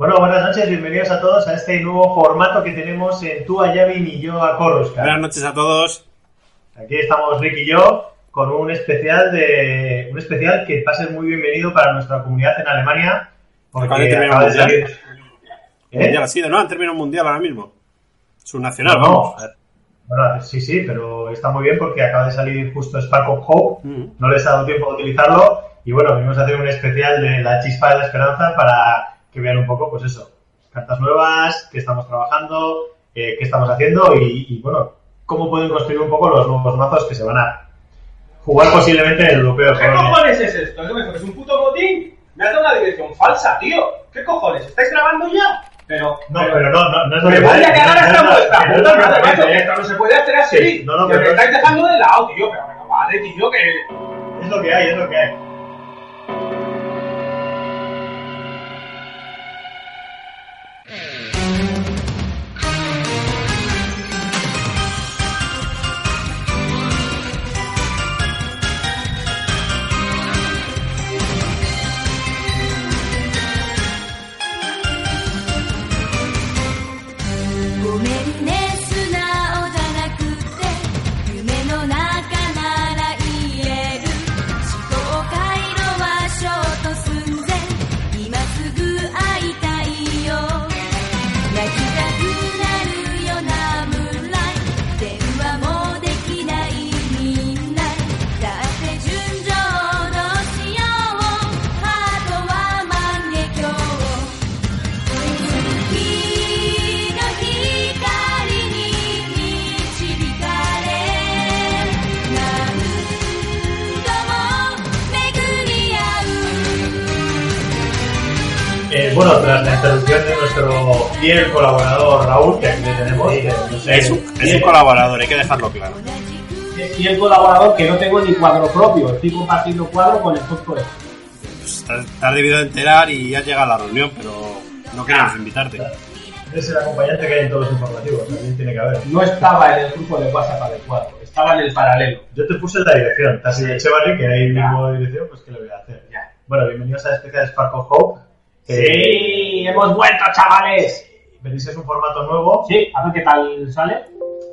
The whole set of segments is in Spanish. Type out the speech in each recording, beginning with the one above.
Bueno, buenas noches, bienvenidos a todos a este nuevo formato que tenemos en Tú a Yavin y yo a Coruscant. Buenas noches a todos. Aquí estamos Rick y yo con un especial de un especial que va a ser muy bienvenido para nuestra comunidad en Alemania. Porque terminar acaba de salir. ¿Eh? Mundial ha sido, ¿no? Han terminado un mundial ahora mismo. Subnacional, No, vamos. bueno, sí, sí, pero está muy bien porque acaba de salir justo Spark of Hope. Mm. No les ha dado tiempo de utilizarlo y bueno, venimos a hacer un especial de la chispa de la esperanza para que vean un poco, pues eso, cartas nuevas, qué estamos trabajando, eh, qué estamos haciendo y, y, bueno, cómo pueden construir un poco los nuevos mazos que se van a jugar posiblemente en el europeo. ¿Qué cojones es esto? ¿Qué me- ¿Es un puto botín? Me has dado una dirección falsa, tío. ¿Qué cojones? ¿Estáis grabando ya? Pero, No, pero no, no, no es lo me voy a cagar hasta que esto no se puede hacer así. Sí, no, no, que pero- me estáis dejando de lado, tío. Pero venga, vale, tío, que... Es lo que hay, es lo que hay.「bueno, tras la interrupción de nuestro fiel colaborador Raúl, que aquí le tenemos, que no sé, Es un, es un colaborador, hay que dejarlo claro. Y el colaborador que no tengo ni cuadro propio. Estoy compartiendo cuadro con el este. Pues te, te has debido de enterar y has llegado a la reunión, pero no Ah. queremos invitarte. es el acompañante que hay en todos los informativos, también tiene que haber. No estaba en el grupo de WhatsApp adecuado. Estaba en el paralelo. Yo te puse la dirección, Tassi de Echevarri, que hay Ya. mismo dirección, pues ¿qué le voy a hacer? Ya. Bueno, bienvenidos a la especial Spark of Hope. Eh, ¡Sí! ¡Hemos vuelto, chavales! Que es un formato nuevo, Sí, a ver qué tal sale.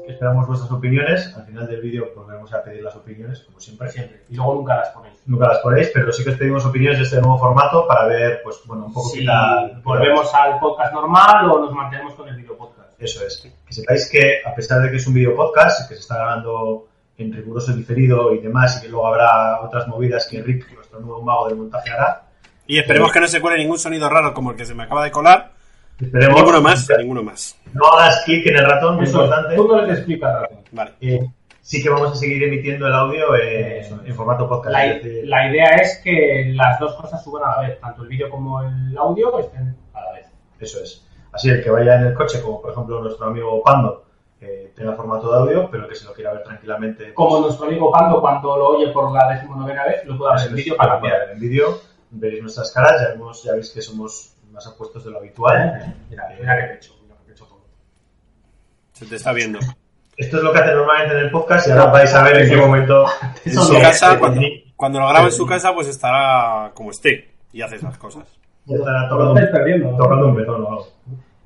esperamos vuestras opiniones. Al final del vídeo volveremos a pedir las opiniones, como siempre. Siempre. Y luego nunca las ponéis. Nunca las ponéis, pero sí que os pedimos opiniones de este nuevo formato para ver, pues bueno, un poco Si qué tal. volvemos al podcast normal o nos mantenemos con el video podcast. Eso es. Que sepáis que, a pesar de que es un video podcast, que se está grabando en riguroso diferido y demás, y que luego habrá otras movidas que Rick, nuestro nuevo mago del montaje, hará, Y esperemos que no se cuele ningún sonido raro como el que se me acaba de colar. esperemos. Ninguno más, ninguno más. No hagas clic en el ratón, muy Eso, importante. Tú no les explicas. Vale. Eh, sí que vamos a seguir emitiendo el audio eh, Eso en formato podcast. La, la idea es que las dos cosas suban a la vez, tanto el vídeo como el audio estén a la vez. Eso es. Así el que vaya en el coche, como por ejemplo nuestro amigo Pando, eh, tenga formato de audio, pero que se lo quiera ver tranquilamente. pues, Como nuestro amigo Pando, cuando lo oye por la decimonovena vez, lo pueda ver en vídeo para ver en vídeo, veréis nuestras caras, ya, hemos, ya veis que somos más apuestos de lo habitual. Mira, mira que pecho, mira que pecho todo. Se te está viendo. Esto es lo que hacen normalmente en el podcast y ahora vais a ver en qué momento. En su casa, cuando, lo graba en su casa, pues estará como esté y hace esas cosas. ya estará tocando. ¿no? tocando un betón o algo.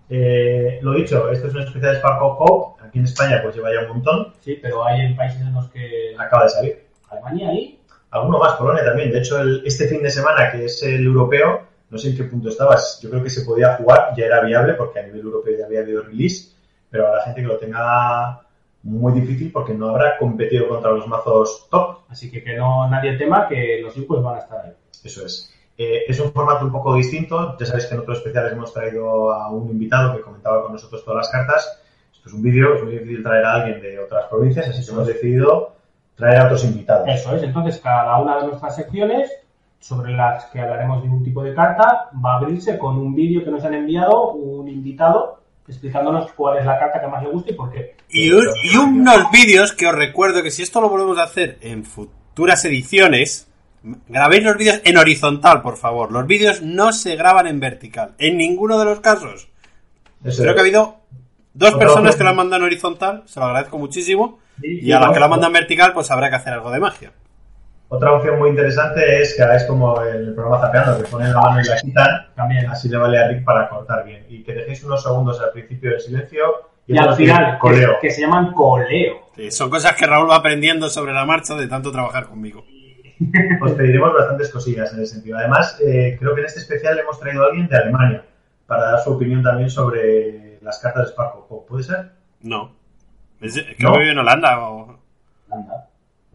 Eh, lo dicho, esto es una especial de Spark of Hope. Aquí en España pues lleva ya un montón. Sí, pero hay en países en los que Acaba de salir. Alemania ahí Alguno más, Polonia también. De hecho, el- este fin de semana, que es el europeo, no sé en qué punto estabas. Yo creo que se podía jugar, ya era viable, porque a nivel europeo ya había habido release, pero a la gente que lo tenga muy difícil porque no habrá competido contra los mazos top. Así que que no nadie tema que los inputs van a estar ahí. Eso es. Eh, es un formato un poco distinto. Ya sabéis que en otros especiales hemos traído a un invitado que comentaba con nosotros todas las cartas. Esto es un vídeo, es muy difícil traer a alguien de otras provincias, así que hemos decidido traer a otros invitados. Eso es, entonces cada una de nuestras secciones, sobre las que hablaremos de un tipo de carta, va a abrirse con un vídeo que nos han enviado un invitado explicándonos cuál es la carta que más le gusta y por qué. Y, un- y unos vídeos que os recuerdo que si esto lo volvemos a hacer en futuras ediciones, grabéis los vídeos en horizontal, por favor. Los vídeos no se graban en vertical, en ninguno de los casos. Eso Creo es. que ha habido dos personas que lo han mandado en horizontal, se lo agradezco muchísimo. Y a las que lo mandan vertical, pues habrá que hacer algo de magia. Otra opción muy interesante es que hagáis como el programa Zapeando, que ponen la mano y la quitan. También. Así le vale a Rick para cortar bien. Y que dejéis unos segundos al principio del silencio Y al final, que, coleo. que se llaman coleo. Sí, son cosas que Raúl va aprendiendo sobre la marcha de tanto trabajar conmigo. Os pediremos bastantes cosillas en ese sentido. Además, eh, creo que en este especial hemos traído a alguien de Alemania para dar su opinión también sobre las cartas de Sparkle. ¿Puede ser? No. Es- creo ¿No? que vive en Holanda o... Anda.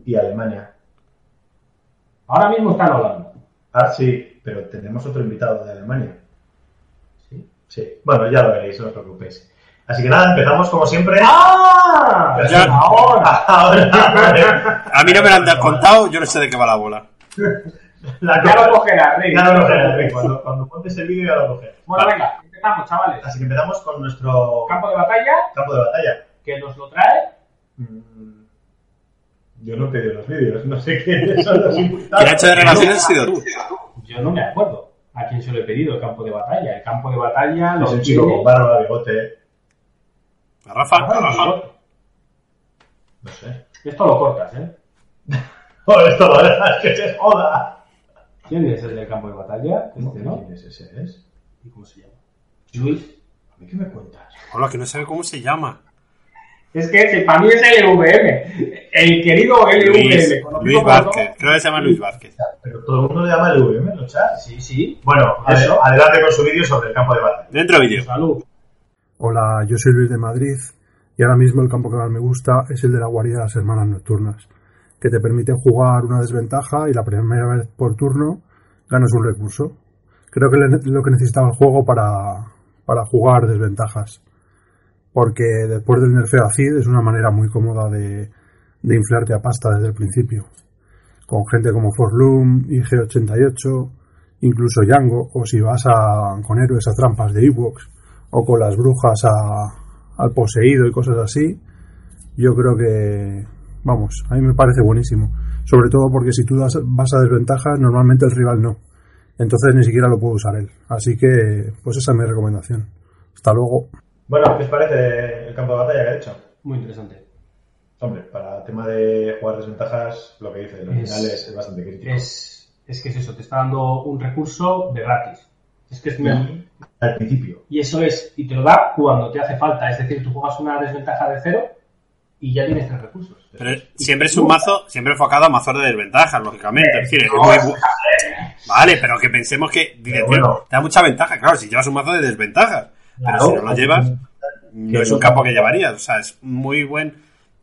Y Alemania. Ahora mismo está en Holanda. Ah, sí, pero tenemos otro invitado de Alemania. ¿Sí? Sí. Bueno, ya lo veréis, no os preocupéis. Así que nada, empezamos como siempre. ¡Ah! Ya- Ahora. Ahora, A mí no me lo han contado, yo no sé de qué va la bola. la Ya lo cogerás, Rick. Ya lo cogerás, Rick. Cuando, cuando el vídeo ya lo cogerás. Bueno, venga, empezamos, chavales. Así que empezamos con nuestro Campo de batalla, campo de batalla. Que nos lo trae. Mm, Yo no he pedido los vídeos, no sé quiénes son los ha hecho de relaciones ha sido tú. Yo no me acuerdo a quién se lo he pedido el campo de batalla. El campo de batalla lo Es un chico con barba, bigote, A Rafa. Ah, Rafa. no sé. Esto lo cortas, ¿eh? Por esto lo dejas que se joda. ¿Quién es el del campo de batalla? Este, ¿no? ¿Quién es ese? ¿Es? ¿Y cómo se llama? Luis. ¿A mí qué me cuentas? Hola, que no sabe cómo se llama. Es que ese, para mí es el LVM. El querido LVM. Luis, Luis Vázquez. Creo que se llama Luis Vázquez. Pero todo el mundo le llama el VM en los chats. Sí, sí. Bueno, eso. adelante con su vídeo sobre el campo de batalla. Dentro vídeo. Salud. Hola, yo soy Luis de Madrid y ahora mismo el campo que más me gusta es el de la guardia de las hermanas nocturnas, que te permite jugar una desventaja y la primera vez por turno ganas un recurso. Creo que es lo que necesitaba el juego para, para jugar desventajas, porque después del nerfeo a Cid es una manera muy cómoda de, de inflarte a pasta desde el principio, con gente como Forlum, IG88, incluso Django, o si vas a, con héroes a trampas de Ewoks, o con las brujas a- al poseído y cosas así, yo creo que, vamos, a mí me parece buenísimo. Sobre todo porque si tú vas a desventajas, normalmente el rival no. Entonces ni siquiera lo puede usar él. Así que, pues esa es mi recomendación. Hasta luego. Bueno, ¿qué os parece el campo de batalla que he hecho? Muy interesante. Hombre, para el tema de jugar desventajas, lo que dice, al final es, es bastante crítico. Es, es que es eso, te está dando un recurso de gratis. Es que es Y al principio. Y eso es, y te lo da cuando te hace falta. Es decir, tú juegas una desventaja de cero y ya tienes tres recursos. Pero siempre es un mazo, siempre enfocado a mazos de desventajas, lógicamente. Es decir, es No, muy es- bu- Vale, pero que pensemos que bueno. te da mucha ventaja, claro, si llevas un mazo de desventajas. Claro. Pero si no lo llevas, no es un campo que llevarías. O sea, es muy buen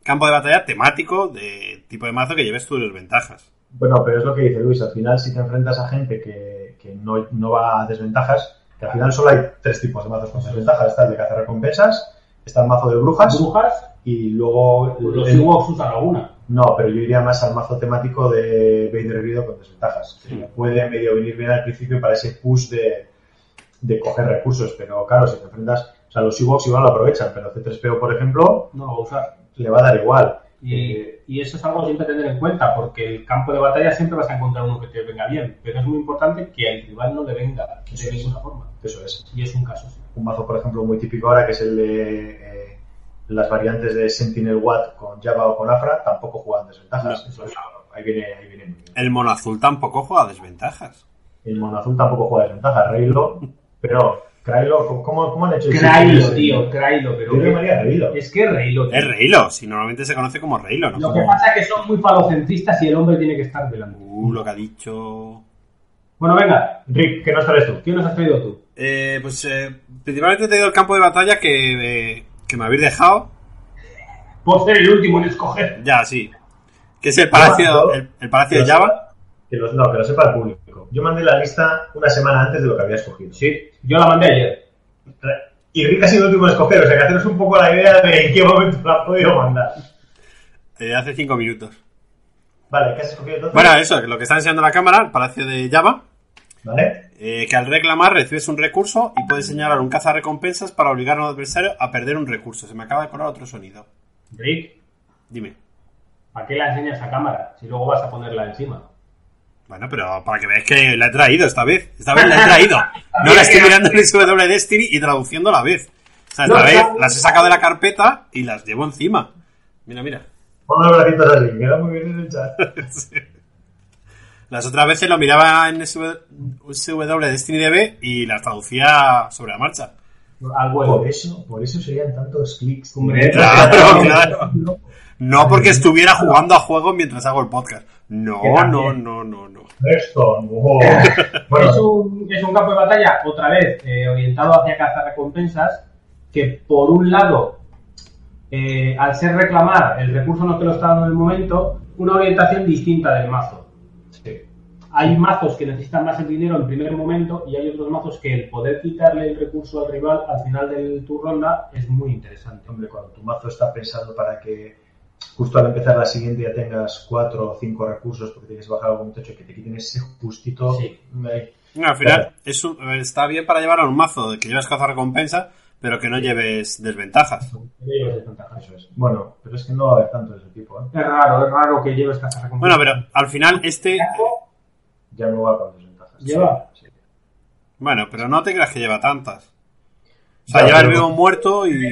campo de batalla temático de tipo de mazo que lleves tus desventajas. Bueno, pero es lo que dice Luis, al final si te enfrentas a gente que, que no, no va a desventajas, que al final solo hay tres tipos de mazos con desventajas. Está el de cazar recompensas, está el mazo de brujas Brujas, y luego... pues los el- usan alguna. No, pero yo iría más al mazo temático de Vader herido con desventajas. Sí. Puede medio venir bien al principio para ese push de, de coger recursos, pero claro, si te enfrentas... O sea, los Ewoks igual lo aprovechan, pero C3PO, por ejemplo, No lo va a usar. le va a dar igual. Y, Eh, y eso es algo siempre a tener en cuenta, porque el campo de batalla siempre vas a encontrar uno que te venga bien, pero es muy importante que al rival no le venga Eso de es. ninguna forma. eso es. Y es un caso. sí. un mazo, por ejemplo, muy típico ahora, que es el de eh, las variantes de Sentinel Watt con Java o con Afra, tampoco juegan desventajas. No. Eso es- ahí, viene, ahí viene muy bien. El mono azul tampoco juega desventajas. El mono azul tampoco juega desventajas. Reylo, pero Krylo, ¿cómo- ¿cómo, han hecho Krailo, sistema? tío, Krailo, pero Yo que- Reylo. es que Reylo. tío. Es Reilo, si normalmente se conoce como Reilo, ¿no? Lo que pasa es que son muy falocentristas y el hombre tiene que estar velando. Uh, lo que ha dicho. Bueno, venga, Rick, ¿qué nos traes tú? ¿qué nos has traído tú? Eh, pues eh, principalmente he tenido el campo de batalla que, eh, que me habéis dejado. Por ser el último en escoger. Ya, sí. Que es el palacio, el, el palacio de Java. Que lo, no, que lo sepa el público. Yo mandé la lista una semana antes de lo que había escogido. Sí, yo la mandé ayer. Y Rick ha sido el último en escoger, o sea que haceros un poco la idea de en qué momento la has podido mandar. eh, hace cinco minutos. Vale, ¿qué has escogido entonces? Bueno, eso, lo que está enseñando la cámara, el palacio de Java. ¿Vale? eh, que al reclamar recibes un recurso y puedes señalar un cazarrecompensas para obligar a un adversario a perder un recurso. Se me acaba de colar otro sonido. Rick, Dime. ¿para qué la enseñas a cámara? Si luego vas a ponerla encima. Bueno, pero para que veáis que la he traído esta vez. Esta vez la he traído. No la estoy mirando en SW Destiny y traduciendo a la vez. O sea, esta No, vez no. las he sacado de la carpeta y las llevo encima. Mira, mira. Pon los bracitos así, queda muy bien en el chat. Las otras veces lo miraba en SW Destiny DB y las traducía sobre la marcha. Al vuelo. Por eso, por eso serían tantos clics. Hombre, Claro, claro. No porque estuviera jugando a juegos mientras hago el podcast. No, no, no, no, no. Esto, no. Bueno, es, un, es un campo de batalla, otra vez, eh, orientado hacia cazar recompensas, que por un lado, eh, al ser reclamar, el recurso no te lo está dando en el momento, una orientación distinta del mazo. Hay mazos que necesitan más el dinero en primer momento y hay otros mazos que el poder quitarle el recurso al rival al final de tu ronda es muy interesante. hombre, cuando tu mazo está pensado para que justo al empezar la siguiente ya tengas cuatro o cinco recursos porque tienes que bajar algún techo y que te quiten ese justito. Sí. No, al final es un- está bien para llevar a un mazo de que llevas caza recompensa, pero que no lleves desventajas. Lleves desventajas. Eso es. Bueno, pero es que no va a haber tanto de ese tipo, ¿eh? Es raro, es raro que lleves cazar Bueno, recompensas. pero al final este... Ya no va con desventajas. ¿Lleva? Sí. Bueno, pero no te creas que lleva tantas. O sea, Ya, lleva el pero- vivo muerto y...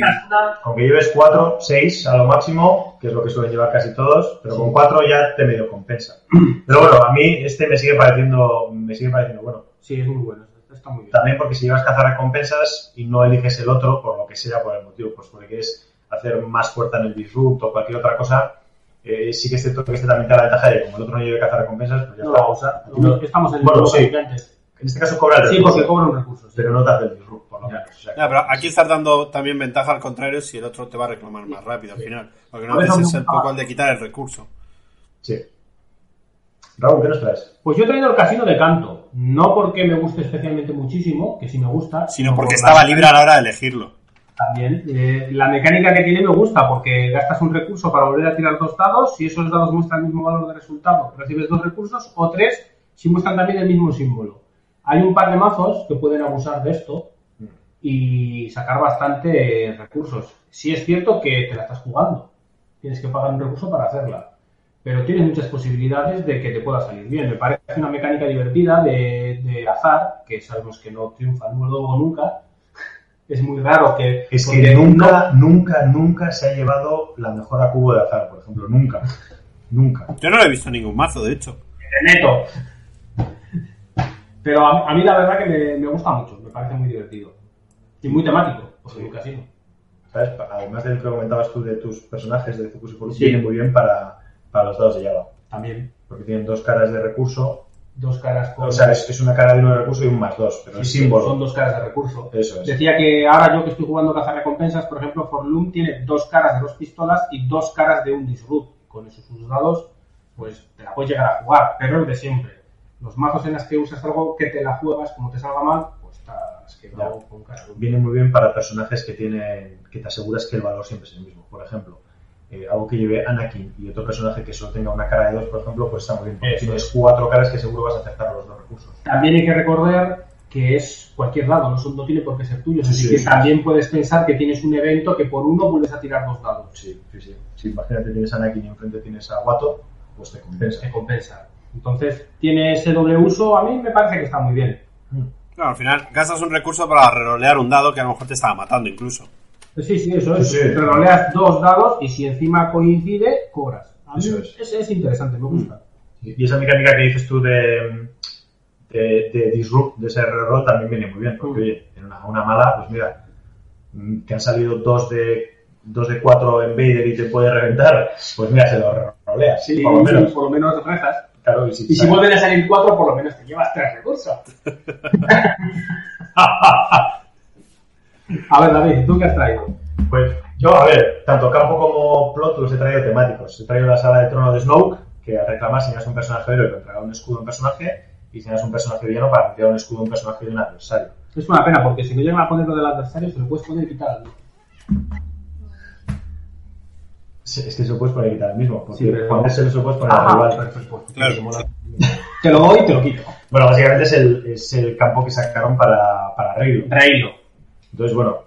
Aunque lleves 4, 6 a lo máximo, que es lo que suelen llevar casi todos, pero con 4 ya te medio compensa. Pero bueno, a mí este me sigue pareciendo, me sigue pareciendo bueno. Sí, es muy bueno, está muy bien. También porque si llevas cazar recompensas y no eliges el otro, por lo que sea, por el motivo, pues porque quieres hacer más fuerza en el disrupt o cualquier otra cosa, eh, sí que este, que este también te da la ventaja de que como el otro no lleve cazar recompensas, pues ya No está. lo va a usar. No, estamos en el Bueno, mismo sí. que antes. En este caso cobra el Sí, recurso, porque cobra un recurso. sí. pero no te hace el disrupt, por lo menos. O sea, Ya, pero aquí estás dando también ventaja al contrario si el otro te va a reclamar más rápido al final. Porque no me el poco al de quitar el recurso. sí. Raúl, ¿qué nos traes? Pues yo he traído el casino de canto. No porque me guste especialmente muchísimo, que sí me gusta. Sino porque por estaba libre a la hora de elegirlo. También. Eh, la mecánica que tiene me gusta porque gastas un recurso para volver a tirar dos dados. Si esos dados muestran el mismo valor de resultado, recibes dos recursos. O tres, si muestran también el mismo símbolo. Hay un par de mazos que pueden abusar de esto y sacar bastante recursos. Sí es cierto que te la estás jugando. Tienes que pagar un recurso para hacerla. Pero tienes muchas posibilidades de que te pueda salir bien. Me parece una mecánica divertida de, de azar, que sabemos que no triunfa luego nunca. Es muy raro que... Es que no- nunca, nunca, nunca se ha llevado la mejor a cubo de azar, por ejemplo. Nunca. Nunca. Yo no lo he visto en ningún mazo, de hecho. de neto. Pero a, a mí la verdad que me, me gusta mucho, me parece muy divertido. Y muy temático, porque casino. ¿Sabes? Además del que comentabas tú de tus personajes de Focus y Focus, Sí. muy bien para, para los dados de Java. También. Porque tienen dos caras de recurso. Dos caras con... O sea, es, es una cara de uno de recurso y un más dos, pero Sí, símbolo. Son dos caras de recurso. Eso es. Decía que ahora yo que estoy jugando Cazar Recompensas, por ejemplo, Forlum tiene dos caras de dos pistolas y dos caras de un Disrupt. Con esos dados, pues te la puedes llegar a jugar, pero es de siempre. Los mazos en las que usas algo que te la juegas, como te salga mal, pues te has quedado con cara Viene muy bien para personajes que tienen que te aseguras que el valor siempre es el mismo. Por ejemplo, eh, algo que lleve Anakin y otro personaje que solo tenga una cara de dos, por ejemplo, pues está muy bien. Porque tienes es. cuatro caras que seguro vas a acertar los dos recursos. También hay que recordar que es cualquier dado, no, no tiene por qué ser tuyo. Sí, Así sí, que sí. también puedes pensar que tienes un evento que por uno vuelves a tirar dos dados. Sí, sí, sí. Si imagínate tienes a Anakin y enfrente tienes a Watto, pues te compensa. Se compensa. Entonces, tiene ese doble uso, a mí me parece que está muy bien. Claro, al final gastas un recurso para rerolear un dado que a lo mejor te estaba matando incluso. Sí, sí, eso es. Sí, sí. Reroleas dos dados y si encima coincide, cobras. A mí Eso es. es. es interesante, me gusta. Y esa mecánica que dices tú de, de, de Disrupt, de ese reroll, también viene muy bien. Porque, Mm. oye, en una, una mala, pues mira, mm, que han salido dos de dos de cuatro en Vader y te puede reventar, pues mira, se lo reroleas. Sí, por lo menos. por lo menos rezas. Claro, y si, Y si vuelven a salir cuatro, por lo menos te llevas tres recursos. a ver, David, ¿tú qué has traído? Pues yo, a ver, tanto campo como plot los he traído temáticos. He traído la sala de trono de Snoke, que al reclamar señalas un personaje héroe entrega un escudo a un personaje, y señalas un personaje villano para retirar un escudo a un personaje de un adversario. Es una pena, porque si no llegan a ponerlo del adversario, se lo puedes poner y quitar al Es que se lo puedes poner y quitar el mismo, porque Sí, pero- ponérselo se lo puedes poner al Ajá, rival. perfecto. Claro. Te mola. Te lo doy y te lo quito. Bueno, básicamente es el, es el campo que sacaron para, para Reylo. Reino. Entonces, bueno,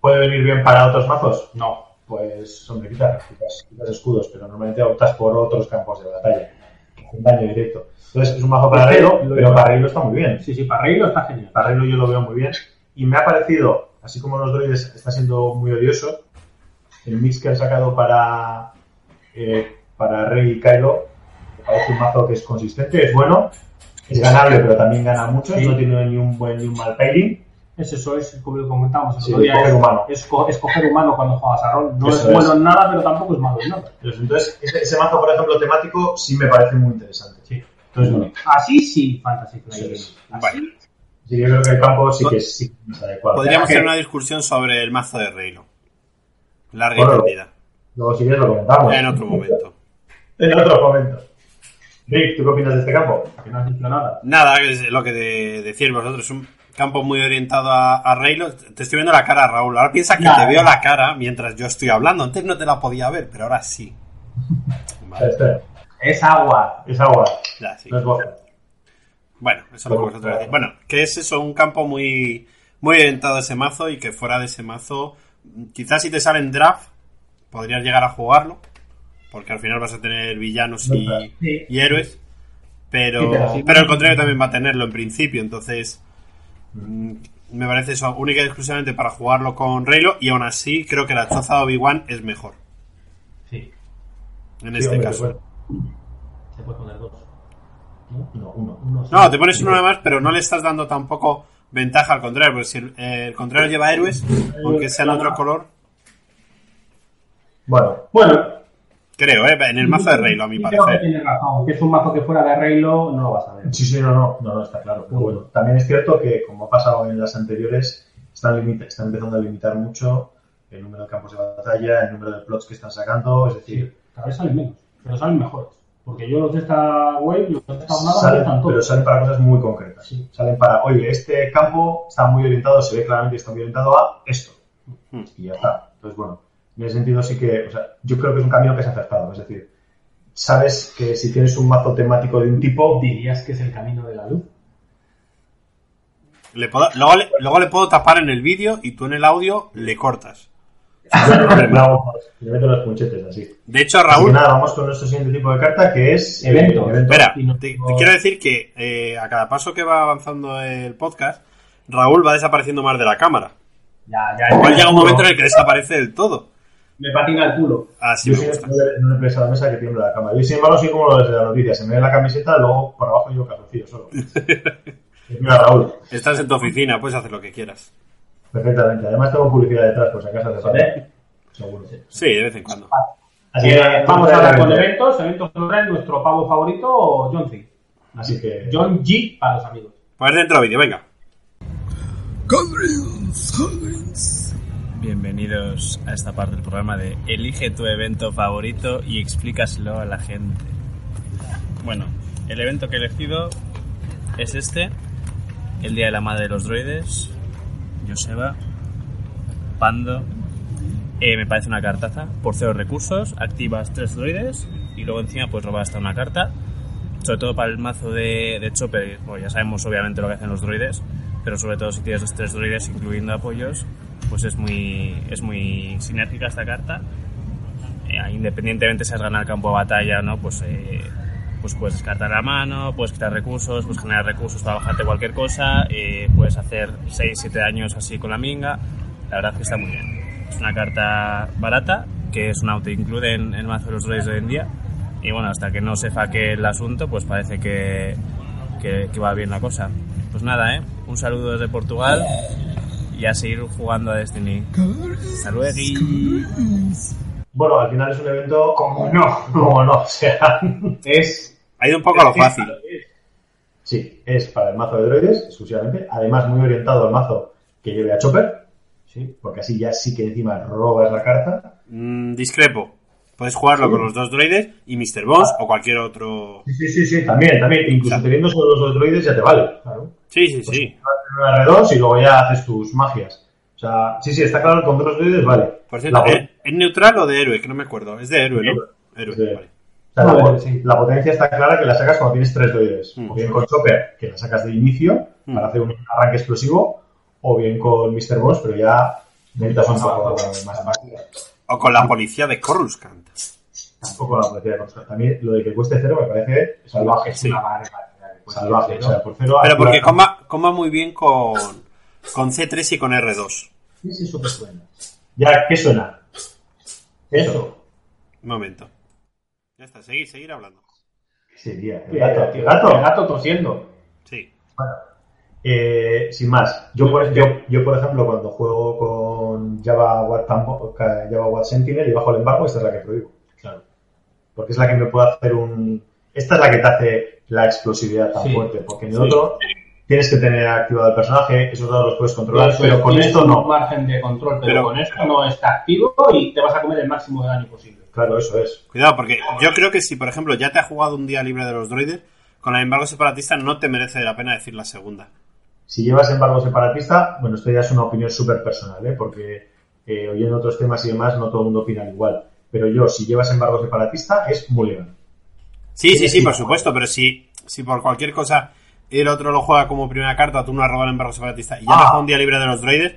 ¿puede venir bien para otros mazos? No. Pues, hombre, quitas, quitas, quitas escudos, pero normalmente optas por otros campos de batalla. hacen daño directo. Entonces, es un mazo para Es que Reylo, lo- pero para Reylo está muy bien. Sí, sí, para Reino está genial. Para Reylo yo lo veo muy bien. Y me ha parecido, así como los droides está siendo muy odioso, el mix que han sacado para, eh, para Rey y Kylo parece un mazo que es consistente, es bueno, es ganable, pero también gana mucho, Sí. no tiene ni un buen ni un mal pairing. Es eso, es como lo comentábamos Sí, día. coger es, humano. es co- es coger humano cuando juegas a rol. No Eso es bueno es. en nada, pero tampoco es malo en nada. Entonces, entonces, ese, ese mazo, por ejemplo, temático, sí me parece muy interesante. Sí. Entonces, bueno, Así sí, Fantasy. Bueno. Así. sí, yo creo que el campo sí que es, sí es adecuado. Podríamos hacer una discusión sobre el mazo de Reylo. Larga y Bueno, tendida. Luego, si quieres, lo comentamos. En otro momento. En otro momento. Rick, ¿tú qué opinas de este campo? Que no has dicho nada. Nada, es lo que de, decís vosotros. Un campo muy orientado a, a Reylo. Te estoy viendo la cara, Raúl. Ahora piensa que te veo la cara mientras yo estoy hablando. Antes no te la podía ver, pero ahora sí. Vale, Es agua. es agua, ya, sí. no es vodka. Bueno, eso es lo que vosotros decís. Bueno, que es eso, un campo muy, muy orientado a ese mazo y que fuera de ese mazo, quizás si te sale en draft, podrías llegar a jugarlo, porque al final vas a tener villanos y, Sí. y héroes, pero, pero el contrario también va a tenerlo en principio, entonces mm, me parece eso, única y exclusivamente para jugarlo con Reylo y aún así creo que la choza de Obi-Wan es mejor, Sí. en Sí, este hombre, caso. bueno. Se puede poner dos. No, uno. Uno, No, te pones uno nada más, pero no le estás dando tampoco ventaja al contrario, porque si el, el contrario lleva héroes, aunque sean otro color, Bueno, Bueno, creo, ¿eh? en el mazo de Reylo, a mi que parecer. razón. Que es un mazo que fuera de Reylo no lo vas a ver. sí, sí, no, no, no, no, está claro. Pero bueno, también es cierto que, como ha pasado en las anteriores, están, limita- están empezando a limitar mucho el número de campos de batalla, el número de plots que están sacando, es decir, Cada vez salen menos, pero salen mejores. Porque yo los de esta wave, los de esta jornada, salen, pero salen para cosas muy concretas. Sí. Salen para, oye, este campo está muy orientado, se ve claramente que está muy orientado a esto. Hmm. Y ya está. Entonces, bueno, en ese sentido sí que, o sea, yo creo que es un camino que es acertado. Es decir, sabes que si tienes un mazo temático de un tipo, Dirías que es el camino de la luz. Le puedo- luego, le, luego le puedo tapar en el vídeo y tú en el audio le cortas. le clavo- le meto los punchetes así. De hecho, Raúl, nada, vamos con nuestro siguiente tipo de carta que es eh, Evento. espera, no- te, te quiero decir que eh, a cada paso que va avanzando el podcast, Raúl va desapareciendo más de la cámara. Ya, ya. Igual llega un momento en el que desaparece del todo. Me patina el culo. Así Yo me gusta. no le presa a la mesa que tiembla la cámara. Yo, sin embargo, soy como los de la noticia. Se me ve la camiseta, luego por abajo yo calzoncillo solo. Mira, Raúl, Estás en tu oficina, puedes hacer lo que quieras. Perfectamente. Además tengo publicidad detrás, por si acaso hace falta. ¿Eh? Seguro. Sí, de vez en cuando. Así Eh, que vamos a hablar con evento. eventos. Eventos trae nuestro pavo favorito, John C. Así que... John G para los amigos. Pues dentro vídeo, venga. Bienvenidos a esta parte del programa de Elige tu evento favorito y explícaselo a la gente. Bueno, el evento que he elegido es este, el Día de la Madre de los Droides, Joseba, Pando. Eh, me parece una cartaza, por cero recursos, activas tres droides y luego encima puedes robar hasta una carta. Sobre todo para el mazo de, de Chopper, bueno, ya sabemos obviamente lo que hacen los droides, pero sobre todo si tienes los tres droides incluyendo apoyos, pues es muy, es muy sinérgica esta carta. Eh, independientemente si has ganado el campo de batalla o no, pues, eh, pues puedes descartar la mano, puedes quitar recursos, puedes generar recursos para bajarte cualquier cosa, eh, puedes hacer 6-7 años así con la minga. La verdad es que está muy bien. Es una carta barata, que es un auto-include en el mazo de los droides de hoy en día. Y bueno, hasta que no se faque el asunto, pues parece que, que, que va bien la cosa. Pues nada, ¿eh? Un saludo desde Portugal y a seguir jugando a Destiny. Saludos. Bueno, al final es un evento como no, como no, o sea, Es. Ha ido un poco a lo fácil. sí, es para el mazo de droides exclusivamente, además muy orientado al mazo que lleve a Chopper, Sí. porque así ya sí que encima robas la carta. Mm, discrepo. Puedes jugarlo con los dos droides y Mr. Boss o cualquier otro. Sí, sí, sí, también, también, incluso teniendo solo los dos droides ya te vale. Claro. Sí, sí, sí. Una R2 y luego ya haces tus magias. O sea, sí, sí, está claro que con dos droides vale. Por cierto, La-. ¿es neutral o de héroe? Que no me acuerdo. Es de héroe, ¿no? Héroe, Sí. vale. Sea, la, sí. potencia está clara que la sacas cuando tienes tres droides. Mm. O bien con Chopper, que la sacas de inicio Mm. para hacer un arranque explosivo, o bien con Mr. Boss, pero ya necesitas un poco más máquina. O con la policía de Coruscant. Tampoco la policía de Coruscant. También lo de que cueste cero me parece salvaje. Es una barbaridad. Pues, Salvaje. O sea, por cero Pero porque coma, coma muy bien con, con C3 y con R2. ¿Qué es eso que suena? Ya, ¿qué suena? Eso. Un momento. Ya está, seguir, seguir hablando. El gato. El gato. El gato tosiendo. Sí. Bueno, eh, sin más, yo por, yo, yo, por ejemplo cuando juego con Java Watt, Tampo- Java Watt Sentinel y bajo el embargo, esta es la que prohíbo. Claro. Porque es la que me puede hacer un... Esta es la que te hace la explosividad tan Sí. fuerte, porque en el Sí. otro tienes que tener activado el personaje, esos dados los puedes controlar, pero con tienes esto un no. margen de control, pero, Pero- con esto no está activo y te vas a comer el máximo de daño posible. Claro, eso es. Cuidado, porque yo creo que si, por ejemplo, ya te ha jugado un día libre de los droides, con el embargo separatista no te merece la pena decir la segunda. Si llevas embargo separatista, bueno, esto ya es una opinión súper personal, ¿eh? porque eh, oyendo otros temas y demás, no todo el mundo opina igual. Pero yo, si llevas embargo separatista, es mulligan. Sí, sí, sí, Sí. por supuesto, pero si, si por cualquier cosa el otro lo juega como primera carta, tú no has robado el embargo separatista y ya Ah. te ha jugado un día libre de los droides,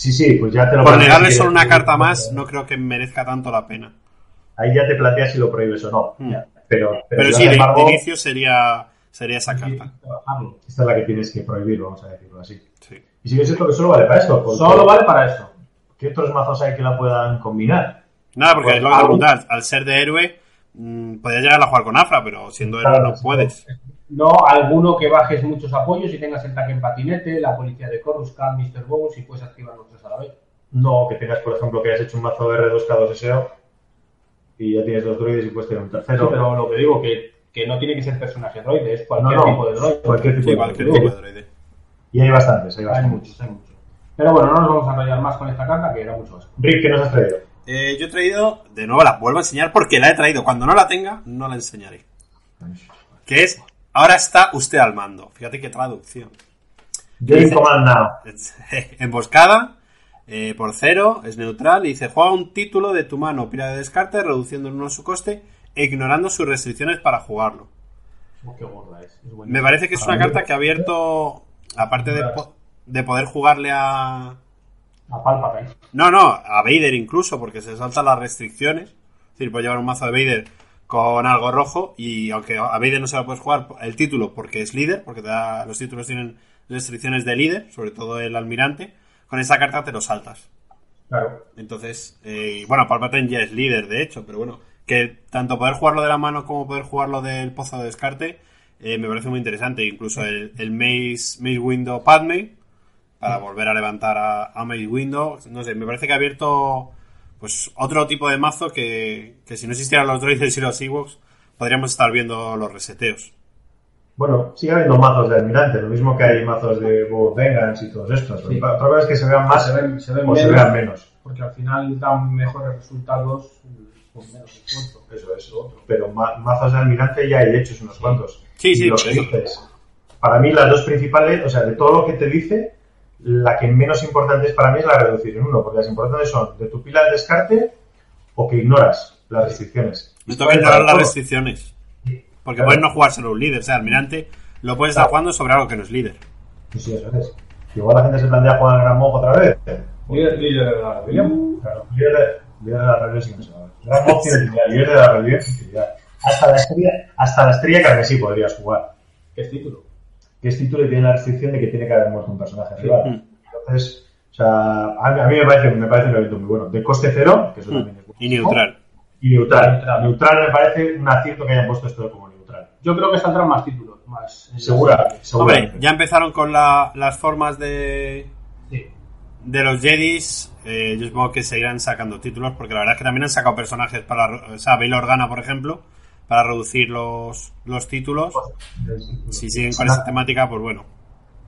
Sí, sí, pues ya te lo por negarle solo una carta más, no creo que merezca tanto la pena. Ahí ya te planteas si lo prohíbes o no. Hmm. Ya. Pero, pero, sí, embargo, de inicio sería, sería esa carta. Esta es la que tienes que prohibir, vamos a decirlo así. Sí. Y si es cierto que solo vale para esto. Solo vale para eso. ¿Qué otros mazos hay que la puedan combinar? Nada, porque Pues, es lo que te al ser de héroe, mm, podrías llegar a jugar con Afra, pero siendo héroe no sí. puedes. No alguno que bajes muchos apoyos y tengas el taque en patinete, la policía de Coruscant, Mr. Bones y puedes activar los tres a la vez. No, que tengas, por ejemplo, que hayas hecho un mazo R2K2SO y ya tienes dos droides y puedes tener un Sí, tercero. pero lo que digo, que, que no tiene que ser personaje droide, es cualquier no, tipo de droide. cualquier tipo Sí, de cualquier droide. tipo de droide. Y hay bastantes, hay Hay bastantes. muchos, hay muchos. Pero bueno, no nos vamos a enrollar más con esta carta, que era mucho más. Rick, ¿qué nos has traído? Eh, yo he traído, de nuevo la vuelvo a enseñar porque la he traído. Cuando no la tenga, no la enseñaré. Que es, ahora está usted al mando. Fíjate qué traducción. Dice-. Emboscada, eh, por cero, es neutral. Y dice, juega un título de tu mano, pila de descarte, reduciendo en uno su coste e ignorando sus restricciones para jugarlo. Oh, qué gorda es. es Me parece que es una carta que ha abierto, aparte de, po- de poder jugarle a... La Palpatine. No, no, a Vader incluso, porque se saltan las restricciones. Es decir, puedes llevar un mazo de Vader con algo rojo y aunque a Vader no se lo puedes jugar el título porque es líder, porque te da, los títulos tienen restricciones de líder, sobre todo el almirante, con esa carta te lo saltas. Claro. Entonces, eh, bueno, Palpatine ya es líder, de hecho, pero bueno, que tanto poder jugarlo de la mano como poder jugarlo del pozo de descarte eh, me parece muy interesante. Incluso el, el Maze, Maze Window Padme, para volver a levantar a, a Maze Window, no sé, me parece que ha abierto pues otro tipo de mazo que, que si no existieran los droides y los Ewoks, podríamos estar viendo los reseteos. Bueno, sigue habiendo mazos de almirante, lo mismo que hay mazos de Bob Vengeance y todos estos. Sí. Otra cosa es que se vean más Se ven, se ven o se menos, vean menos. porque al final dan mejores resultados con menos esfuerzo. Eso es otro. Pero ma- mazos de almirante ya hay hechos unos cuantos. Sí, Y sí, dices, para mí las dos principales, o sea, de todo lo que te dice, la que menos importante es para mí es la reducir en uno, porque las importantes son de tu pila de descarte o que ignoras las restricciones. Me toca ignorar las Todo. restricciones. Porque Claro. puedes no jugárselo un líder, o sea, almirante lo puedes estar jugando sobre algo que no es líder. Sí, sí, eso es. Igual la gente se plantea jugar al Gran Mojo otra vez. Líder, líder de la rebelión. Claro, líder de, líder de la rebelión a ver. Gran Mojo tiene utilidad, líder de la rebelión sin utilidad. Hasta la estrella, hasta la estrella carmesí podrías jugar. ¿Qué es título? Que es título y tiene la restricción de que tiene que haber muerto un personaje rival. Entonces, o sea, a mí, a mí me, parece, me parece un evento muy bueno. De coste cero, que eso también es bueno. Y neutral. Y neutral. Neutral. neutral. me parece un acierto que hayan puesto esto como neutral. Yo creo que saldrán más títulos. Más Segura, seguramente. Hombre, ya empezaron con la- las formas de, Sí. de los Jedis. eh, yo supongo que seguirán sacando títulos, porque la verdad es que también han sacado personajes para. O sea, Bail Organa, por ejemplo, para reducir los, los títulos. Si siguen con esa temática, pues bueno.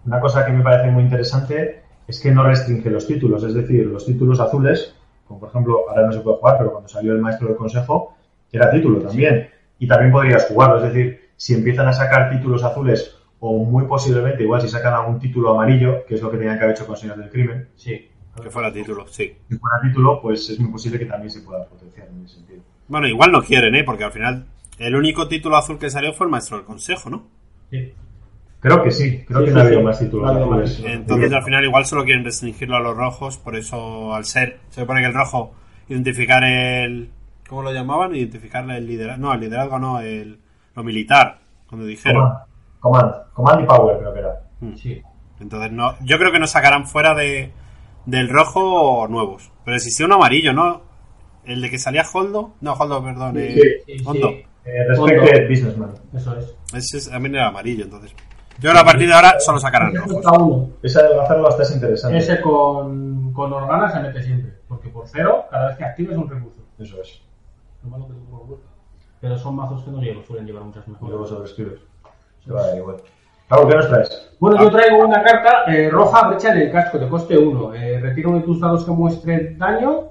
Una cosa que me parece muy interesante es que no restringe los títulos, es decir, los títulos azules, como por ejemplo, ahora no se puede jugar, pero cuando salió el maestro del consejo, era título también. Y también podrías jugarlo, es decir, si empiezan a sacar títulos azules, o muy posiblemente, igual si sacan algún título amarillo, que es lo que tenían que haber hecho con Señores del Crimen, Sí. Que fuera título, sí. si fuera título, pues es muy posible que también se pueda potenciar en ese sentido. Bueno, igual no quieren, ¿eh? Porque al final el único título azul que salió fue el Maestro del Consejo, ¿no? Sí. Creo que sí, creo Sí, que sí, no ha habido sí. más títulos No más. Entonces al final igual solo quieren restringirlo a los rojos, por eso al ser, se supone que el rojo, identificar el... ¿Cómo lo llamaban? Identificarle el liderazgo, no, el liderazgo no, el, lo militar, cuando dijeron. Command, command, command y power creo que era. Sí. Entonces no, yo creo que no sacarán fuera de, del rojo nuevos. Pero existía un amarillo, ¿no? El de que salía Holdo, no, Holdo, perdón, eh, sí, Hondo. Eh, respected Businessman. Eso es. Ese es, a mí era amarillo, entonces. Yo a partir de ahora solo sacarán Ese rojos. cuesta uno. Esa de hacerlo hasta es interesante. Ese con, con Organa se mete siempre. Porque por cero, cada vez que actives un recurso. Eso es. Lo malo que tengo por vuelta. Pero son mazos que no llevo, suelen llevar muchas Y mejoras. luego. Se va a dar igual. Raúl, ¿qué nos traes? Bueno, yo traigo una carta eh, roja brecha en el casco, te coste uno. Eh, retiro uno de tus dados que muestre daño.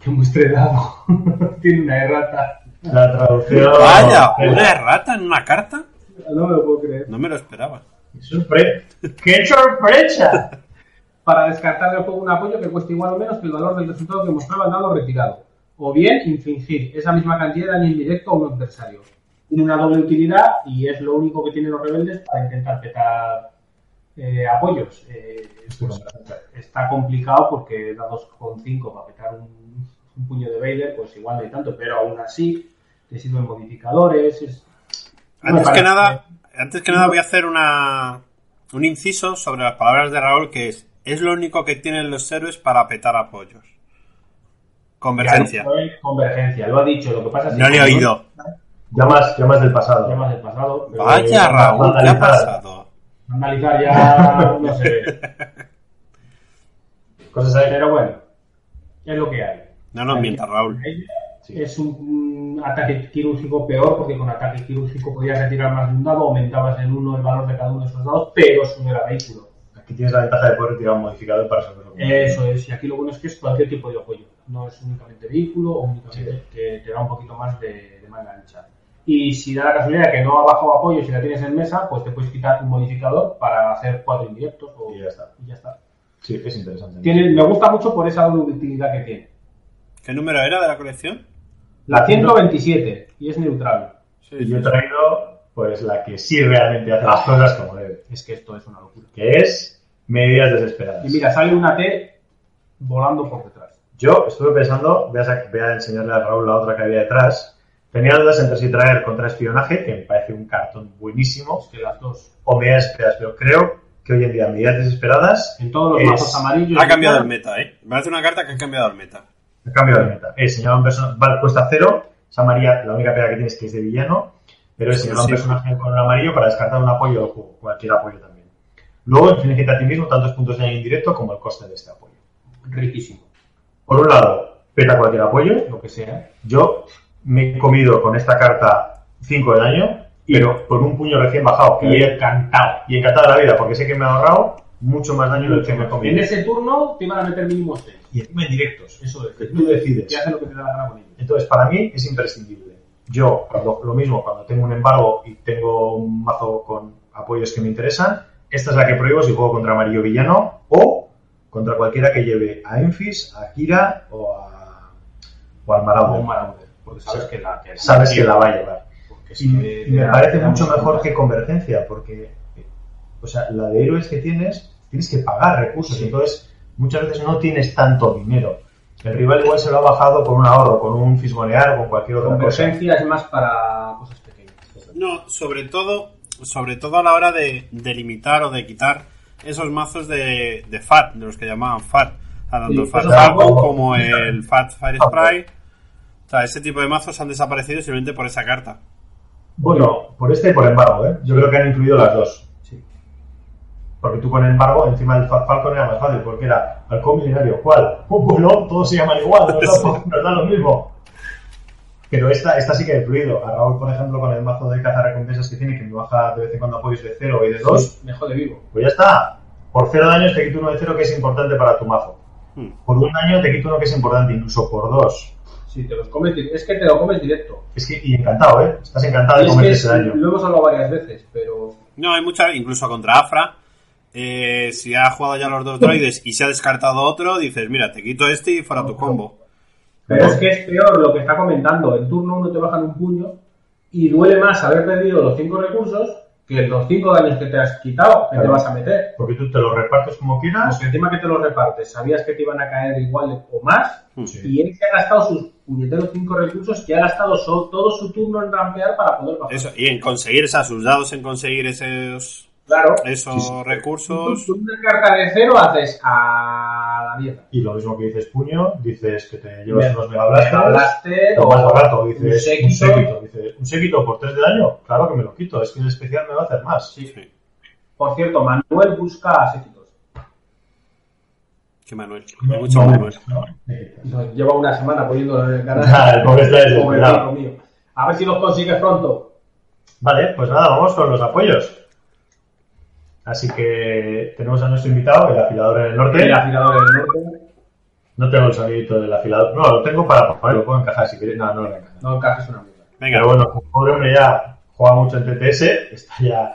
Que muestre dado. Tiene una errata. La traducción. Vaya, una errata en una carta. No me lo puedo creer. No me lo esperaba. Sorpre- ¡Qué sorpresa! Para descartar del juego un apoyo que cueste igual o menos que el valor del resultado que mostraba el dado retirado. O bien infligir esa misma cantidad de daño indirecto a un adversario. Tiene una doble utilidad y es lo único que tienen los rebeldes para intentar petar eh, apoyos. Eh, pues, está complicado porque dados con 5 para petar un, un puño de Vader, pues igual no hay tanto, pero aún así te sirven modificadores. es- Antes que nada, antes que nada voy a hacer una un inciso sobre las palabras de Raúl que es es lo único que tienen los héroes para petar apoyos. Convergencia. Convergencia, lo ha dicho. Lo que pasa es que No le he oído. Llamas, llamas del pasado. Llamas del pasado. Vaya Raúl, ¿qué ha vandalizar. pasado? Analizar ya, no sé. Cosas ahí. Pero bueno, es lo que hay. No nos mientas, Raúl. Sí. Es un, ataque quirúrgico peor porque con ataque quirúrgico podías retirar más de un dado, aumentabas en uno el valor de cada uno de esos dados, pero sube el vehículo. Aquí tienes la ventaja de poder retirar un modificador para resolverlo. Eso es, y aquí lo bueno es que es cualquier tipo de apoyo, no es únicamente vehículo o únicamente que te da un poquito más de, de manga ancha. Y si da la casualidad que no ha bajado apoyo, si la tienes en mesa, pues te puedes quitar un modificador para hacer cuatro indirectos o, Y ya está. y ya está. Sí, es interesante. Tiene, me gusta mucho por esa utilidad que tiene. ¿Qué número era de la colección? La 127 y es neutral. Y yo he traído pues la que sí realmente hace las cosas como debe. Es que esto es una locura. Que es medidas desesperadas. Y mira, sale una T volando por detrás. Yo estuve pensando, voy a, voy a enseñarle a Raúl la otra que había detrás. Tenía dudas entre si traer contraespionaje, que me parece un cartón buenísimo, Es que las dos. o medidas desesperadas, pero creo que hoy en día medidas desesperadas En todos los Es- mazos amarillos. Ha cambiado el meta, ¿eh? Me hace una carta que ha cambiado el meta. Ha cambiado de meta. Es señalar un personaje, vale, cuesta cero, esa María, la única pega que tiene es que es de villano, pero es señalar un Sí. personaje con el amarillo para descartar un apoyo del juego, cualquier apoyo también. Luego, inflige a ti mismo tantos puntos de daño indirecto como el coste de este apoyo. Riquísimo. Por un lado, peta cualquier apoyo, Lo que sea. Yo me he comido con esta carta 5 de daño, pero por un puño recién bajado. Y encantado. y encantado de la vida, porque sé que me ha ahorrado mucho más daño del que me En ese turno te iban a meter mínimo 6. Y encima en directos. Eso es. Que tú decides. Que hace lo que te da la gana con ellos. Entonces, para mí es imprescindible. Yo, cuando, lo mismo, cuando tengo un embargo y tengo un mazo con apoyos que me interesan, esta es la que prohíbo si juego contra amarillo villano o contra cualquiera que lleve a Enfis, a Kira o a o al Marauder. un Marauder. Porque sabes que la. Que Sabes que la va a llevar. Porque Y y me parece mucho mejor que convergencia, porque, o sea, la de héroes que tienes, tienes que pagar recursos, Sí. entonces muchas veces no tienes tanto dinero. El rival igual se lo ha bajado con un ahorro, con un fisgonear o con cualquier otra cosa. Es más para cosas pequeñas. No, sobre todo, sobre todo a la hora de, de limitar o de quitar esos mazos de, de FAT, de los que llamaban FAT. O sea, tanto Sí, el FAT Falcon como el FAT Fire Sprite. O sea, ese tipo de mazos han desaparecido simplemente por esa carta. Bueno, por este y por embargo, ¿eh? Yo creo que han incluido las dos. Porque tú con embargo, encima del Falcon era más fácil, porque era halcón milenario. ¿Cuál? Pues no, todos se llaman igual, nos da, nos da lo mismo. Pero esta, esta sí que ha influido. A Raúl, por ejemplo, con el mazo de caza recompensas que tiene, que me baja de vez en cuando apoyos de 0 y de 2, Sí, Mejor de vivo. pues ya está. Por 0 daños te quito uno de 0 que es importante para tu mazo. Hmm. Por un daño te quito uno que es importante, incluso por dos. Sí, te los comes Es que te lo comes directo. Es que, y encantado, ¿eh? Estás encantado de Y es comerte que ese daño. lo hemos hablado varias veces, pero No, hay muchas, incluso contra Afra. Eh, si ha jugado ya los dos droides y se ha descartado otro, dices, mira, te quito este y fuera tu combo. Pero es que es peor lo que está comentando. En turno uno te bajan un puño y duele más haber perdido los 5 recursos que los 5 daños que te has quitado que te vas a meter. Porque tú te lo repartes como quieras. Porque encima que te los repartes, sabías que te iban a caer igual o más. Sí. Y él se ha gastado sus puñeteros 5 recursos que ha gastado todo su turno en rampear para poder bajar. Eso, y en conseguir esas, sus dados en conseguir esos, Claro. esos Tú recursos. tú una carta de cero haces a la a dieta. Y lo mismo que dices puño, dices que te llevas unos Mega Blasters, Mega Blaster lo más barato, un dices un séquito. séquito. Dices, ¿un séquito por 3 de daño? Claro que me lo quito, es que el especial me va a hacer más. Sí. Sí. Por cierto, Manuel busca séquitos. Qué Manuel. No, Hay mucho no, Manuel. ¿no? Lleva una semana poniéndolo en el canal. Ah, el pobre está desesperado. A ver si los consigues pronto. Vale, pues nada, vamos con los apoyos. Así que tenemos a nuestro invitado, el afilador en el norte. El afilador del norte. No tengo el sonidito del afilador. No, lo tengo para poner, lo puedo encajar si queréis. No, no lo encaja. No encajes una mierda. Venga, Pero bueno, el pobre hombre ya juega mucho en TTS, está ya...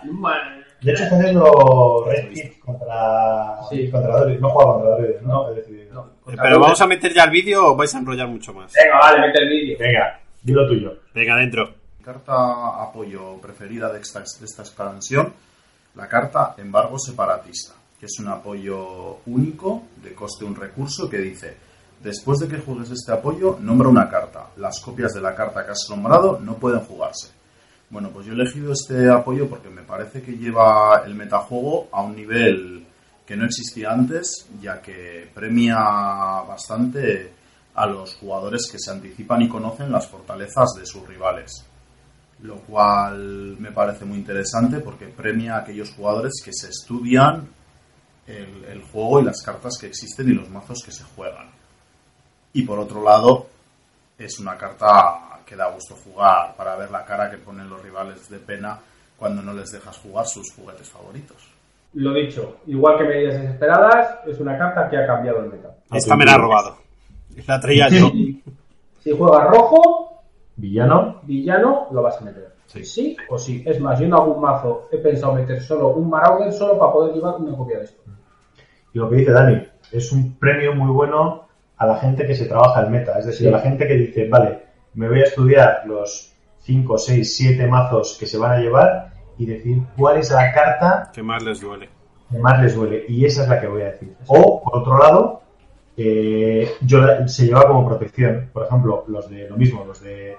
De hecho está haciendo Red Kit contra, Sí. contra Doritos. No juega contra Doritos, ¿no? No. He decidido. No, Eh, contra pero vamos a meter ya el vídeo o vais a enrollar mucho más. Venga, vale, mete el vídeo. Venga, dilo tuyo. Venga, adentro. Carta apoyo preferida de esta, de esta expansión, la carta embargo separatista, que es un apoyo único de coste un recurso que dice, después de que juegues este apoyo, nombra una carta. Las copias de la carta que has nombrado no pueden jugarse. Bueno, pues yo he elegido este apoyo porque me parece que lleva el metajuego a un nivel que no existía antes, ya que premia bastante a los jugadores que se anticipan y conocen las fortalezas de sus rivales lo cual me parece muy interesante porque premia a aquellos jugadores que se estudian el, el juego y las cartas que existen y los mazos que se juegan. Y por otro lado, es una carta que da gusto jugar para ver la cara que ponen los rivales de pena cuando no les dejas jugar sus juguetes favoritos. Lo dicho, igual que medidas desesperadas, es una carta que ha cambiado el meta. Esta me la ha robado. La traía yo. Si juegas rojo, Villano. villano, lo vas a meter. Sí. o sí. Es más, yo en algún mazo he pensado meter solo un Marauder solo para poder llevar una copia de esto. Y lo que dice Dani, es un premio muy bueno a la gente que se trabaja el meta. Es decir, Sí. a la gente que dice, vale, me voy a estudiar los 5, 6, 7 mazos que se van a llevar y decir cuál es la carta Que más les duele. que más les duele. Y esa es la que voy a decir. O, por otro lado, eh, yo la- se lleva como protección. Por ejemplo, los de lo mismo, los de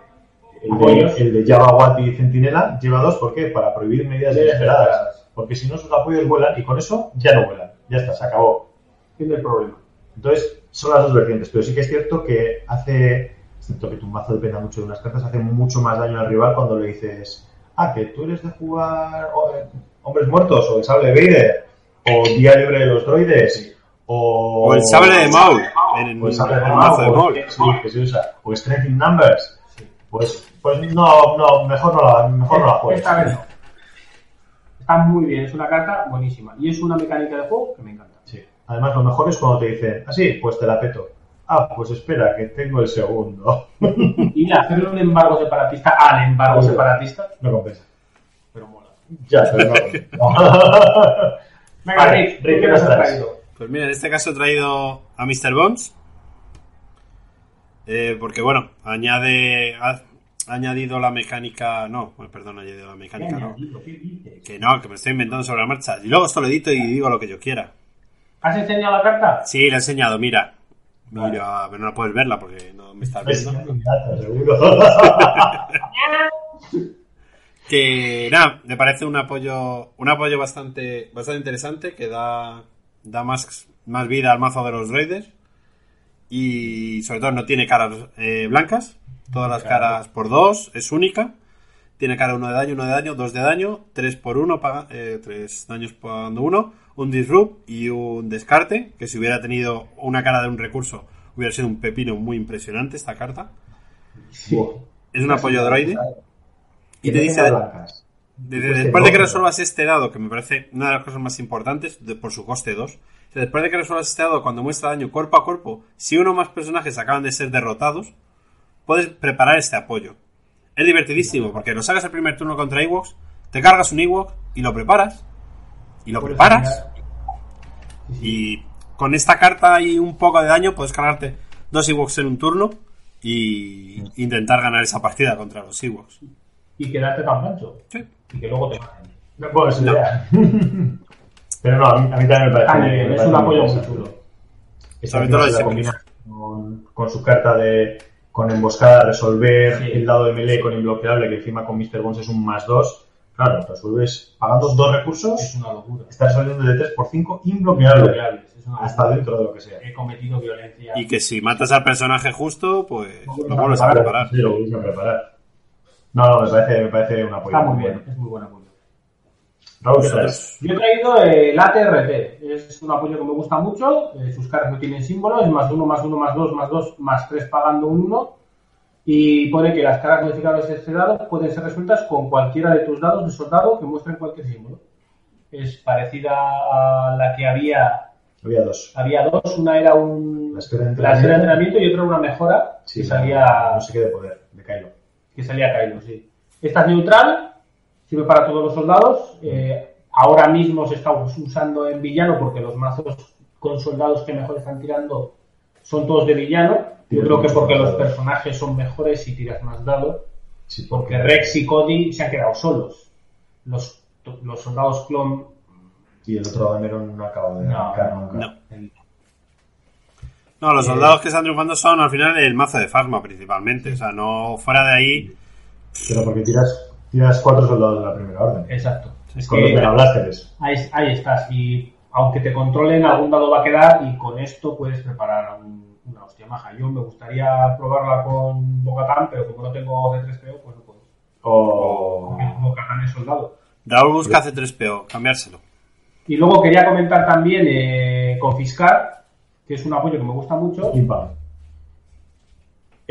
el de, el de Java, Watt y Centinela lleva dos, ¿por qué? Para prohibir medidas desesperadas. Porque si no, sus apoyos vuelan y con eso ya no vuelan. Ya está, se acabó. Fin del problema. Entonces, son las dos vertientes, pero sí que es cierto que hace, excepto que tu mazo dependa mucho de unas cartas, hace mucho más daño al rival cuando le dices, ah, que tú eres de jugar o, eh, Hombres Muertos, o el Sable de Vader, o Día Libre de los Droides, o... O el sable de Maul. O el Sable de el mazo de Maul, Maul. sí, que se usa, o Strength in Numbers, pues, pues no, no, mejor no la, mejor no la juegues. Esta vez no. Está muy bien, es una carta buenísima. Y es una mecánica de juego que me encanta. Sí. Además, lo mejor es cuando te dicen, ah, sí, pues te la peto. Ah, pues espera, que tengo el segundo. Y hacerle un embargo separatista al embargo Uy. separatista, No compensa. pero mola. Ya, pero no. Venga, Vale, Rick, ¿tú Rick, qué ¿qué nos has traído? Pues mira, en este caso he traído a Mr. Bones. Eh, porque bueno, añade. Ha, añadido la mecánica. No, bueno, perdón, ha añadido la mecánica, no. Que no, que me estoy inventando sobre la marcha. Y luego esto lo edito y digo lo que yo quiera. ¿Has enseñado la carta? Sí, le he enseñado, mira. Mira, pero no puedes verla porque no me estás Ves, viendo. seguro. Que nada, me parece un apoyo. Un apoyo bastante. bastante interesante. Que da. da más, más vida al mazo de los droides. Y sobre todo no tiene caras eh, blancas. Todas las caras por dos, es única. Tiene cara 1 de daño, 1 de daño, 2 de daño, 3 por 1, 3 daños pagando 1, un disrupt y un descarte, que si hubiera tenido una cara de un recurso hubiera sido un pepino muy impresionante esta carta. Es un apoyo droide. Y te dice, desde- Coste después de que dos, resuelvas este dado, que me parece una de las cosas más importantes, de- por su coste 2, después de que resuelvas este dado, cuando muestra daño cuerpo a cuerpo, si uno o más personajes acaban de ser derrotados, puedes preparar este apoyo. Es divertidísimo, porque lo sacas el primer turno contra Ewoks, te cargas un Ewok y lo preparas. Y lo preparas. Y con esta carta y un poco de daño puedes cargarte dos Ewoks en un turno y intentar ganar esa partida contra los Ewoks. Y quedarte tan mancho. Sí. Y que luego te maten. No puedo ser idea. Pero no, a mí, a mí también me parece. Me es parece un apoyo muy chulo. Sobre todo la Secret. combina con, con su carta de con emboscada, resolver Sí. el dado de melee con imbloqueable, que encima con Mr. Bones es un más 2. Claro, resuelves pagando dos recursos, Es una locura. estás resolviendo de 3 por 5 imbloqueable. Una Hasta dentro de lo que sea. He cometido violencia. Y que si matas al personaje justo, pues Lo lo vuelves a preparar. Sí, lo vuelves a preparar. No, no, me parece, me parece un apoyo. Está muy bien, es muy buen Yo he traído el ATRT. Es un apoyo que me gusta mucho. eh, sus cartas no tienen símbolo. Es más uno, más uno, más dos, más dos, más tres pagando un uno. Y pone que las caras modificadas de este dado pueden ser resueltas con cualquiera de tus dados de soldado que muestren cualquier símbolo. Es parecida a la que había. Había dos. Había dos. Una era un, La esfera de esfera de entrenamiento. entrenamiento y otra una mejora Sí, que salía No sé qué de poder, de Kylo. que salía Kylo, sí. Esta es neutral, sirve para todos los soldados. eh, ahora mismo se está usando en villano porque los mazos con soldados que mejor están tirando son todos de villano. Yo creo que porque los personajes son mejores y tiras más dados. Sí, Porque Rex y Cody se han quedado solos. Los, los soldados clon. Y el otro Dameron no acaba de No, arrancar nunca. no. No, los soldados que están triunfando son al final el mazo de Farma principalmente. O sea, no fuera de ahí. Pero porque tiras, tiras cuatro soldados de la primera orden. Exacto. Es Con los que Megablásteres. ahí, ahí estás. Y aunque te controlen, algún dado va a quedar y con esto puedes preparar un- una hostia maja. Yo me gustaría probarla con Bocatán, pero como no tengo de 3PO, pues no puedo. O. Bocatán es soldado. Raúl busca C3PO, cambiárselo. Y luego quería comentar también eh, Confiscar, que es un apoyo que me gusta mucho. Pim pam.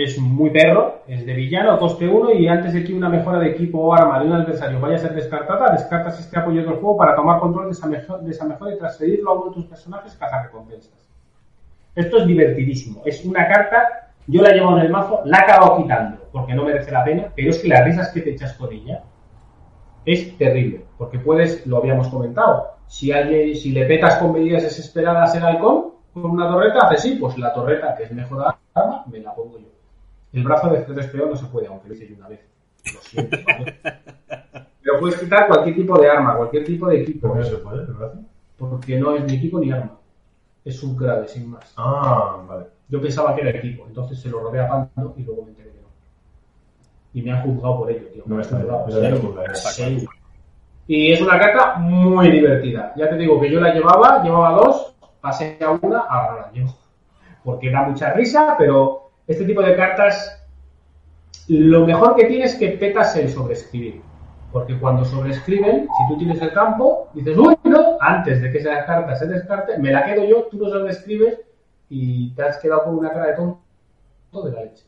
Es muy perro, es de villano, coste 1 y antes de que una mejora de equipo o arma de un adversario vaya a ser descartada, descartas este apoyo del juego para tomar control de esa, de esa mejora y transferirlo a uno de tus personajes recompensas. Esto es divertidísimo. Es una carta, yo la llevo en el mazo, la he acabado quitando porque no merece la pena, pero es que las risas que te echas con ella es terrible, porque puedes, lo habíamos comentado, si alguien, si le petas con medidas desesperadas el halcón con una torreta, hace sí, pues la torreta que es mejor arma, me la pongo yo. El brazo de C3PO no se puede, aunque lo hice yo una vez. Lo siento, ¿vale? Pero puedes quitar cualquier tipo de arma, cualquier tipo de equipo, ¿Por qué no se puede, el brazo? porque no es ni equipo ni arma. Es subgrave, sin más. Ah, vale. Yo pensaba que era equipo, entonces se lo robé a Pando y luego me enteré que no. Y me han juzgado por ello, tío. No Me está juzgado, sí. Y es una carta muy divertida. Ya te digo que yo la llevaba, llevaba dos, pasé a una, ahora la llevo. Porque da mucha risa, pero este tipo de cartas, lo mejor que tienes es que petas el sobreescribir. Porque cuando sobrescriben, si tú tienes el campo, dices, uy, no, antes de que esa carta se descarte, me la quedo yo, tú lo sobrescribes y te has quedado con una cara de tonto de la leche.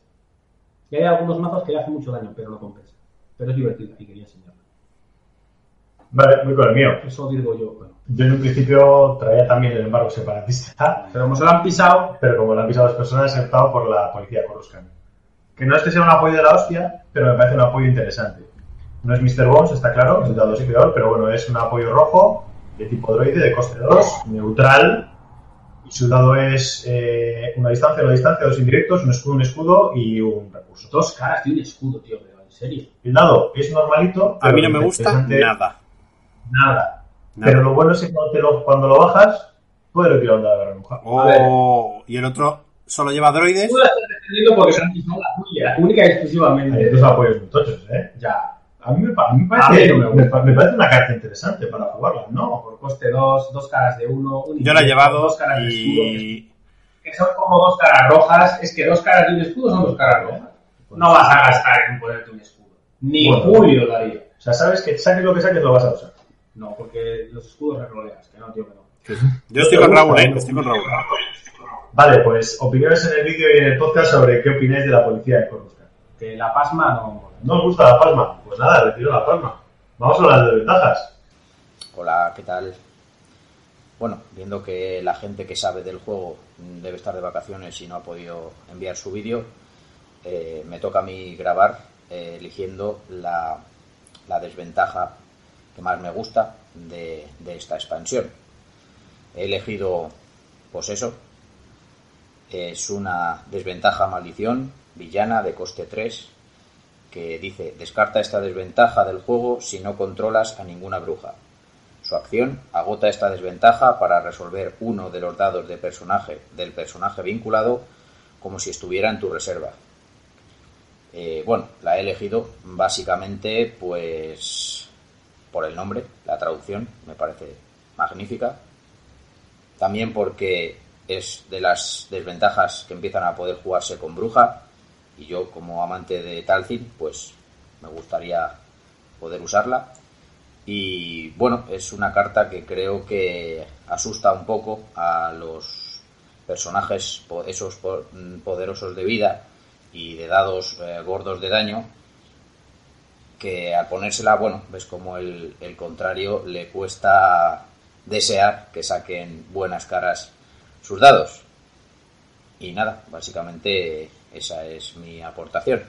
Y hay algunos mazos que le hacen mucho daño, pero no compensa. Pero es divertida y quería enseñarla. Vale, voy con el mío. Eso digo yo. Bueno. Yo en un principio traía también el embargo separatista, Pero como se lo han pisado, pero como lo han pisado las personas, he optado por la policía Coruscant. Que no es que sea un apoyo de la hostia, pero me parece un apoyo interesante. No es Mr. Bones, está claro, el dado es peor, pero bueno, es un apoyo rojo, de tipo droide, de coste 2, neutral, y su dado es eh, una distancia, una distancia, dos indirectos, un escudo, un escudo y un recurso. dos caras tiene escudo, tío, pero en serio. El dado es normalito. A mí no me gusta nada. Nada. Nada. Pero lo bueno es que cuando, te lo, cuando lo bajas, puedes retirar la remuja. Oh, y el otro solo lleva droides. Tú estás defendiendo porque se han pisado la tuya, única y Hay exclusivamente. dos apoyos muy tochos, ¿eh? Ya. A mí me, pa- a mí me A parece, mí me me, una carta interesante para jugarla, ¿no? Por coste dos, dos caras de uno. un Yo la he llevado dos caras de escudo, que- son como dos caras rojas. Es que dos caras de un escudo son dos caras rojas. No vas a gastar en ponerte un escudo. Ni Bueno. Julio lo haría. O sea, sabes que saques lo que saques lo vas a usar. No, porque los escudos reroleas, que no, tío, que no. yo estoy con Raúl, ¿eh? Estoy con Raúl. Vale, pues opiniones en el vídeo y en el podcast sobre qué opináis de la policía de Coruscant. Que la pasma no. ¿No os gusta la palma? Pues nada, retiro la palma. Vamos a hablar de ventajas. Hola, ¿qué tal? Bueno, viendo que la gente que sabe del juego debe estar de vacaciones y no ha podido enviar su vídeo, eh, me toca a mí grabar eh, eligiendo la, la desventaja que más me gusta de, de esta expansión. He elegido, pues eso, es una desventaja maldición villana de coste 3 que dice descarta esta desventaja del juego si no controlas a ninguna bruja. Su acción agota esta desventaja para resolver uno de los dados de personaje del personaje vinculado como si estuviera en tu reserva. Eh, bueno, la he elegido básicamente pues por el nombre, la traducción me parece magnífica. También porque es de las desventajas que empiezan a poder jugarse con bruja. Y yo, como amante de Talcin, pues me gustaría poder usarla. Y bueno, es una carta que creo que asusta un poco a los personajes, esos mm, poderosos de vida y de dados eh, gordos de daño, que al ponérsela, bueno, ves como el, el contrario le cuesta desear que saquen buenas caras sus dados. Y nada, básicamente esa es mi aportación.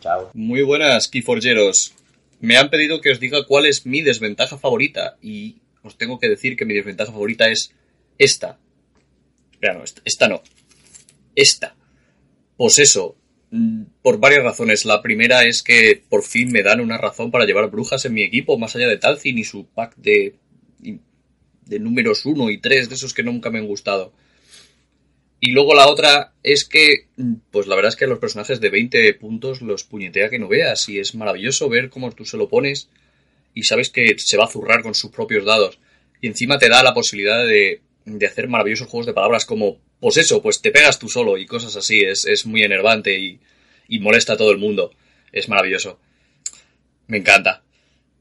Chao. Muy buenas, Keyforgeros. Me han pedido que os diga cuál es mi desventaja favorita y os tengo que decir que mi desventaja favorita es esta. No, esta, no. Esta. Pues eso, por varias razones. La primera es que por fin me dan una razón para llevar brujas en mi equipo, más allá de Talcin y su pack de, de números 1 y 3, de esos que nunca me han gustado. Y luego la otra es que, pues la verdad es que a los personajes de 20 puntos los puñetea que no veas. Y es maravilloso ver cómo tú se lo pones y sabes que se va a zurrar con sus propios dados. Y encima te da la posibilidad de, de hacer maravillosos juegos de palabras como, pues eso, pues te pegas tú solo y cosas así. Es, es muy enervante y, y molesta a todo el mundo. Es maravilloso. Me encanta.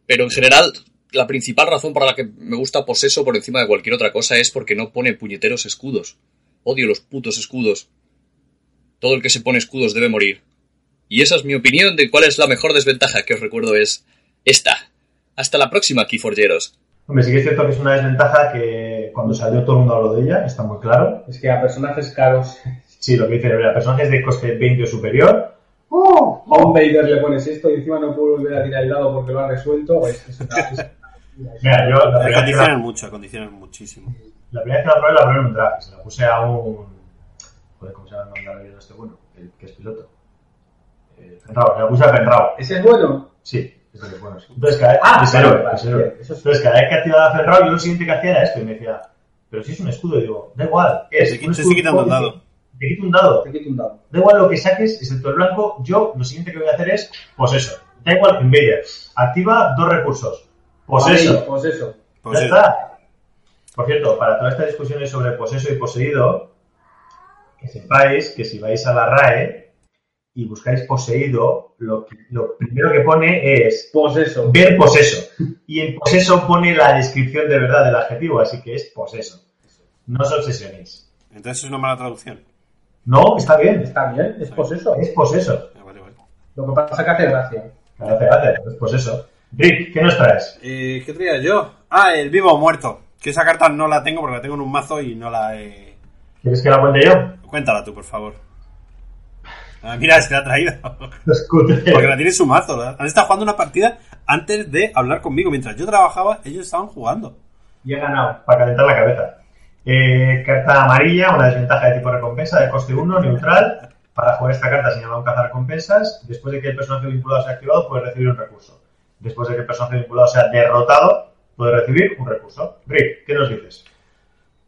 Pero en general, la principal razón por la que me gusta Poseso por encima de cualquier otra cosa es porque no pone puñeteros escudos. Odio los putos escudos. Todo el que se pone escudos debe morir. Y esa es mi opinión de cuál es la mejor desventaja que os recuerdo es esta. Hasta la próxima, Keyforgeros. Hombre, sí que es cierto que es una desventaja que cuando salió todo el mundo habló de ella, está muy claro. Es que a personajes caros, Sí, lo que dice, a personajes de coste 20 o superior, a un Vader le pones esto y encima no puedo volver a tirar el dado porque lo ha resuelto. Es, es una- es- Mira, yo la primera, vez que Condicionan la, mucho, condicionan muchísimo. la primera vez que la probé, la probé en un draft. Se la puse a un. Joder, ¿cómo se llama el nombre de este bueno? El que es piloto. Eh, Fenrao, se la puse a Fenrao. ¿Ese es bueno? Sí, Entonces, cada vez. Ah, vale, vale, Entonces, cada vez que activaba Fenrao, yo lo siguiente que hacía era esto. Y me decía, pero si es un escudo, y digo, da igual. ¿qué es? Un te escudo estoy quitando un político. dado. Te quito un dado. Te quito un dado. Da igual lo que saques, excepto el blanco, yo lo siguiente que voy a hacer es, pues eso. Da igual Invader. Activa dos recursos. Pues Vale, eso. Pues eso. Pues ya está. Por cierto, para todas estas discusiones sobre poseso y poseído, que sepáis que si vais a la RAE y buscáis poseído, lo, que- lo primero que pone es Pues eso. ver poseso. Y en poseso pone la descripción de verdad del adjetivo, así que es poseso. No os obsesionéis. Entonces es una mala traducción. No, está bien. Está bien, es pues eso. Es poseso. Ah, vale, vale. Lo que pasa es que hace gracia. Gracias, gracias. Es poseso. Rick, ¿qué nos traes? Eh, ¿Qué traía yo? Ah, el vivo o muerto. Que esa carta no la tengo porque la tengo en un mazo y no la he... ¿Quieres que la cuente yo? Cuéntala tú, por favor. Ah, mira, se la ha traído. Porque la tiene en su mazo. Han estado jugando una partida antes de hablar conmigo. Mientras yo trabajaba, ellos estaban jugando. Y he ganado. para calentar la cabeza. Eh, carta amarilla, una desventaja de tipo recompensa de coste 1, neutral. Para jugar esta carta se llama un cazar recompensas. Después de que el personaje vinculado sea activado, puede recibir un recurso. Después de que el personaje vinculado sea derrotado, puede recibir un recurso. Rick, ¿qué nos dices?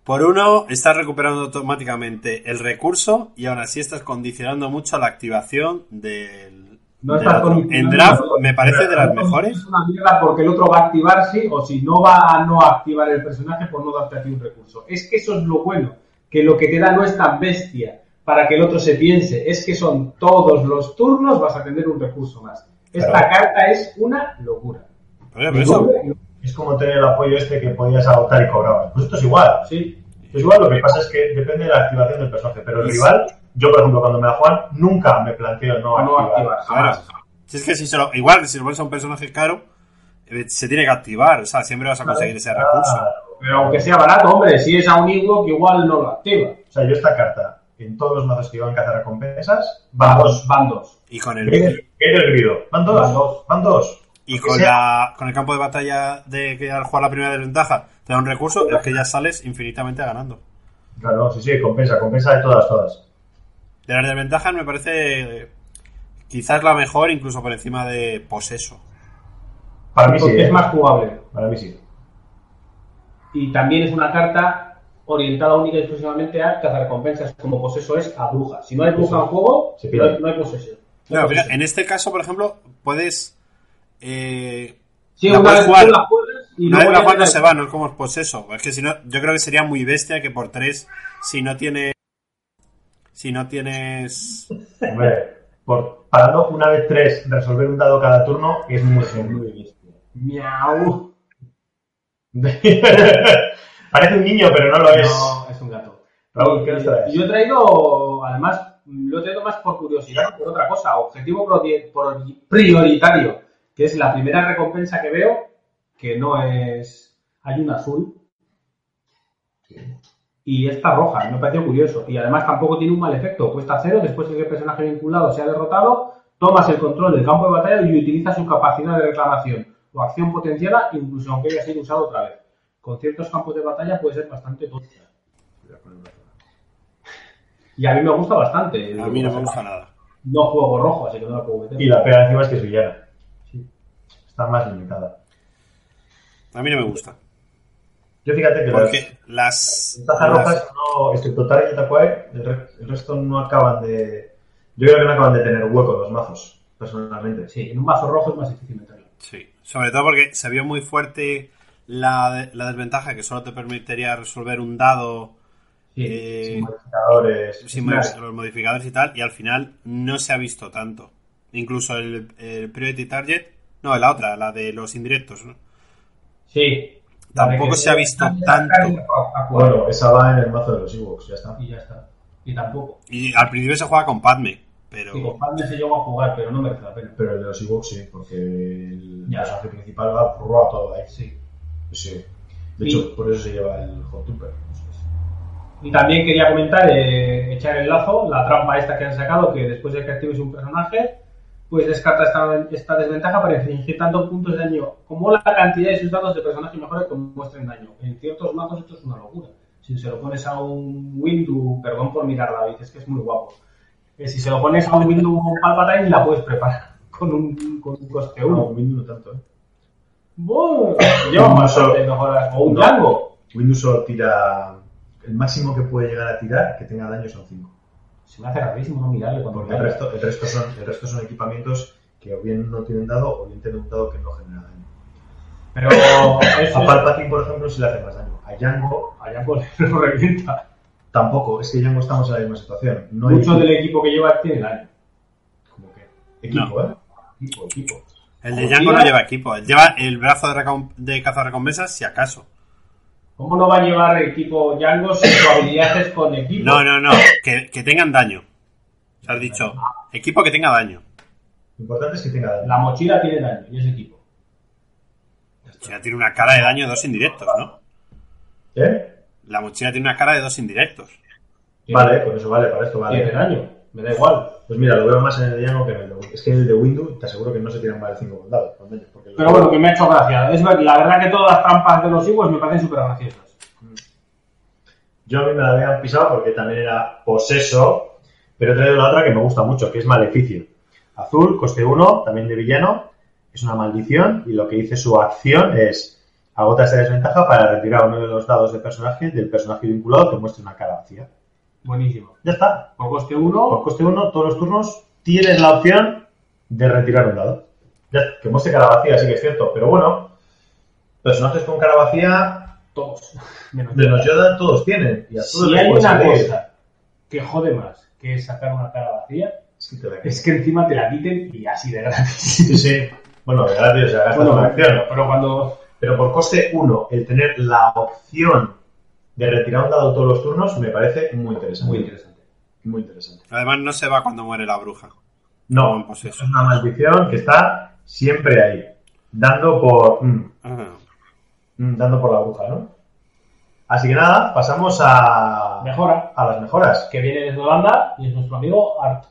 Por uno, estás recuperando automáticamente el recurso y aún así estás condicionando mucho la activación del... No del estás En draft me parece de las mejores. Es una mierda porque el otro va a activarse o si no va a no activar el personaje por no darte a ti un recurso. Es que eso es lo bueno, que lo que te da no es tan bestia para que el otro se piense, es que son todos los turnos vas a tener un recurso más. Esta Claro. carta es una locura. Pero por eso, Es como tener el apoyo este que podías agotar y cobrabas. Pues esto es igual. Sí, Esto es igual, lo que pasa es que depende de la activación del personaje. Pero el rival, yo por ejemplo, cuando me la juegan, nunca me planteo no no activar. Claro. Si es que si se lo, igual que si lo pones a un personaje caro, eh, se tiene que activar. O sea, siempre vas a conseguir ese recurso. Pero aunque sea barato, hombre, si es a un Ewok igual no lo activa. O sea, yo esta carta, en todos los mazos que iban a cazar recompensas, van dos. Van dos. Y con ¿Qué el, es el? Van dos. Van dos. Van dos. Y con, la, con el campo de batalla de que al jugar la primera desventaja te da un recurso, es que ya sales infinitamente ganando. Claro, sí, sí, compensa, compensa de todas, todas. De las desventajas me parece quizás la mejor, incluso por encima de Poseso. Para mí sí. Porque ¿eh? es más jugable. Para mí sí. Y también es una carta orientada única y exclusivamente a cazarrecompensas, como poseso es a bruja. Si no hay bruja en juego, no hay, no hay posesión. No en este caso, por ejemplo, puedes eh, Sí, La una vez jugar. tú la juegas y Una luego vez la ya cuando te- se va, no es como pues eso. Es que si no, yo creo que sería muy bestia que por tres, si no tiene. Si no tienes. Hombre, por, parando una vez tres, resolver un dado cada turno es muy Muy bestia. Miau. Parece un niño, pero no lo es. No, es un gato. Raúl, ¿qué nos traes? Yo he traído, además, lo he traído más por curiosidad que por otra cosa. Objetivo prioritario, que es la primera recompensa que veo, que no es. Hay un azul. Y esta roja, me pareció curioso. Y además tampoco tiene un mal efecto. Cuesta cero, después de que el personaje vinculado sea derrotado, tomas el control del campo de batalla y utilizas su capacidad de reclamación o acción potenciada, incluso aunque haya sido usado otra vez. Con ciertos campos de batalla puede ser bastante tonta. Y a mí me gusta bastante. A mí no me gusta nada. No juego rojo, así que no la puedo meter. Y la pega encima es que es villana. Está más limitada. A mí no me gusta. Yo fíjate que las Porque las. ventajas las- rojas, no, excepto Tara y el, re- el resto no acaban de. Yo creo que no acaban de tener hueco los mazos, personalmente. Sí, en un mazo rojo es más difícil meterlo. Sí. Sobre todo porque se vio muy fuerte la, la desventaja que solo te permitiría resolver un dado Sí, eh, Sin modificadores. sin nada. modi- los modificadores y tal, y al final no se ha visto tanto. Incluso el, el Priority Target, no, la otra, la de los indirectos, ¿no? Sí. Tampoco se ha visto tanto. Bueno, esa va en el mazo de los Ewoks, ya está. Y ya está. Y tampoco. Y al principio se juega con Padme, pero Y con Padme se llegó a jugar, pero no merece la pena. Pero el de los Ewoks sí, porque el Ya. personaje principal va a todo ahí. Sí. Sí. De Y- hecho, por eso se lleva el Hot Trooper. Y también quería comentar, eh, echar el lazo, la trampa esta que han sacado, que después de que actives un personaje, pues descarta esta, esta desventaja para infligir tanto puntos de daño como la cantidad de sus dados de personaje mejores que muestren daño. En ciertos mazos esto es una locura. Si se lo pones a un Windu, perdón por mirar David, es que es muy guapo. Eh, si se lo pones a un Windu Palpatine, la puedes preparar con un, con un coste No, 1. Windows no tanto, ¿eh? Bueno, lleva bastante mejoras. O un No. Django. Windows solo tira. El máximo que puede llegar a tirar que tenga daño son 5. Se me hace rarísimo no mirarle cuando Porque el resto, el, resto son, el resto son equipamientos que o bien no tienen dado o bien tienen un dado que no genera daño. Pero A Palpatine, por ejemplo, sí le hace más daño. A Django allá pues lo revienta. tampoco. Es que Django estamos en la misma situación. No Mucho equipo- del equipo que lleva tiene daño. como que- Equipo, ¿eh? Equipo, equipo. el de Django no lleva equipo. Lleva el brazo de, de cazarrecompensas, si acaso. ¿Cómo no va a llevar equipo Django si su habilidad es con equipo? No, no, no. Que, que tengan daño. Has dicho, equipo que tenga daño. Lo importante es que tenga daño. La mochila tiene daño y es equipo. mochila tiene una cara de daño de dos indirectos, ¿no? ¿Eh? La mochila tiene una cara de dos indirectos. Vale, con eso vale, para esto Tiene vale. daño. Me da igual. Pues mira, lo veo más en el de Django que en el de Windows. Es que el de Windows te aseguro que no se tiran más de 5 condados. con daño, porque Pero bueno, que me ha hecho gracia. Es la verdad que todas las trampas de los Ewoks me parecen súper graciosas. Yo a mí me la habían pisado porque también era poseso, pero he traído la otra que me gusta mucho, que es maleficio. Azul, coste 1, también de villano, es una maldición y lo que dice su acción es agota esta desventaja para retirar uno de los dados de personaje del personaje vinculado que muestre una cara vacía. Buenísimo. Ya está. Por coste Por 1, coste 1, todos los turnos tienes la opción de retirar un dado. Ya, que muestre cara vacía, sí que es cierto, pero bueno, personajes con cara vacía todos. Menos de los Yoda todos tienen. Y a todos Si hay una salir. cosa que jode más que sacar una cara vacía, Es que es encima te la quiten y así de gratis. Sí, sí. Bueno, de gratis, o sea, gastas Bueno, acción. pero cuando Pero por coste 1, el tener la opción de retirar un dado todos los turnos me parece muy interesante. Muy interesante. Muy interesante. Además, no se va cuando muere la bruja. No, Pues es una maldición que está siempre ahí, dando por mm, Ajá. mm, dando por la bruja, ¿no? Así que nada, pasamos a, mejora, a las mejoras. que viene desde Holanda y es nuestro amigo Art.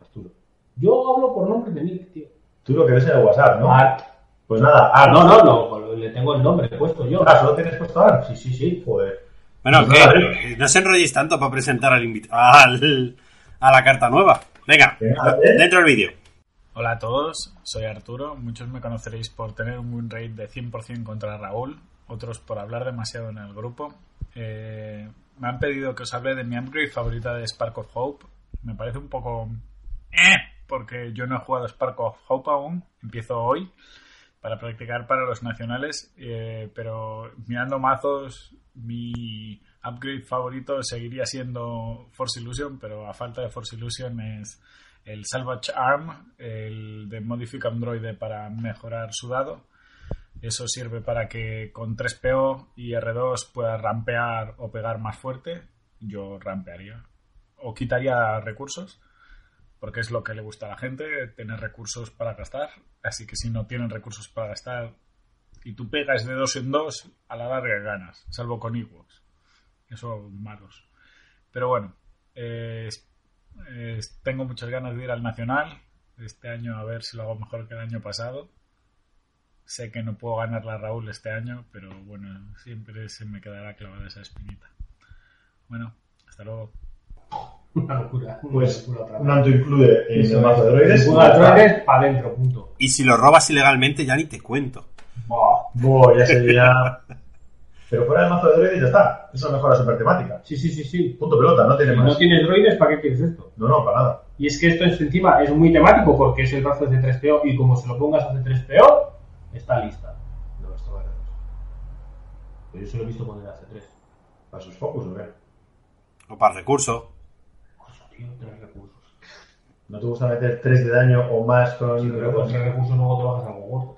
Arturo. Yo hablo por nombre de Nick, tío. Tú lo que ves en el WhatsApp, ¿no? Art. Pues nada. Ah, no, no, no, le tengo el nombre puesto yo. Ah, ¿solo tienes puesto Art? Sí, sí, sí. Joder. Bueno, Pues ¿qué? No se enrolléis tanto para presentar al invit- al, a la carta nueva. Venga, dentro del vídeo. Hola a todos, soy Arturo. Muchos me conoceréis por tener un win rate de 100% contra Raúl, otros por hablar demasiado en el grupo. Eh, me han pedido que os hable de mi upgrade favorita de Spark of Hope. Me parece un poco... eh, porque yo no he jugado Spark of Hope aún, empiezo hoy. Para practicar para los nacionales, eh, pero mirando mazos, mi upgrade favorito seguiría siendo Force Illusion, pero a falta de Force Illusion es el Salvage Arm, el de Modifica Android para mejorar su dado. Eso sirve para que con 3PO y R2 puedas rampear o pegar más fuerte. Yo rampearía. O quitaría recursos, porque es lo que le gusta a la gente, tener recursos para gastar. Así que si no tienen recursos para gastar y tú pegas de dos en dos, a la larga ganas, salvo con Ewoks. Eso malos. Pero bueno, tengo muchas ganas de ir al Nacional. Este año a ver si lo hago mejor que el año pasado. Sé que no puedo ganar la Raúl este año, pero bueno, siempre se me quedará clavada esa espinita. Bueno, hasta luego. Una locura. una Pues locura. Nanto incluye en Eso el mazo de es. droides. Juega droides, para adentro, punto. Y si lo robas ilegalmente, ya ni te cuento. Buah. Buah, ya sería. Pero fuera del mazo de droides ya está. Eso mejora super temática. Sí, sí, sí, sí. Punto pelota, no tiene Si más. no tienes droides, ¿para qué quieres esto? No, no, para nada. Y es que esto es, encima es muy temático porque es el brazo de C3PO y como se lo pongas a C3PO, está lista. No, esto va a Pero yo se lo he visto poner a C3. Para sus focus, ¿o qué? O para recurso. Tío, tres recursos. ¿No te gusta meter 3 de daño o más con. Sí, pero con tres recursos luego te bajas algo gordo.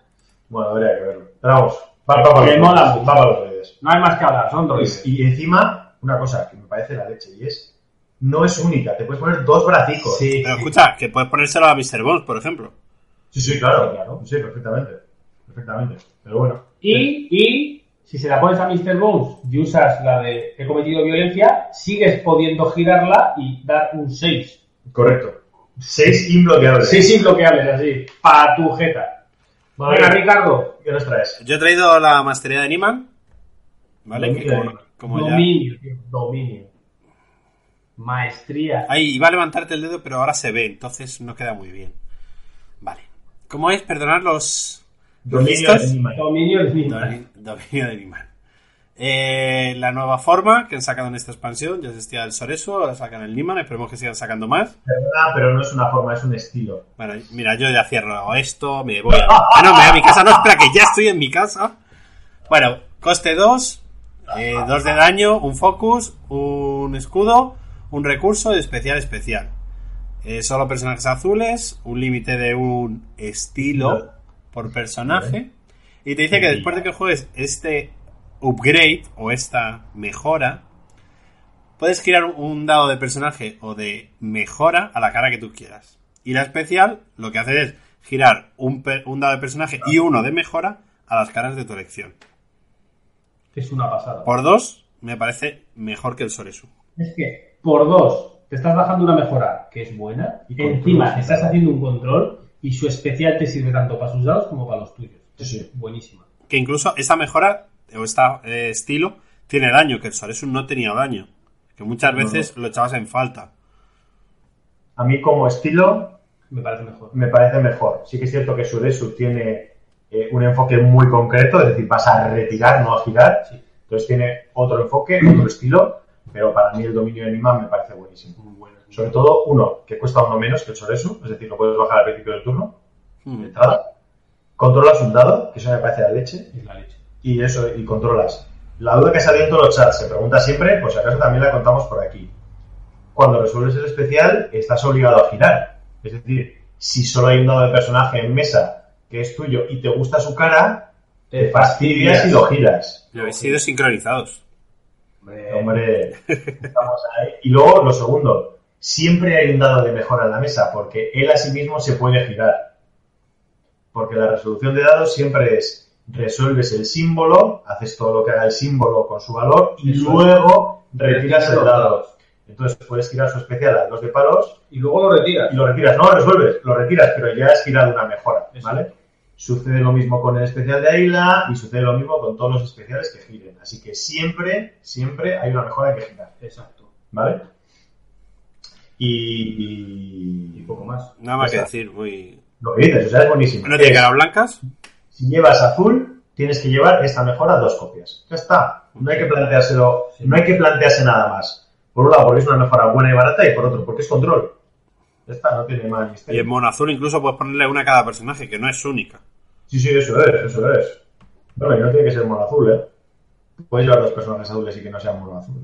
Bueno, habría que verlo. Pero vamos, va, va para Me los mola mucho. va para los droides. No hay más que hablar, son droides. Y encima, una cosa que me parece la leche y es. No es única, te puedes poner dos bracicos. Sí. Pero escucha, que puedes ponérselo a Mr. Bones, por ejemplo. sí, sí, claro. Claro. Sí, perfectamente. Perfectamente. Pero bueno. Y, y si se la pones a Mr. Bones y usas la de he cometido violencia, sigues pudiendo girarla y dar un 6. Correcto. 6 inbloqueables. 6 inbloqueables así, para tu jeta. Vale. Venga, Ricardo. ¿Qué nos traes? Yo he traído la mastería de Niman. ¿Vale? Que Dominio. como, como ya. Dominio, tío, dominio. Maestría. Ahí iba a levantarte el dedo, pero ahora se ve, entonces no queda muy bien. Vale. ¿Cómo es? Perdonar los. Dominio de Nimai. Dominio de Nima. Domi- Dominio de Niman. Eh, la nueva forma que han sacado en esta expansión, ya existía el Soresu, ahora sacan el Niman, esperemos que sigan sacando más. Perdona, pero no es una forma, es un estilo. Bueno, mira, yo ya cierro esto, me voy a... Ah, no, me voy a mi casa, no, espera, que ya estoy en mi casa. Bueno, coste 2, 2 de daño, un focus, un escudo, un recurso y especial especial. Eh, solo personajes azules, un límite de un estilo por personaje. Y te dice que después de que juegues este upgrade o esta mejora, puedes girar un- dado de personaje o de mejora a la cara que tú quieras. Y la especial lo que hace es girar un, dado de personaje y uno de mejora a las caras de tu elección. Es una pasada. Por dos, me parece mejor que el Soresu. Es que, por dos, te estás bajando una mejora que es buena, Y encima estás haciendo un control y su especial te sirve tanto para sus dados como para los tuyos. Sí, sí. Buenísima. Que incluso esta mejora o este estilo tiene daño, que el Soresu no tenía daño. Que muchas No, veces lo echabas en falta. A mí como estilo Me parece mejor. me parece mejor. Sí que es cierto que Sudesu tiene eh, un enfoque muy concreto, es decir, vas a retirar, no a girar. Sí. Entonces tiene otro enfoque, otro estilo, pero para mí el dominio de Niman me parece buenísimo. Muy. Sobre todo uno, que cuesta uno menos que el Soresu, es decir, lo puedes bajar al principio del turno, de Hmm. entrada. Controlas un dado, que eso me parece la leche, Es la leche. y eso, y controlas. La duda que salió en todos los chats, se pregunta siempre, pues si acaso también la contamos por aquí. Cuando resuelves el especial, estás obligado a girar. Es decir, si solo hay un dado de personaje en mesa que es tuyo y te gusta su cara, te fastidias y lo giras. Y habéis sido sincronizados. Hombre, Hombre, estamos ahí. Y luego, lo segundo, siempre hay un dado de mejora en la mesa, porque él a sí mismo se puede girar. Porque la resolución de dados siempre es, resuelves el símbolo, haces todo lo que haga el símbolo con su valor, y Eso es. luego retiras el dado. dados. Entonces puedes girar su especial a dos de palos Y luego lo retiras. y lo retiras. No lo resuelves, lo retiras, pero ya has girado una mejora, Eso. ¿vale? Sucede lo mismo con el especial de Aila y sucede lo mismo con todos los especiales que giren. Así que siempre, siempre hay una mejora que girar, Exacto. ¿vale? Y, Y poco más. Nada más que decir, muy... lo que dices, o sea, es buenísimo. ¿No tiene caras blancas? si llevas azul, tienes que llevar esta mejora dos copias. Ya está. No hay que planteárselo, no hay que plantearse nada más. Por un lado, porque es una mejora buena y barata, y por otro, porque es control. Ya está, no tiene más Y misterio. en mono azul incluso puedes ponerle una a cada personaje, que no es única. Sí, sí, eso es, eso es. Bueno, y no tiene que ser mono azul, ¿eh? Puedes llevar dos personajes azules y que no sean mono azul.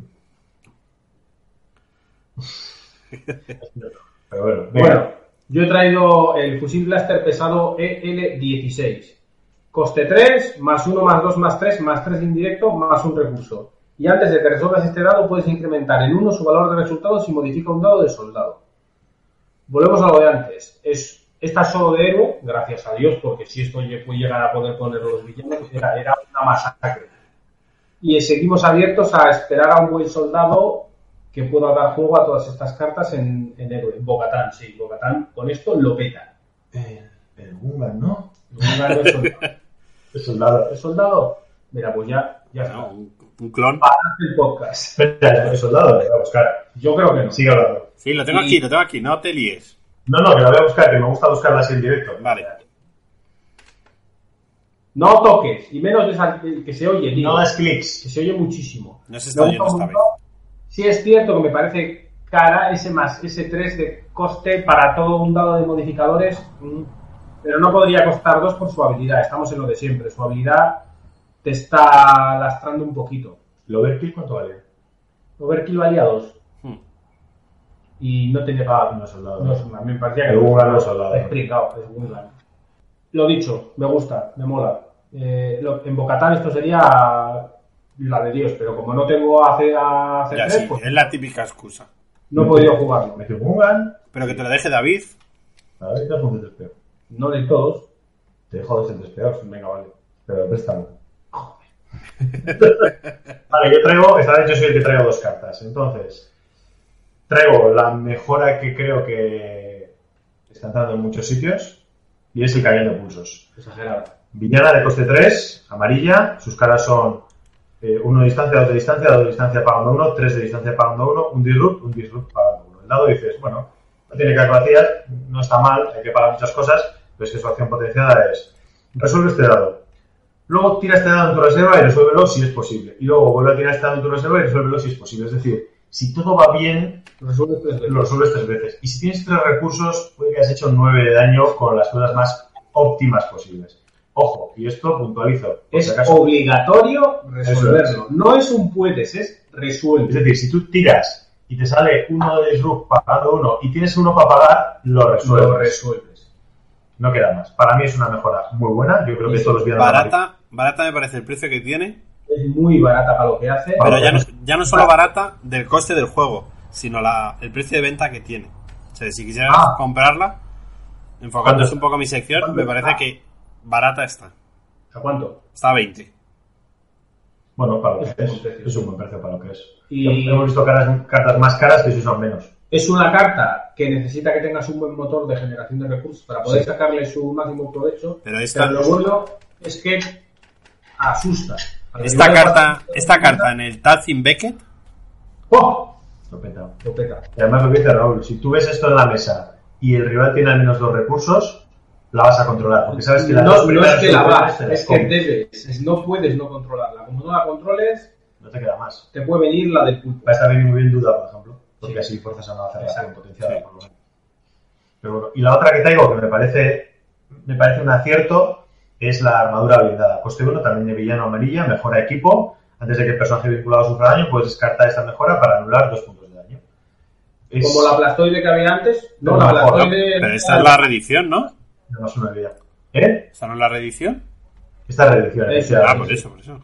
Pero bueno, venga. Bueno, yo he traído el fusil blaster pesado EL16. Coste 3, más 1, más 2, más 3, más 3 indirecto, más un recurso. Y antes de que resuelvas este dado, puedes incrementar en 1 su valor de resultado si modifica un dado de soldado. Volvemos a lo de antes. Es, solo de héroe, gracias a Dios, porque si esto llegar a poder poner los villanos, era, era una masacre. Y seguimos abiertos a esperar a un buen soldado que pueda dar juego a todas estas cartas en, en héroe. Bocatán, sí, Bocatán con esto lo peta. El, el Gungan, ¿no? Gungan no es soldado. El soldado. ¿Es soldado? Mira, pues ya, ya está. No, un, un clon. Para el podcast. Espera, el soldado, lo voy a buscar. Yo creo que no. Sigue hablando. Sí, lo tengo Y- aquí, lo tengo aquí, no te líes. No, no, que lo voy a buscar, que me gusta buscarla así en directo. Vale. No toques, y menos de que se oye, tío. No das clics. que se oye muchísimo. No se está oyendo esta. Sí es cierto que me parece cara ese más, ese 3 de coste para todo un dado de modificadores, mm, pero no podría costar 2 por su habilidad. Estamos en lo de siempre. Su habilidad te está lastrando un poquito. ¿Lo overkill cuánto vale? Overkill valía 2 Hmm. y no tenía Ah, no es soldado. No, a mí me parecía que El Gungan no es soldado. Es. Lo dicho, me gusta, me mola. Eh, lo- en Bocatán esto sería la de Dios, pero como no tengo a Ya, C3, sí, pues es la típica excusa. no he podido jugarlo. Mete un Gungan. Pero que te lo deje David. A ver, te das un C3 No de todos. Te dejo dos C3 peor. Venga, vale. Pero préstame. vale, yo traigo, esta vez yo soy el que traigo dos cartas. Entonces, traigo la mejora que creo que está entrando en muchos sitios y es el cañón de pulsos. Exagerado. Villana de coste 3, amarilla. Sus caras son 1 de distancia, 2 de distancia, 2 de distancia pagando 1, 3 de distancia pagando 1, un disrupt, un disrupt pagando 1. El dado dices, bueno, no tiene calculación, no está mal, hay que pagar muchas cosas, pero es que su acción potenciada es resuelve este dado. Luego tira este dado en tu reserva y resuélvelo si es posible. Y luego vuelve a tirar este dado en tu reserva y resuélvelo si es posible. Es decir, si todo va bien, Lo resuelves tres veces. lo resuelves tres veces. Y si tienes tres recursos, puede que hayas hecho nueve de daño con las cosas más óptimas posibles. Ojo, y esto puntualizo. Es si obligatorio resolverlo. Eso No es un puedes, es Es resuelve. decir, si tú tiras y te sale uno de disrupt pagando uno y tienes uno para pagar, lo resuelves. Lo resuelves. No queda más. Para mí es una mejora muy buena. Yo creo que esto los villanos Barata, barata me parece el precio que tiene. Es muy barata para lo que hace. Pero ya no, ya no solo barata del coste del juego, sino la, el precio de venta que tiene. O sea, si quisieras Ah. comprarla, enfocándose un poco a mi sección, ¿Cuánto me parece que barata está. ¿A cuánto? Está a 20. Bueno, para lo Es que un es. buen precio. Es un buen precio para lo que es. Y- Hemos visto caras- cartas más caras que si son menos. Es una carta que necesita que tengas un buen motor de generación de recursos para poder Sí. sacarle su máximo provecho. Pero esta, Pero lo bueno es que asusta. Esta carta, esta carta en el Tazin Beckett, ¡Oh! Lo peta. Lo peta. Y además lo que dice Raúl, si tú ves esto en la mesa y el rival tiene al menos dos recursos, la vas a controlar. Porque sabes que las no, no es que la vas, es que debes. Es- no puedes no controlarla. Como no la controles, No te queda más. te puede venir la del pulpo. Va a estar bien muy bien duda, por ejemplo. Porque Sí. así fuerzas a no hacer la potenciada, por lo menos. Pero bueno, y la otra que traigo que me parece, me parece un acierto es la armadura blindada. Coste 1 también de villano amarilla, mejora equipo. Antes de que el personaje vinculado sufra daño, puedes descartar esta mejora para anular dos puntos de daño. Es Como la plastoide que había antes. No, Pero la ¿no? plastoide. pero esta es la reedición, ¿no? De más una vida. ¿Eh? ¿Esta no es la reedición? Esta es reedición. Eso, efectivamente. Ah, por eso, por eso.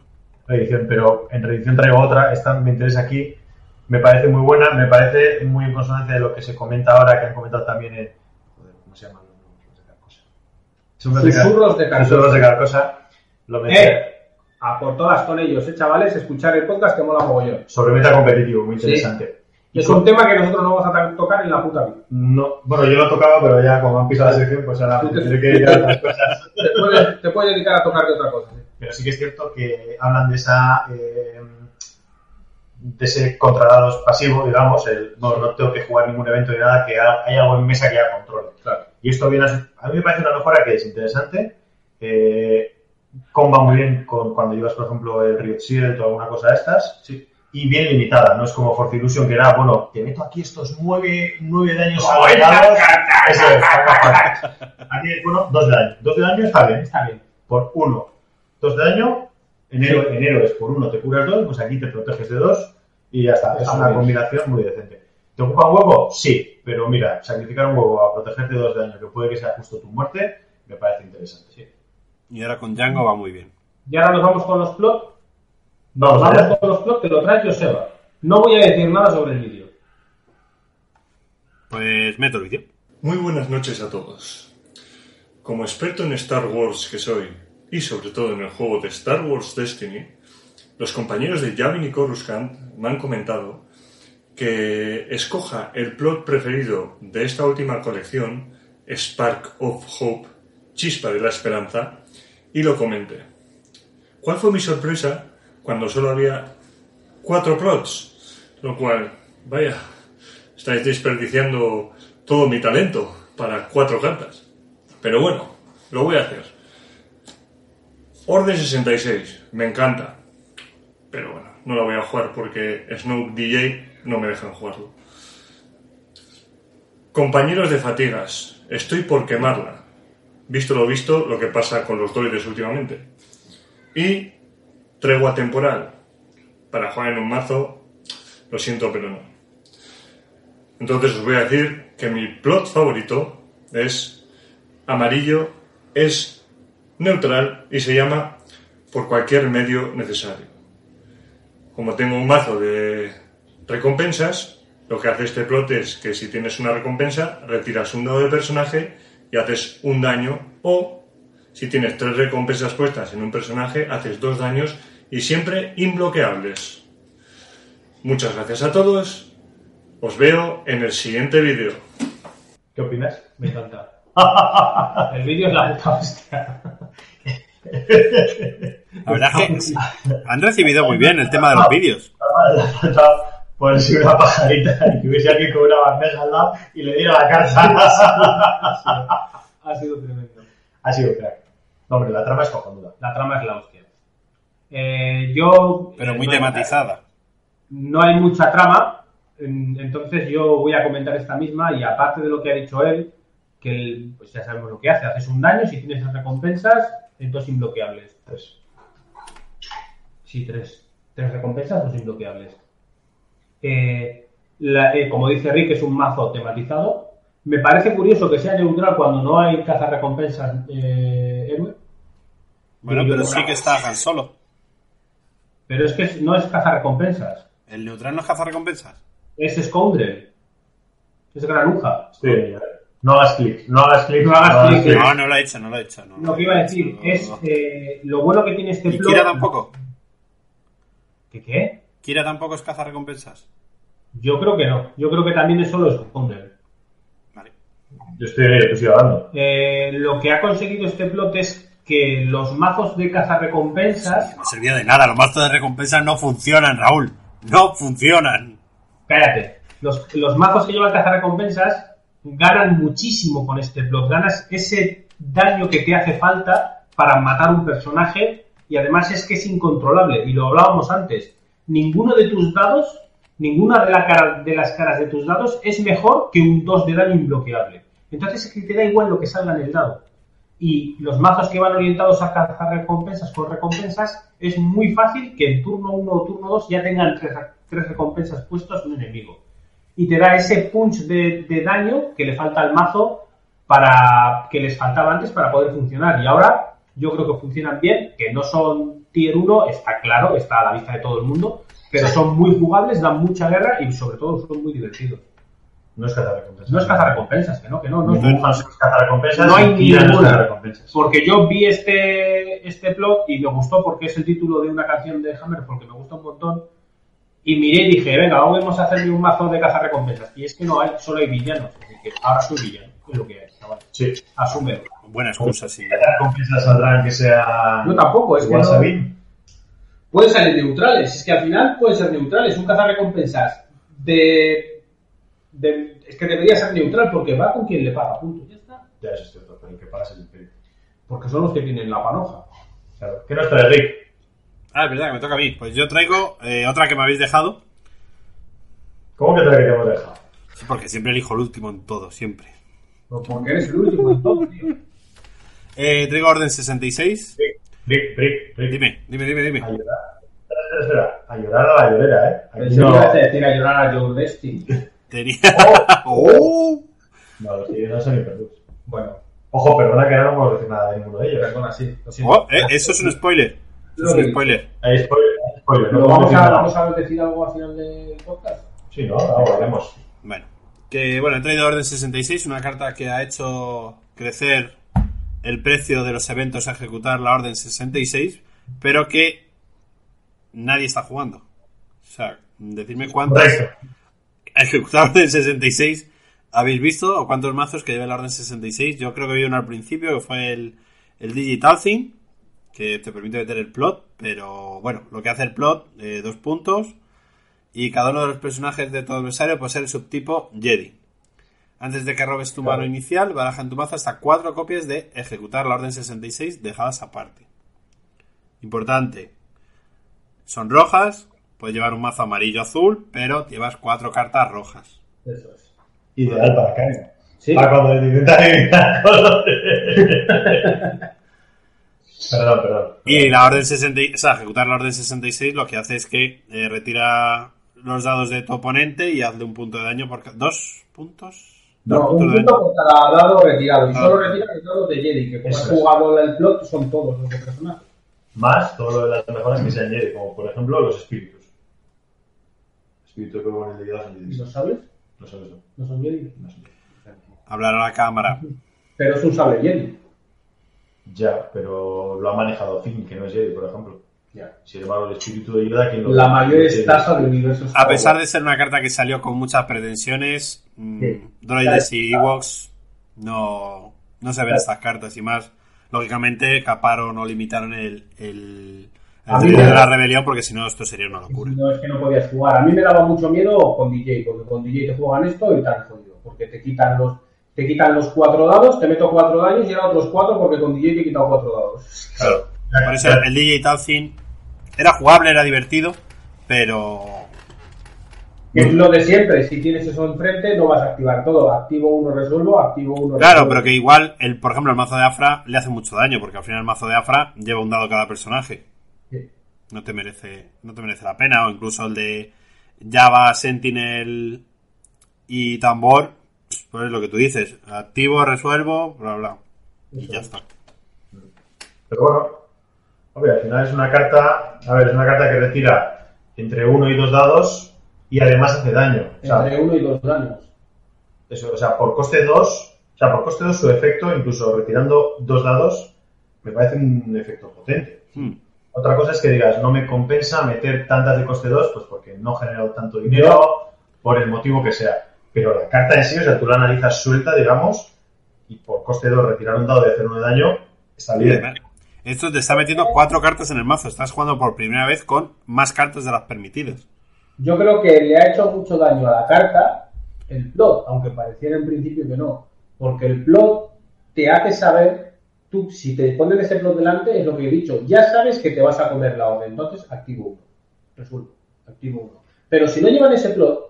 reedición, pero en reedición traigo otra, esta me interesa aquí, me parece muy buena, me parece muy en consonancia de lo que se comenta ahora, que han comentado también en... Joder, ¿cómo se llama? Susurros de Carcosa. Susurros de Carcosa. Susurros de Carcosa. Lo Eh, a por todas con ellos, eh, chavales, escuchar el podcast que mola mogollón. sobre meta competitivo, muy interesante. Es un tema que nosotros no vamos a tocar en la puta vida. No, bueno, yo lo tocaba, pero ya como han pisado la sección, pues ahora tendré que ir a otras cosas. Te puedes, te puedes dedicar a tocarte otra cosa. ¿eh? Pero sí que es cierto que hablan de esa eh, de ese contradados pasivo, digamos, el no, no tengo que jugar ningún evento ni nada, que ha- hay algo en mesa que ya controle. Y esto viene a, a mí me parece una mejora que es interesante, eh, comba muy bien con cuando llevas, por ejemplo, el Riot Shield o alguna cosa de estas, y bien limitada, no es como Force Illusion que era, bueno, te meto aquí estos nueve, nueve daños agregados. Eso es, Aquí, bueno, dos de daño. Dos de daño está bien. Está bien. por 1, 2 de daño. Enero, enero es por 1, te curas 2, pues aquí te proteges de 2 y ya está. Es Está una bien. combinación muy decente. ¿Te ocupa un huevo? Sí, pero mira, sacrificar un huevo a protegerte de 2 de daño, que puede que sea justo tu muerte, me parece interesante. Y ahora con Django va muy bien. Y ahora nos vamos con los plot. Vamos Vamos allá. con los plot que lo trae Joseba. No voy a decir nada sobre el vídeo. Pues meto el vídeo. Muy buenas noches a todos. Como experto en Star Wars que soy, y sobre todo en el juego de Star Wars Destiny, los compañeros de Yavin y Coruscant me han comentado que escoja el plot preferido de esta última colección, Spark of Hope, Chispa de la Esperanza, y lo comente. ¿Cuál fue mi sorpresa cuando solo había cuatro plots? Lo cual, vaya, estáis desperdiciando todo mi talento para cuatro cartas. Pero bueno, lo voy a hacer. Orden 66, me encanta. Pero bueno, no la voy a jugar porque Snoop DJ no me dejan jugarlo. Compañeros de fatigas, estoy por quemarla. Visto lo visto, lo que pasa con los droides últimamente. Y tregua temporal. Para jugar en un mazo, lo siento, pero no. Entonces os voy a decir que mi plot favorito es amarillo, es neutral y se llama por cualquier medio necesario. Como tengo un mazo de recompensas, lo que hace este plot es que si tienes una recompensa, retiras un dado de personaje y haces un daño o si tienes tres recompensas puestas en un personaje, haces dos daños y siempre imbloqueables. Muchas gracias a todos. Os veo en el siguiente vídeo. ¿Qué opinas? Me encanta. El vídeo es la puta hostia. La verdad es que han recibido muy bien el tema de los vídeos. Faltado ponerse una pajarita y que hubiese alguien con una bandeja al lado y le diera la carta. Ha sido tremendo. ha sido crack. No, hombre, la trama es cojonuda. La trama es la hostia. Eh, yo. Pero eh, muy no- tematizada. No hay mucha trama, en- entonces yo voy a comentar esta misma y aparte de lo que ha dicho él, que él, pues ya sabemos lo que hace, haces un daño, si tienes esas recompensas, es dos imbloqueables. Tres. Sí, tres. Tres recompensas, dos imbloqueables. Eh, la- eh, como dice Rick, es un mazo tematizado. Me parece curioso que sea neutral cuando no hay caza recompensas eh, héroe. Bueno, pero sí que está Han Solo. Pero es que no es caza recompensas, ¿El neutral no es recompensas? es Scoundrel. Es granuja. ¿eh? No hagas clic, no hagas clic. No hagas clic. No, no lo he hecho, no lo he hecho. no, Lo que iba a decir es eh, lo bueno que tiene este ¿Y plot. Kira tampoco? ¿Qué qué? ¿Kira tampoco es caza recompensas? Yo creo que no. Yo creo que también es solo Scoundrel. Vale. Yo estoy en ello, te estoy hablando. Eh, lo que ha conseguido este plot es que los mazos de cazarrecompensas. No servía de nada, los mazos de recompensas no funcionan, Raúl. No funcionan. Cállate. Los, los mazos que llevan cazarrecompensas ganan muchísimo con este plot. Ganas ese daño que te hace falta para matar un personaje y además es que es incontrolable. Y lo hablábamos antes. Ninguno de tus dados, ninguna de, la cara- de las caras de tus dados es mejor que un 2 de daño imbloqueable. Entonces es que te da igual lo que salga en el dado. Y los mazos que van orientados a cazar recompensas con recompensas, es muy fácil que en turno 1 o turno 2 ya tengan tres, tres recompensas puestas un enemigo. Y te da ese punch de, de daño que le falta al mazo para que les faltaba antes para poder funcionar. Y ahora yo creo que funcionan bien, que no son tier 1, está claro, está a la vista de todo el mundo, pero son muy jugables, dan mucha guerra y sobre todo son muy divertidos. No es cazar recompensas. No es cazar recompensas, que no, que no, no. No es. No hay y Kira no es ninguna. Porque yo vi este, este plot y me gustó porque es el título de una canción de Hammer, porque me gusta un montón. Y miré y dije, venga, vamos a hacerle un mazo de cazar recompensas. Y es que no hay, solo hay villanos. Así que ahora soy villano. Es lo que hay, chaval. Sí. Asúmelo. Buena excusa, sí. ¿Qué recompensas saldrán que sea. Yo tampoco, es que no-? Pueden salir neutrales, es que al final pueden ser neutrales. Un cazarrecompensas de, de. Es que debería ser neutral porque va con quien le paga, punto. Ya está. Ya, eso es cierto, pero el que pagas es el imperio. Porque son los que tienen la panoja. Claro. ¿Qué nos trae Rick? Ah, es verdad que me toca a mí. Pues yo traigo eh, otra que me habéis dejado. ¿Cómo que trae que te hemos dejado? Sí, porque siempre elijo el último en todo, siempre. Porque eres el último en todo, tío. Eh, traigo Orden 66. Sí, Brick, Brick, Brick. Dime, dime, dime, dime. A llorar. Espera, espera, espera. A llorar a la llorera, ¿eh? Pensé que no, ibas a decir a llorar a Joe Destiny. Tenía... ¡Oh! no, los no son hiperlux. Bueno, Ojo, perdona que ahora no puedo decir nada de ninguno de ellos. perdona, sí. Lo siento. Oh, eh, eso es un spoiler. Eso es un spoiler. Hay spoiler, hay spoiler. No ¿Lo puedo vamos, a. ¿Vamos a decir algo al final del podcast? Sí, ¿no? Ahora veremos. Bueno, que bueno, he traído Orden 66, una carta que ha hecho crecer el precio de los eventos a ejecutar la Orden 66, pero que nadie está jugando. O sea, decirme cuántas Correcto. Ejecutar Orden 66 habéis visto o cuántos mazos que lleva la Orden 66. Yo creo que vi uno al principio que fue el, el Digital Thing, que te permite meter el plot, pero bueno, lo que hace el plot, eh, dos puntos, y cada uno de los personajes de tu adversario puede ser el subtipo Jedi. Antes de que robes tu mano inicial, baraja en tu mazo hasta cuatro copias de ejecutar la orden 66 dejadas aparte. Importante. Son rojas, puedes llevar un mazo amarillo azul, pero llevas cuatro cartas rojas. Eso es. Ideal para Karen. Sí. Para cuando le intentas adivinar colores. perdón, perdón. Y la orden 66, o sea, ejecutar la orden 66 lo que hace es que eh, retira los dados de tu oponente y hazle un punto de daño por ca- dos puntos. Dos No, puntos un punto por cada dado retirado. Y Ah. solo retira los dados de Jedi, que como has es. jugado el plot, son todos los de personajes. Más todo lo de las mejoras que se añade, como por ejemplo los espíritus. Espíritu de Dios ¿Y los sables? No son eso. No son Jedi. No son. Hablar a la cámara. Pero es un sable Jedi. Ya, pero lo ha manejado Finn, que no es Jedi, por ejemplo. Ya. Sin embargo, el espíritu de Yoda, ¿quién lo La mayor estafa del universo. A pesar de ser una carta que salió con muchas pretensiones, mm, Sí. droides y Ewoks no, no se ven estas cartas y más. Lógicamente caparon o limitaron el, el A mí de la rebelión porque si no esto sería una locura. No es que no podías jugar. A mí me daba mucho miedo con DJ, porque con DJ te juegan esto y tan jodido. Porque te quitan los te quitan los cuatro dados, te meto cuatro daños y ahora otros cuatro porque con DJ te he quitado cuatro dados. Claro. Por eso el DJ Talzin era jugable, era divertido, pero Es lo de siempre, si tienes eso enfrente no vas a activar todo. Activo uno, resuelvo, activo uno, Claro, resuelvo. pero que igual, el, por ejemplo, el mazo de Afra le hace mucho daño, porque al final el mazo de Afra lleva un dado cada personaje. No te merece, no te merece la pena. O incluso el de Java, Sentinel y Tambor, pues es lo que tú dices. Activo, resuelvo, bla, bla. Y ya está. Pero bueno, obvio, al final es una carta, a ver, es una carta que retira entre uno y dos dados y además hace daño. O sea, Entre uno y dos daños. eso, o sea, por coste 2, o sea, por coste 2 su efecto, incluso retirando dos dados, me parece un efecto potente. Hmm. Otra cosa es que digas, no me compensa meter tantas de coste 2, pues porque no he generado tanto dinero, por el motivo que sea. Pero la carta en sí, o sea, tú la analizas suelta, digamos, y por coste 2 retirar un dado de hacer uno de daño, está bien. Esto te está metiendo cuatro cartas en el mazo. Estás jugando por primera vez con más cartas de las permitidas. Yo creo que le ha hecho mucho daño a la carta el plot, aunque pareciera en principio que no. Porque el plot te hace saber, tú si te ponen ese plot delante, es lo que he dicho, ya sabes que te vas a comer la orden, entonces activo uno, resuelvo, activo uno. Pero si no llevan ese plot,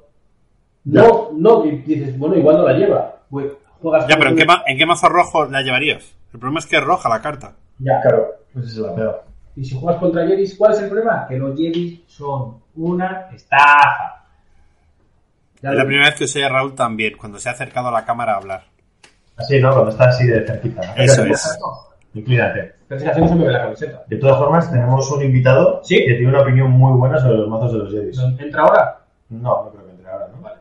no, no, y dices, bueno, igual no la lleva. Pues, juegas Ya, pero ¿en qué, ma- ¿en qué mazo rojo la llevarías? El problema es que es roja la carta. Ya, Claro, pues es la peor. Y si juegas contra Jedis, ¿cuál es el problema? Que los Jedis son una estafa. Ya Es la primera vez que usé a Raúl también, cuando se ha acercado a la cámara a hablar. Así, ¿no? Cuando está así de cerquita. Eso es. Inclínate. Pero es que así no se me ve la camiseta. De todas formas, tenemos un invitado ¿Sí? que tiene una opinión muy buena sobre los mazos de los Jedis. ¿Entra ahora? No, no creo que entre ahora, ¿no? Vale.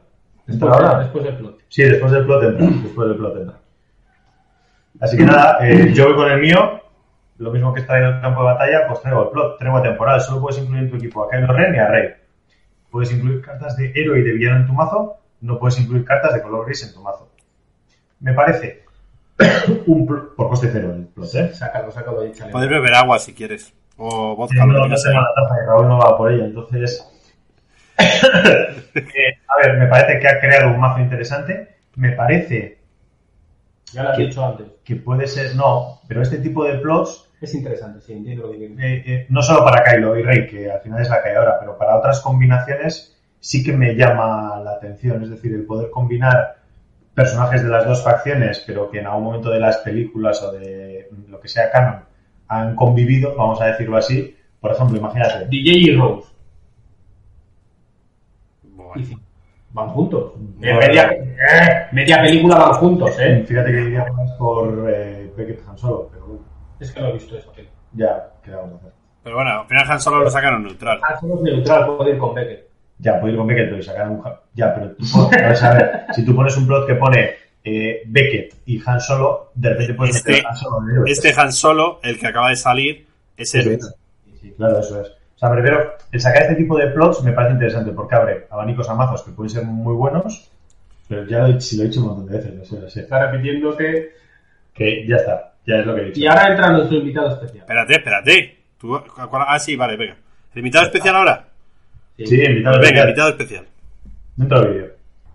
¿Entra Después, ahora? después del plot. Sí, después del plot entra. Después del plot entra. Así que nada, eh, yo voy con el mío. Lo mismo que he traído el campo de batalla, pues traigo el plot. Tregua temporal. Solo puedes incluir en tu equipo a Kylo Ren y a Rey. Puedes incluir cartas de héroe y de villano en tu mazo. No puedes incluir cartas de color gris en tu mazo. Me parece un por coste cero el plot, ¿eh? Sácalo, sácalo ahí, chale. Puedes beber agua si quieres. O vodka, no, lo que no quieras. tengo la taza y Raúl no va por ella, entonces... Eh, a ver, me parece que ha creado un mazo interesante. Me parece Ya lo has ¿Qué? dicho antes. que puede ser... No, pero este tipo de plots, Es interesante, sí, entiendo que eh, eh, no solo para Kylo y Rey, que al final es la que hay ahora, pero para otras combinaciones sí que me llama la atención. Es decir, el poder combinar personajes de las dos facciones, pero que en algún momento de las películas o de lo que sea canon han convivido, vamos a decirlo así. Por ejemplo, imagínate. DJ y Rose. Bueno. Y- Van juntos. Bueno. Media, eh, media película van juntos, ¿eh? Fíjate que iría más por eh, Beckett Han Solo, pero bueno, Es que lo he visto esa película. ya, ¿qué vamos a hacer? Pero bueno, al final Han Solo lo sacaron neutral. Ah, solo es neutral, puede ir con Beckett. Ya, puedo ir con Beckett, pero y sacar un... Han- Ya, pero tú, pon- a ver, si tú pones un plot que pone eh, Beckett y Han Solo, de repente puedes Este- meter a Han Solo medio. Este Han Solo, el que acaba de salir, es el... Sí, sí, claro, eso es. O sea, me refiero, el sacar este tipo de plots me parece interesante porque abre abanicos a mazos que pueden ser muy buenos, pero ya lo he, si lo he dicho un montón de veces, no sé, no sé. Está repitiéndote. Que ya está, ya es lo que he dicho. Y ahora entra nuestro invitado especial. Espérate, espérate. ¿Tú, cuál- ah, sí, vale, venga. ¿El invitado especial ahora? Sí, invitado Pues venga, especial. invitado especial. Dentro del vídeo.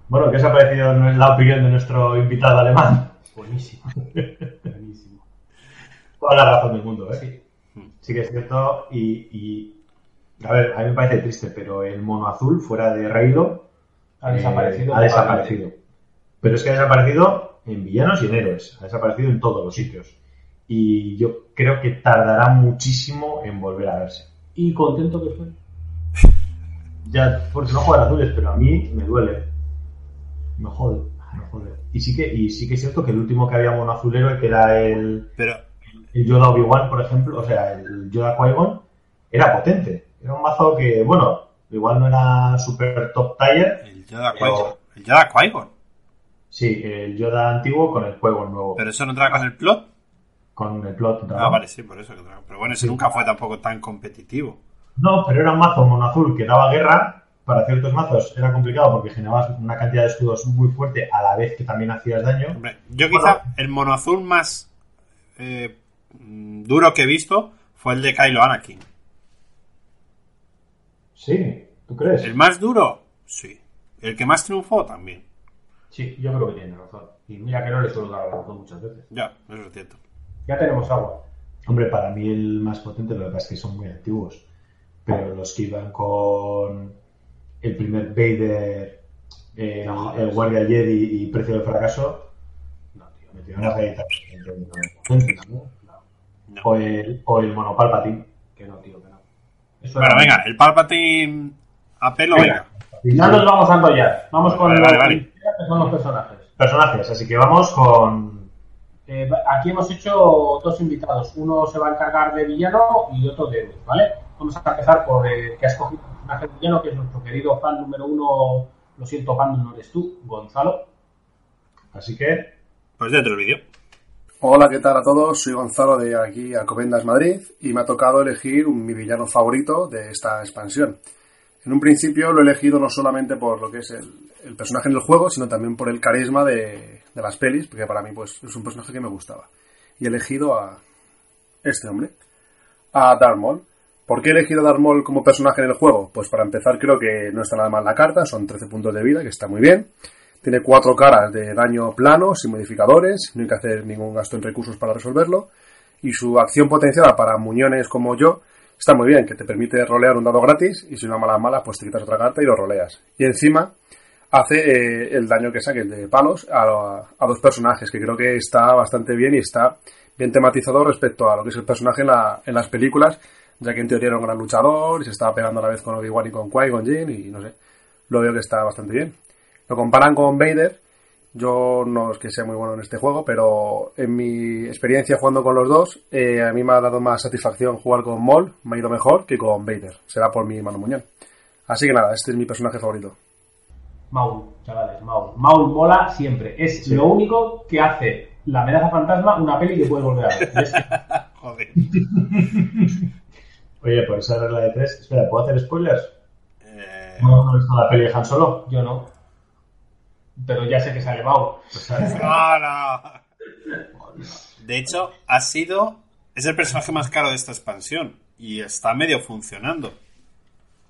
Bueno, ¿qué os ha parecido la opinión de nuestro invitado alemán? Buenísimo. Buenísimo. Toda la razón del mundo, ¿eh? Sí. Sí que es cierto y, y- A ver, a mí me parece triste, pero el mono azul fuera de Raido Ha desaparecido. ha desaparecido. Pero es que ha desaparecido en villanos y en héroes. Ha desaparecido en todos los sitios. Y yo creo que tardará muchísimo en volver a verse. Y contento que fue. Ya, porque no juegan azules, pero a mí me duele. Me jode, me jode. Y sí que, y sí que es cierto que el último que había mono azulero, que era el, Pero, el Yoda Obi-Wan, por ejemplo, o sea, el Yoda Qui-Gon, era potente. Era un mazo que, bueno, igual no era super top tier. el Yoda Qui-Gon. El Yoda Qui-Gon. Sí, el Yoda antiguo con el Qui-Gon nuevo. Pero eso no entra con el plot. con el plot. Ah, dragón. vale, sí, por eso. que entra. Pero bueno, ese Sí. nunca fue tampoco tan competitivo. No, pero era un mazo mono azul que daba guerra. Para ciertos mazos era complicado porque generabas una cantidad de escudos muy fuerte a la vez que también hacías daño. Hombre, yo quizá el mono azul más eh, duro que he visto fue el de Kylo Anakin. Sí, ¿tú crees? ¿El más duro? Sí. ¿El que más triunfó? También. Sí, yo creo que tiene razón. Y mira que no le suelo dar la razón muchas veces. Ya, eso es cierto. Ya tenemos agua. Hombre, para mí el más potente, lo que pasa es que son muy antiguos. Pero los que iban con el primer Vader, eh, No, el. Guardia Jedi y Precio del Fracaso, No, tío. me tiraron las galletas. ¿no? No. O el, o el Monopalpatine. Que no, tío, que no. Eso Bueno, venga, el Palpatine a pelo, venga. No nos vamos a enrollar. Vamos con vale, vale. que son los personajes. Personajes, así que vamos con. Eh, aquí hemos hecho dos invitados. Uno se va a encargar de villano y otro de héroe, ¿vale? Vamos a empezar por el que ha escogido el personaje villano, que es nuestro querido fan número uno. Lo siento, fan no eres tú, Gonzalo. Así que. Pues dentro del vídeo. Hola, ¿qué tal a todos? Soy Gonzalo de aquí Alcobendas Madrid y me ha tocado elegir un- mi villano favorito de esta expansión. En un principio lo he elegido no solamente por lo que es el, personaje en el juego, sino también por el carisma de, de las pelis, porque para mí pues es un personaje que me gustaba. Y he elegido a este hombre, a Darth Maul. ¿Por qué he elegido a Darth Maul como personaje en el juego? Pues para empezar creo que no está nada mal la carta, son 13 puntos de vida, que está muy bien. Tiene cuatro caras de daño plano, sin modificadores, no hay que hacer ningún gasto en recursos para resolverlo. Y su acción potenciada para muñones como yo está muy bien, que te permite rolear un dado gratis y si una mala mala, pues te quitas otra carta y lo roleas. Y encima hace eh, el daño que saques de palos a, a dos personajes, que creo que está bastante bien y está bien tematizado respecto a lo que es el personaje en, la- en las películas, ya que en teoría era un gran luchador y se estaba pegando a la vez con Obi-Wan y con Qui-Gon Jinn y no sé, lo veo que está bastante bien. Lo comparan con Vader. Yo no es que sea muy bueno en este juego, pero en mi experiencia jugando con los dos, eh, a mí me ha dado más satisfacción jugar con Maul, me ha ido mejor que con Vader. Será por mi mano muñón. Así que nada, este es mi personaje favorito. Maul, chavales, Maul. Maul mola siempre. Es lo único que hace la amenaza fantasma una peli que puedes volver a ver. Joder. Oye, por esa regla de tres. Espera, ¿puedo hacer spoilers? Eh, No, no he visto la peli de Han Solo. yo no. Pero ya sé que sale Maul. ¡Hala! De hecho, ha sido. Es el personaje más caro de esta expansión. Y está medio funcionando.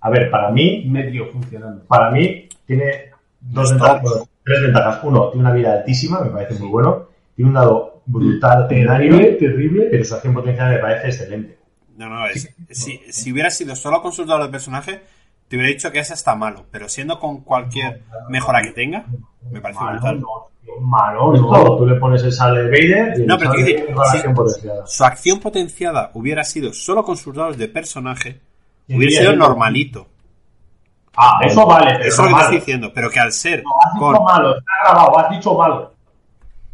A ver, para mí, Medio funcionando. para mí tiene dos ventajas, tres ventajas. Uno, tiene una vida altísima, me parece muy bueno. Tiene un dado brutal, Terrible, terrible, terrible. pero su acción potencial me parece excelente. No, no, es, si, si hubiera sido solo con sus dados de personaje, te hubiera dicho que ese está malo. Pero siendo con cualquier mejora que tenga, me parece Malo, brutal. no, tío. malo, ¿no? tú le pones el sable de Vader y No, pero decir, si acción potenciada. su acción potenciada hubiera sido solo con sus dados de personaje, hubiera sí, sido sí. normalito. Ah, eso vale, Eso es lo que malo. estoy diciendo, pero que al ser No, has dicho con... malo, está grabado, has dicho malo.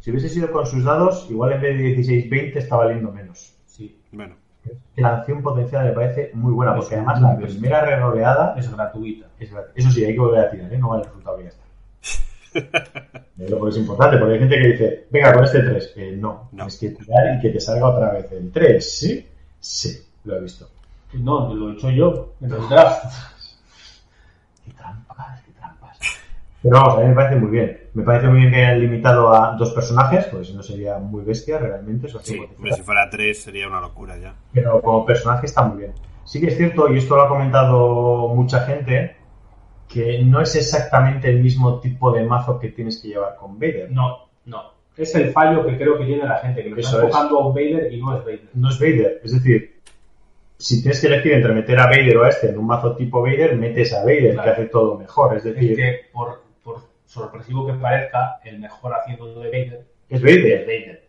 Si hubiese sido con sus dados, igual en vez de 16-20 está valiendo menos. Sí, Bueno, La acción potenciada me parece muy buena, porque Es además la primera reroleada es gratuita. es gratis. Eso sí, hay que volver a tirar, ¿eh? no vale el resultado que ya está. Eh, cual es importante, porque hay gente que dice, venga, con este 3. no, No. tienes que tirar y que te salga otra vez el 3. ¿Sí? Sí, lo he visto. No, lo he hecho yo en el draft. Qué trampas, qué trampas. Pero vamos, a mí me parece muy bien. Me parece muy bien que hayan limitado a dos personajes, porque si no sería muy bestia realmente. Acción sí, hombre, si fuera tres sería una locura ya. Pero como personaje está muy bien. Sí que es cierto, y esto lo ha comentado mucha gente, que no es exactamente el mismo tipo de mazo que tienes que llevar con Vader. No, no. Es el fallo que creo que tiene la gente, que lo está Eso es. enfocando a un Vader y no es Vader. No es Vader, es decir, si tienes que elegir entre meter a Vader o a este en un mazo tipo Vader, metes a Vader, Claro. que hace todo mejor. Es Es decir, que, por, por sorpresivo que parezca, el mejor haciendo de Vader es Vader. es Vader.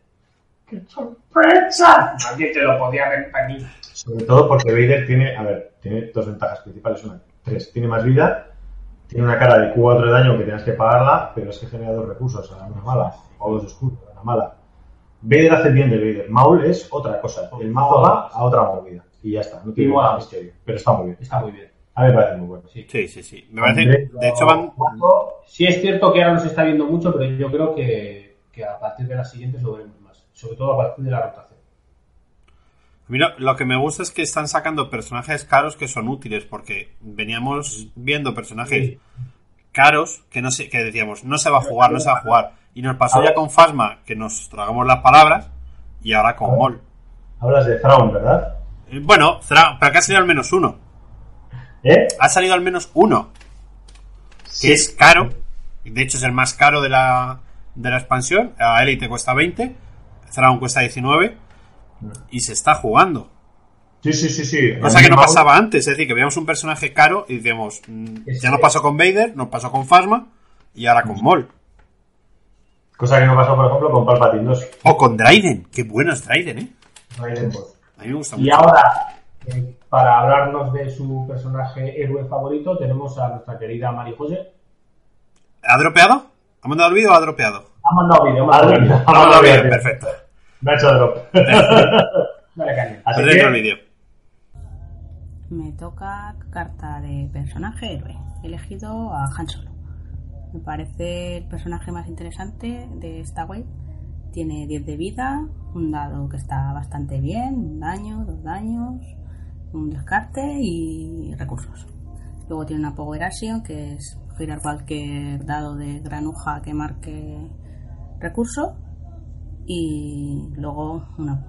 ¡Qué sorpresa! Nadie te lo podía venir. Sobre todo porque Vader tiene, a ver, tiene dos ventajas principales. Una, tres, tiene más vida, tiene una cara de 4 de daño que tienes que pagarla, pero es que genera dos recursos a la una mala, o dos escudos a la mala. Vader hace bien de Vader. Maul es otra cosa. El mazo va a otra movida. Y ya está, no tiene Igual. más misterio. Pero está muy bien. Está muy bien. A mí me parece muy bueno. Sí. Sí, sí, sí. Me parece, Andrés, de hecho van... Sí es cierto que ahora no se está viendo mucho, pero yo creo que, que a partir de las siguientes lo veremos más. Sobre todo a partir de la rotación. A mí lo, que me gusta es que están sacando personajes caros que son útiles, porque veníamos viendo personajes Sí. caros que no sé, que decíamos, no se va a jugar, no se va a jugar. Y nos pasó ya con Fasma, que nos tragamos las palabras, y ahora con Mol. Hablas de Thrawn, ¿verdad? Eh, Bueno, Thra- pero acá salido al menos uno. ¿Eh? Ha salido al menos uno, que es caro. De hecho, es el más caro de la, de la expansión. A Elite cuesta 20, Thrawn cuesta 19, y se está jugando. Sí, sí, sí, sí. Cosa que no pasaba antes, es decir, que veíamos un personaje caro y decíamos, mm, ya nos pasó con Vader, nos pasó con Phasma y ahora con Maul. Cosa que no pasó, por ejemplo, con Palpatine 2. O con Dryden, qué bueno es Dryden, ¿eh? Raiden Boss. A mí me gusta Y mucho. ahora, eh, para hablarnos de su personaje héroe favorito, tenemos a nuestra querida Mari José. ¿Ha dropeado? ¿Ha mandado el vídeo o ha dropeado? Ha mandado vídeo, ha mandado vídeo. Ha mandado bien, vídeo, perfecto. Me ha hecho drop. Dale caña. Así dentro que, el vídeo. Me toca carta de personaje héroe. He elegido a Han Solo. Me parece el personaje más interesante de esta wave. Tiene 10 de vida, un dado que está bastante bien, un daño, dos daños, un descarte y recursos. Luego tiene una Power Action que es girar cualquier dado de granuja que marque recurso. Y luego una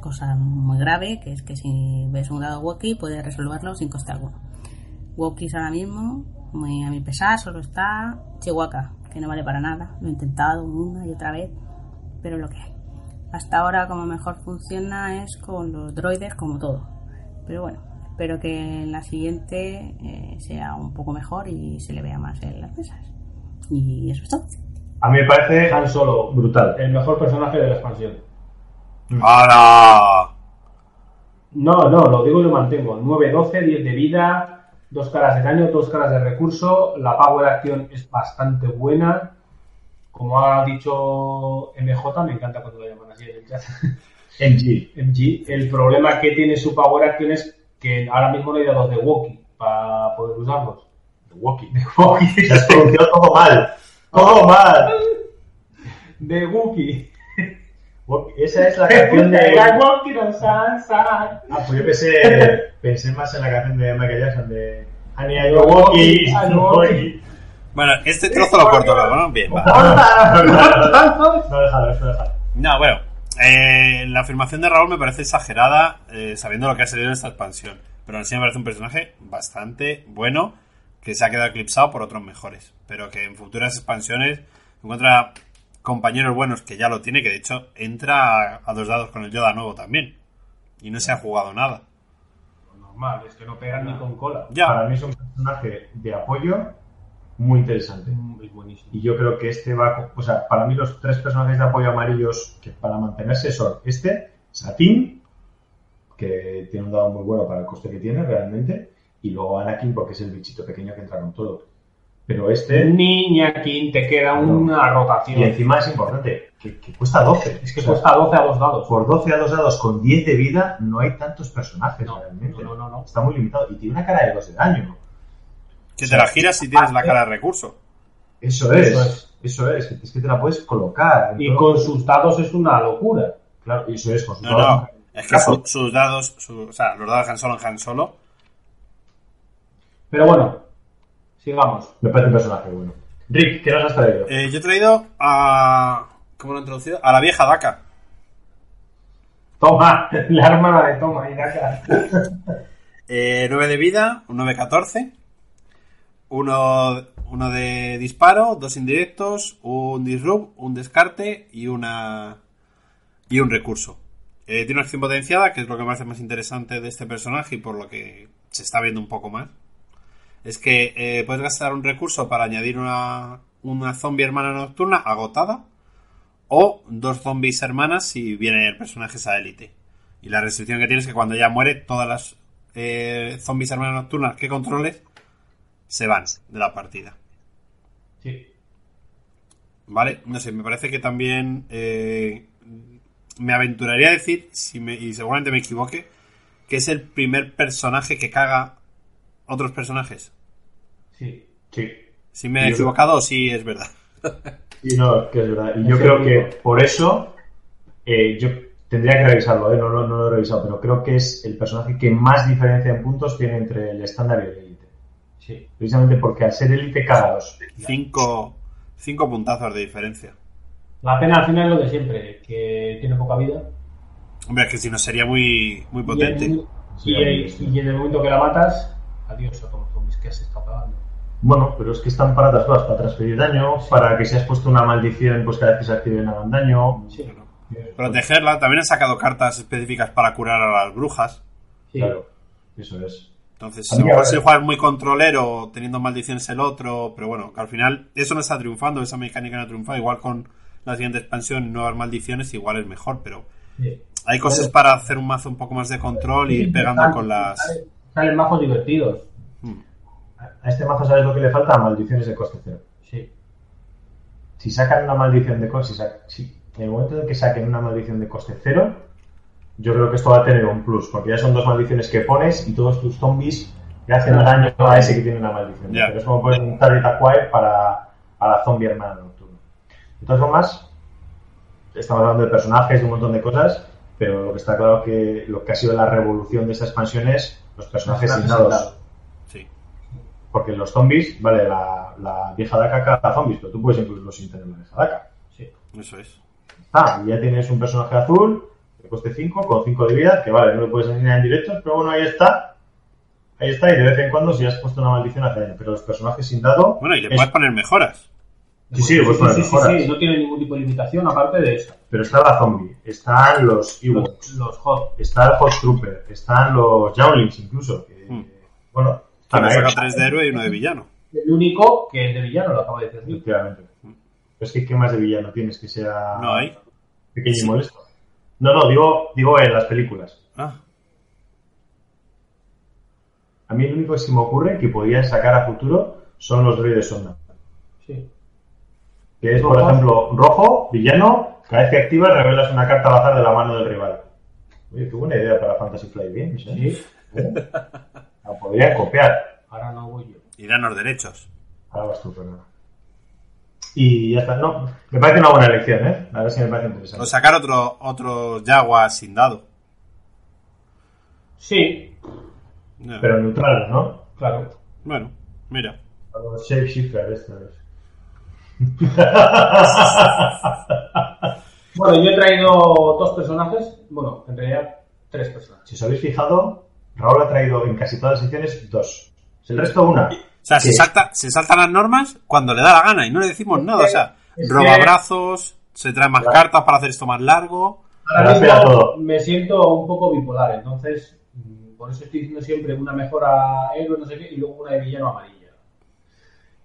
cosa muy grave, que es que si ves un dado Woki puedes resolverlo sin coste alguno. Wokis ahora mismo, muy a mi pesar, solo está Chihuahua, que no vale para nada. Lo he intentado una y otra vez, pero lo que hay. Hasta ahora como mejor funciona es con los droides como todo. Pero bueno, espero que en la siguiente eh, sea un poco mejor y se le vea más en las mesas. Y eso es todo. a mí me parece Han Solo, brutal. el mejor personaje de la expansión. ¡Hala! No, no, lo digo y lo mantengo. 9-12, 10 de vida, dos caras de daño, dos caras de recurso. La power acción es bastante buena. Como ha dicho MJ, me encanta cuando lo llaman así en el chat. MG. MG. El problema que tiene su power action es que ahora mismo no hay dados de Wookiee para poder usarlos. De Wookiee. De Wookiee. Se has pronunciado todo mal. Todo mal. De Wookiee. Wookiee. Esa es la canción de... Ah, pues yo pensé, pensé más en la canción de Michael Jackson de Honey, I Go Wookiee. I go Wookiee. Bueno, este trozo lo corto luego, ¿no? Bien, va. No, déjalo, eso déjalo. No, bueno. Eh, la afirmación de Raúl me parece exagerada, eh, sabiendo lo que ha salido en esta expansión. Pero aún así me parece un personaje bastante bueno, que se ha quedado eclipsado por otros mejores. Pero que en futuras expansiones encuentra compañeros buenos que ya lo tiene, que de hecho entra a, a dos dados con el Yoda nuevo también. Y no se ha jugado nada. Normal, es que no pegan ni con cola. Ya. Para mí es un personaje de apoyo muy interesante. Es buenísimo. Y yo creo que este va, o sea, para mí los tres personajes de apoyo amarillos que para mantenerse son este, Satín, que tiene un dado muy bueno para el coste que tiene realmente, y luego Anakin porque es el bichito pequeño que entra con todo. Pero este, Niñakin, te queda una rotación. y encima es importante, que, que cuesta 12. Es que cuesta 12 a dos dados. Por 12 a 2 dados con 10 de vida no hay tantos personajes No, realmente. no, no, no. Está muy limitado. Y tiene una cara de 2 de daño. Que te la giras si tienes la cara de recurso. Eso es. Eso Eso es. es. Que te la puedes colocar. Y con sus dados es una locura. Claro, y eso es. Con sus No, dados- no. Es que su- sus dados, su- o sea, los dados Han Solo en Han Solo. Pero bueno, sigamos. Me parece un personaje bueno. Rick, ¿qué nos has traído? Eh, yo he traído a. ¿Cómo lo he introducido? A la vieja Daka. Toma, la hermana de Toma y Naka. Eh, 9 de vida, un 9-14. Uno, uno de disparo, dos indirectos, un disrupt, un descarte y una. y un recurso. Eh, tiene una acción potenciada, que es lo que me hace más interesante de este personaje y por lo que se está viendo un poco más. Es que eh, puedes gastar un recurso para añadir una, una zombie hermana nocturna agotada o dos zombies hermanas si viene el personaje esa élite. Y la restricción que tienes es que cuando ya muere, todas las eh, zombies hermanas nocturnas que controles se van de la partida. Sí. ¿Vale? No sé, me parece que también eh, me aventuraría a decir, si me- y seguramente me equivoque, que es el primer personaje que caga otros personajes. Sí. Sí. Si me he Yo- equivocado o si es verdad. Y no, que es verdad. Y yo creo mismo. que por eso eh, yo tendría que revisarlo, ¿eh? no, no, no lo he revisado, pero creo que es el personaje que más diferencia en puntos tiene entre el estándar y el. Sí. Precisamente porque al ser élite caga dos. Cinco, cinco puntazos de diferencia. La pena al final es lo de siempre, que tiene poca vida. Hombre, es que si no sería muy, muy potente. Y, y- y en el momento que la matas, adiós a todos los zombies que has estado pagando. Bueno, pero es que están para cosas, para transferir daño, para que si has puesto una maldición, pues cada vez que se activen hagan daño. Sí. Protegerla. También han sacado cartas específicas para curar a las brujas. Sí. Claro, eso es. Entonces, A a mí lo mejor ahora- si juegas muy controlero, teniendo maldiciones el otro, pero bueno, que al final eso no está triunfando, esa mecánica no ha triunfado. Igual con la siguiente expansión nuevas maldiciones, igual es mejor, pero Sí. hay cosas para hacer un mazo un poco más de control y ir pegando con las. Salen- Salen mazos divertidos. Hmm. A este mazo, ¿sabes lo que le falta? Maldiciones de coste cero. Sí. Si sacan una maldición de coste, si- en el momento en que saquen una maldición de coste cero, yo creo que esto va a tener un plus, porque ya son dos maldiciones que pones y todos tus zombies le hacen daño a ese que tiene una maldición. Pero es como poner un target acquire para, para zombie hermana nocturna. De todas formas, estamos hablando de personajes, de un montón de cosas, pero lo que está claro que lo que ha sido la revolución de esta expansión es los personajes dados. Sí. Porque los zombies, vale, la, la vieja daca caga zombies, pero tú puedes incluirlo sin tener la vieja daca. Sí. Eso es. Ah, y ya tienes un personaje azul, cueste 5, con 5 de vida, que vale, no lo puedes enseñar en directo, pero bueno, ahí está. Ahí está, y de vez en cuando si has puesto una maldición hace daño. Pero los personajes sin dado... Bueno, y le es- puedes poner mejoras. Sí, sí, pues sí, poner sí, sí, no tiene ningún tipo de limitación aparte de eso. Pero está la zombie, están los Ewoks, Los, los hot. está el Hot Trooper, están los Javelins incluso. Que, Hmm. Bueno, están ahí. saca tres de héroe y uno de villano. El único que es de villano, lo acabo de decir. Efectivamente. Pero es que ¿qué más de villano tienes que sea No hay. pequeño y molesto? No, no, digo, digo en las películas. Ah, A mí lo único que se me ocurre que podían sacar a futuro son los droides sonda. Sí. Que es, por ejemplo, rojo, villano, cada vez que activas revelas una carta al azar de la mano del rival. Oye, qué buena idea para Fantasy Flight Games, ¿eh? Sí. La podrían copiar. Ahora no voy yo. y danos derechos. Ahora vas tú, Fernando. Y ya está. No, me parece una buena elección, ¿eh? A ver si me parece interesante. O sacar otro, otro Jaguar sin dado. Sí, No. Pero neutral, ¿no? claro. Bueno, mira. A los shapeshifter estos. Bueno, yo he traído dos personajes. Bueno, en realidad, tres personajes. Si os habéis fijado, Raúl ha traído en casi todas las secciones dos. El resto una. O sea, se Sí. salta, se saltan las normas cuando le da la gana y no le decimos nada. O sea, roba brazos, se trae más Claro. cartas para hacer esto más largo. Ahora mismo todo. me siento un poco bipolar, entonces mm, por eso estoy diciendo siempre una mejora héroe, no sé qué, y luego una de villano amarilla.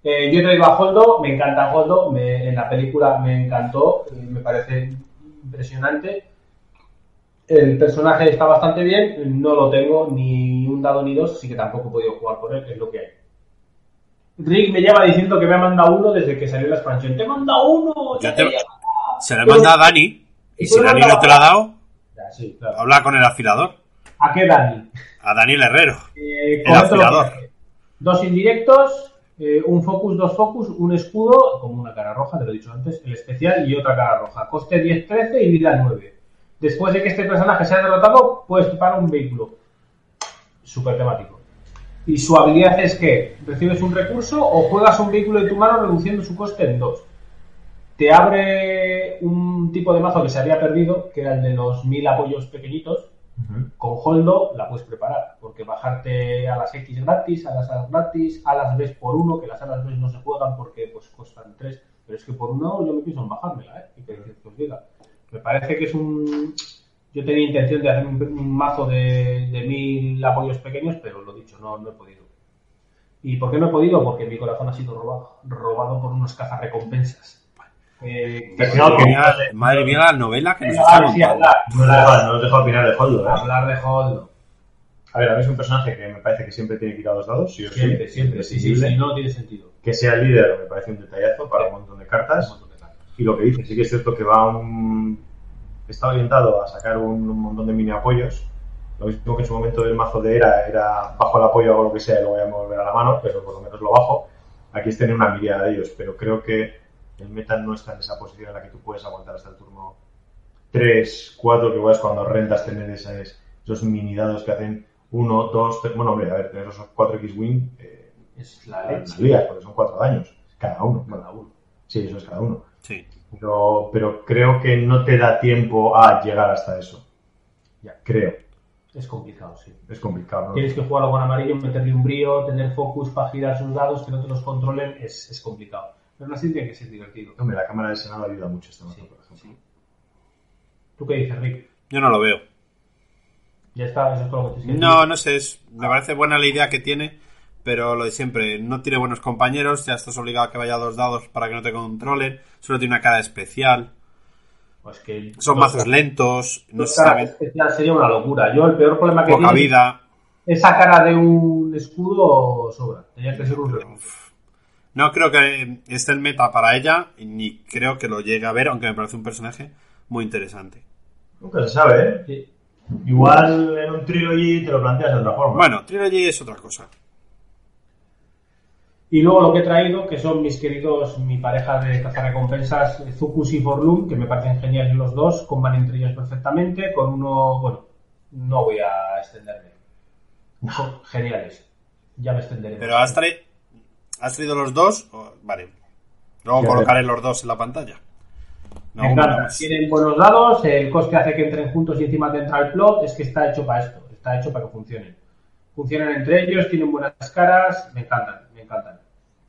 Eh, yo he traído a Holdo, me encanta Holdo, me- en la película me encantó, eh, me parece impresionante. El personaje está bastante bien, no lo tengo ni un dado ni dos, así que tampoco he podido jugar con él, es lo que hay. Rick me lleva diciendo que me ha mandado uno desde que salió la expansión. ¡Te he mandado uno! Te- te Se le manda a Dani. Y si Dani no te lo ha dado, Ya, sí, claro. habla con el afilador. ¿A qué Dani? A Daniel Herrero. Eh, El afilador. hace. Dos indirectos, eh, un focus, dos focus, un escudo, como una cara roja, te lo he dicho antes, el especial y otra cara roja. Coste 10-13 y vida 9. Después de que este personaje sea derrotado, puedes preparar un vehículo. Súper temático. Y su habilidad es que recibes un recurso o juegas un vehículo de tu mano reduciendo su coste en 2. Te abre un tipo de mazo que se había perdido, que era el de los mil apoyos pequeñitos, con Holdo la puedes preparar, porque bajarte a las X gratis, a las A gratis, a las B por uno, que las A las B no se juegan porque pues cuestan 3, pero es que por uno yo me pienso en bajármela, ¿eh? Y que, que os diga. Me parece que es un... Yo tenía intención de hacer un, un mazo de, de mil apoyos pequeños, pero lo dicho, no, no he podido. ¿Y por qué no he podido? Porque mi corazón ha sido robado, robado por unos cazarrecompensas. Eh, Que si no, que- Madre, madre mía, la novela que nos sí, hablar. No os dejo, no os dejo opinar de Holdo, ¿eh? Hablar de Holdo. A ver, a mí es un personaje que me parece que siempre tiene que ir a dos dados, sí o sí. Siempre, siempre, sí, sí, Imprescindible. sí, no tiene sentido. Que sea el líder me parece un detallazo para un montón de cartas. Y lo que dice, sí que es cierto que va un... está orientado a sacar un, un montón de mini apoyos. Lo mismo que en su momento el mazo de era era bajo el apoyo o lo que sea y lo voy a mover a la mano, pero por lo menos lo bajo. Aquí es tener una mirada de ellos, pero creo que el meta no está en esa posición en la que tú puedes aguantar hasta el turno 3, 4, que igual es cuando rentas tener esas, esos mini dados que hacen 1, 2, 3. Bueno, hombre, a ver, tener esos 4 X-Wing eh, Es la las leche. lías, porque son 4 daños, cada uno. Cada uno. Sí, eso es cada uno. Sí. Pero, pero creo que no te da tiempo a llegar hasta eso. Ya, creo. Es complicado, sí. Es complicado, ¿no? Tienes que jugarlo con amarillo, meterle un brío, tener focus para girar sus dados, que no te los controlen, es, es complicado. Pero aún así tiene que ser divertido. Hombre, la cámara del Senado ayuda mucho este mazo, por ejemplo. ¿Tú qué dices, Rick? Yo no lo veo. Ya está, eso es todo lo que te. No, no sé, es- me parece buena la idea que tiene, pero lo de siempre, no tiene buenos compañeros, ya estás obligado a que vaya a dos dados para que no te controlen, solo tiene una cara especial, Pues que son dos- mazos lentos, no dos se sabe, especial sería una locura. Yo el peor problema que poca tiene vida. esa cara de un escudo sobra. Tenía que ser un recurso. No creo que esté en meta para ella, ni creo que lo llegue a ver, aunque me parece un personaje muy interesante. Nunca se sabe, ¿eh? Igual en un trilogy te lo planteas de otra forma. Bueno, Trilogy es otra cosa. Y luego lo que he traído, que son mis queridos, mi pareja de cazarrecompensas, Zucus y Forlum, que me parecen geniales los dos, comban entre ellos perfectamente, con uno, bueno, no voy a extenderme. Son geniales. Ya me extenderé. Pero has, traído ¿has traído los dos, vale. Luego colocaré los dos en la pantalla. No, Me encanta. Tienen buenos dados, el coste hace que entren juntos y encima te entra el plot, es que está hecho para esto, está hecho para que funcionen. Funcionan entre ellos, tienen buenas caras, me encantan, encantan.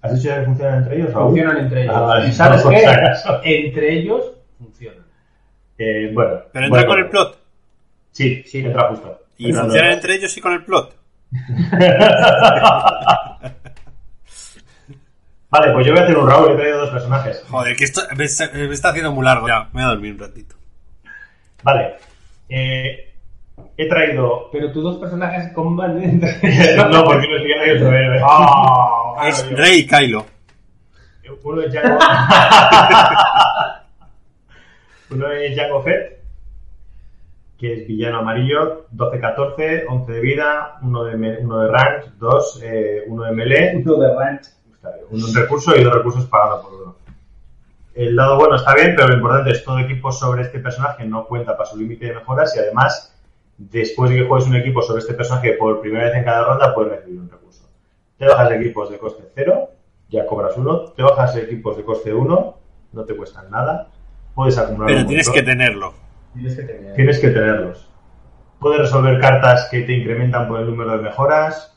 ¿Has dicho que funcionan entre ellos? Raúl? Funcionan entre ellos. Ah, vale, ¿Y sabes por qué? Entre ellos funcionan. Eh, bueno. Pero entra bueno, con el plot. Sí, sí, entra justo. Y Entra funcionan entre ellos y con el plot. Vale, pues yo voy a hacer un Raúl, he traído dos personajes. Joder, que esto me está, me está haciendo muy largo. Ya, me voy a dormir un ratito. Vale. Eh, he traído. Pero tus dos personajes comban no, porque no estoy ahí otro héroe. Ah, Es claro, Rey y Kylo. Uno es Django. Uno es Django Fett, que es villano amarillo, 12-14, 11 de vida, uno de, me- uno de rank, dos, eh, uno de melee, Uno de ranch. Un recurso y dos recursos pagados por uno. El lado bueno está bien, pero lo importante es todo equipo sobre este personaje no cuenta para su límite de mejoras y además, después de que juegues un equipo sobre este personaje por primera vez en cada ronda, puedes recibir un recurso. Te bajas equipos de coste 0, ya cobras uno. Te bajas equipos de coste 1, no te cuestan nada. Puedes acumular Pero un tienes montón. que tenerlo. Tienes que tener. Tienes que tenerlos. Puedes resolver cartas que te incrementan por el número de mejoras.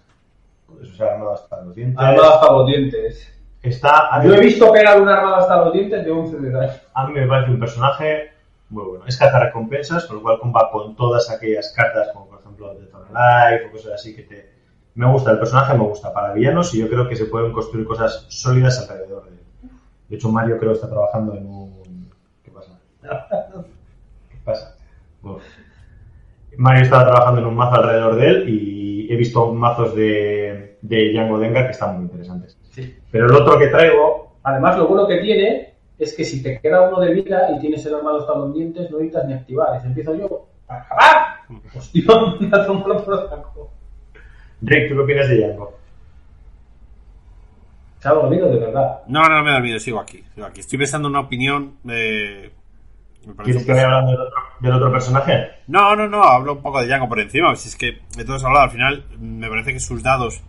Puedes usar armado hasta los dientes. Armada hasta los dientes. Está, Yo he visto pegar una armada hasta los dientes de 11 de daño. A mí me parece un personaje muy bueno. Es recompensas, con lo cual comba con todas aquellas cartas, como por ejemplo de Life o cosas así que te, Me gusta, el personaje me gusta para villanos y yo creo que se pueden construir cosas sólidas alrededor de él. De hecho, Mario creo que está trabajando en un... ¿Qué pasa? ¿Qué pasa? Bueno. Mario estaba trabajando en un mazo alrededor de él y he visto mazos de, de Django Dengar que están muy interesantes. Sí. Pero el otro que traigo, Además, lo bueno que tiene es que si te queda uno de vida y tienes el armado hasta los dientes, no necesitas ni activar. Y si empiezo yo, ¡para acabar! Hostia, me ha tomado por saco. Rick, ¿tú qué opinas de Django? Se ha dormido de verdad. No, no me he olvidado, sigo aquí, sigo aquí. Estoy pensando en una opinión de... me parece ¿Quieres que vaya hablando del otro, del otro personaje? No, no, no, hablo un poco de Django por encima. Si es que de todos hablado, al final me parece que sus dados,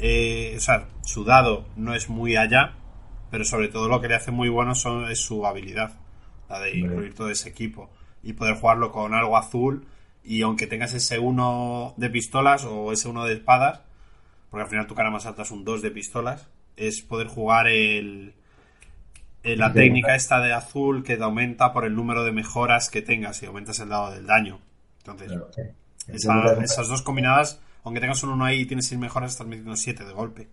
eh, o sea, su dado no es muy allá, pero sobre todo lo que le hace muy bueno son, es su habilidad, la de incluir todo ese equipo y poder jugarlo con algo azul. Y aunque tengas ese uno de pistolas o ese uno de espadas, porque al final tu cara más alta es un 2 de pistolas, es poder jugar el, la técnica esta de azul que te aumenta por el número de mejoras que tengas y aumentas el dado del daño. Entonces, esa- esas dos combinadas, aunque tengas un 1 ahí y tienes 6 mejoras, estás metiendo 7 de golpe.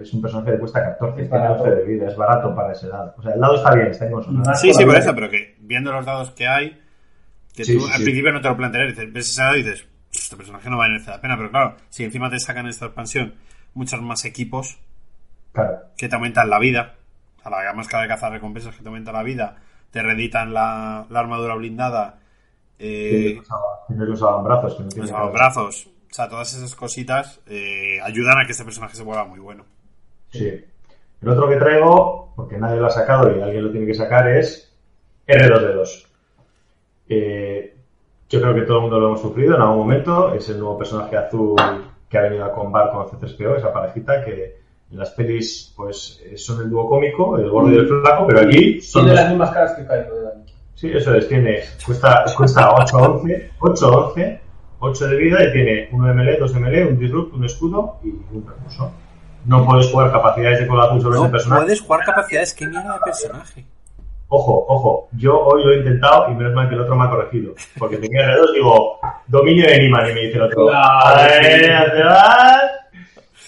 Es un, personaje que cuesta 14, Es tiene barato. 11 de vida, es barato para ese dado. O sea, el dado está bien, está en consonancia. Sí, sí, por eso, pero que viendo los dados que hay, que Sí, tú sí, al sí. principio no te lo plantearías, dices, ves ese dado y dices, este personaje no va a merecer la pena, pero claro, si encima te sacan esta expansión muchos más equipos Claro. que te aumentan la vida, o sea, la máscara de cazar recompensas que te aumentan la vida, te reeditan la, la armadura blindada, eh, Tiene los los abrazos que no tiene los cara. O sea, todas esas cositas eh, ayudan a que este personaje se vuelva muy bueno. Sí. El otro que traigo, porque nadie lo ha sacado y alguien lo tiene que sacar, es R2D2. Eh, yo creo que todo el mundo lo hemos sufrido en algún momento. Es el nuevo personaje azul que ha venido a combar con C3PO, esa parejita que en las pelis pues eh, son el dúo cómico, el gordo y el flaco, pero aquí son Tiene los- las mismas caras que Kylo. Sí, eso es, tiene, cuesta, cuesta 8 11, 8 11, 8 de vida y tiene 1 de melee, 2 de melee, un disrupt, un escudo y un recurso. No puedes jugar capacidades de color azul sobre No este personaje. puedes jugar capacidades, qué mierda de personaje. Ojo, ojo, yo hoy lo he intentado y menos mal que el otro me ha corregido. Porque tenía R2, digo, dominio de Animal y me dice el otro.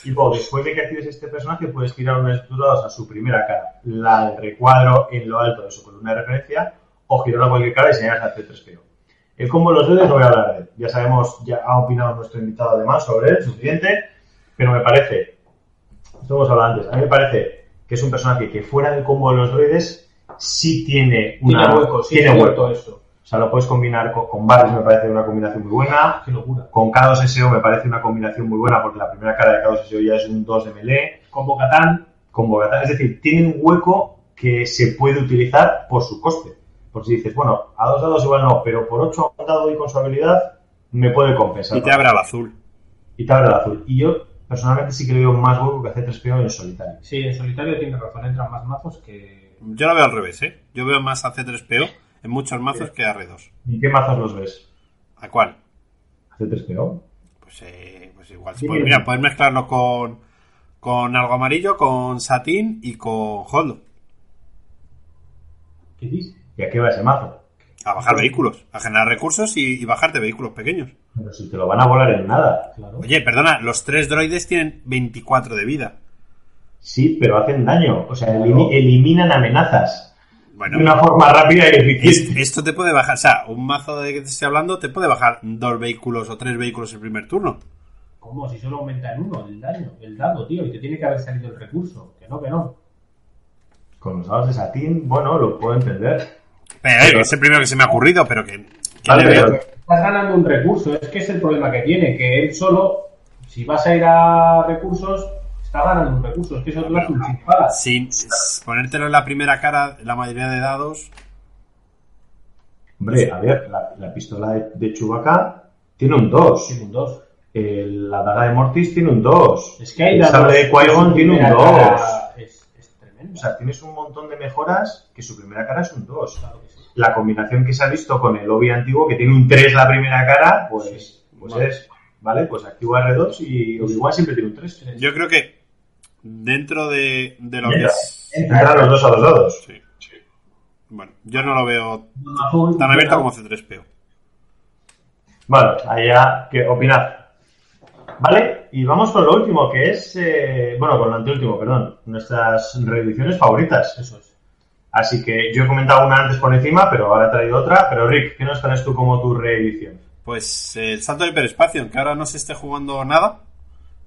Y luego, después de que actives este personaje, puedes tirar unos escudos a su primera cara. La del recuadro en lo alto de su columna de referencia, o girar a cualquier cara y señalas a C3PO. El combo de los dedos no voy a hablar de él. Ya sabemos, ya ha opinado nuestro invitado además sobre él, suficiente. Pero me parece, esto hemos hablado antes, a mí me parece que es un personaje que fuera del combo de los droides sí tiene una, Tiene hueco, sí, tiene hueco. eso. O sea, lo puedes combinar con, con Varys, me parece una combinación muy buena. Qué locura. Con K2 SEO me parece una combinación muy buena porque la primera cara de K2 SEO ya es un 2 de melee. Con Bocatán. Con. Es decir, tiene un hueco que se puede utilizar por su coste. Por si dices, bueno, a dos dados igual no, pero por 8 a un dado y con su habilidad me puede compensar. Y te abre al azul. Y te abre el azul. Y yo personalmente sí que le veo más hueco que hace 3PO en solitario. Sí, en solitario tiene razón, entran más mazos que. Yo lo veo al revés, ¿eh? Yo veo más a C3PO en muchos mazos que a R2. ¿En qué mazos los ves? ¿A cuál? ¿Hace 3PO? Pues, eh, pues igual. Sí, sí. mira, puedes mezclarlo con, con algo amarillo, con satín y con holdo. ¿Qué dices? ¿Y a qué va ese mazo? A bajar vehículos, a generar recursos y, y bajarte vehículos pequeños. Pero si te lo van a volar en nada. Oye, perdona, los tres droides tienen 24 de vida. Sí, pero hacen daño. O sea, elimi- eliminan amenazas. Bueno, de una forma rápida y eficiente. es- esto te puede bajar, o sea, un mazo de que te estoy hablando te puede bajar dos vehículos o tres vehículos el primer turno. ¿Cómo? Si solo aumenta en uno el daño, el dado, tío, y te tiene que haber salido el recurso. Que no, que no. Con los dados de satín, bueno, lo puedo entender. Pero, eh, es el primero que se me ha ocurrido, pero que, que Vale, veo- pero- Estás ganando un recurso, es que es el problema que tiene, que él solo, si vas a ir a recursos, está ganando un recurso, es que eso te lo hace un sin ponértelo en la primera cara, la mayoría de dados, Hombre, a ver, la, la pistola de, de Chewbacca tiene un 2. Tiene un 2. la daga de Mortis tiene un 2. Es que hay El sable de su tiene un primera 2. Tremendo. O sea, tienes un montón de mejoras que su primera cara es un 2. Claro sí. La combinación que se ha visto con el Obi antiguo, que tiene un 3 la primera cara, pues, pues Vale. es, ¿vale? Pues activa R2 y Obi-Wan siempre tiene un 3. yo creo que dentro de, de lo que es... Entran los dos a los lados. Sí, sí. Bueno, yo no lo veo tan abierto como C3PO. Bueno, allá, ¿qué opinad? Vale, y vamos con lo último, que es, eh, bueno, con lo anteúltimo, perdón, nuestras reediciones favoritas. Eso es. Así que yo he comentado una antes por encima, pero ahora he traído otra. Pero Rick, ¿qué nos traes tú como tu reedición? Pues eh, el salto del hiperespacio, aunque ahora no se esté jugando nada,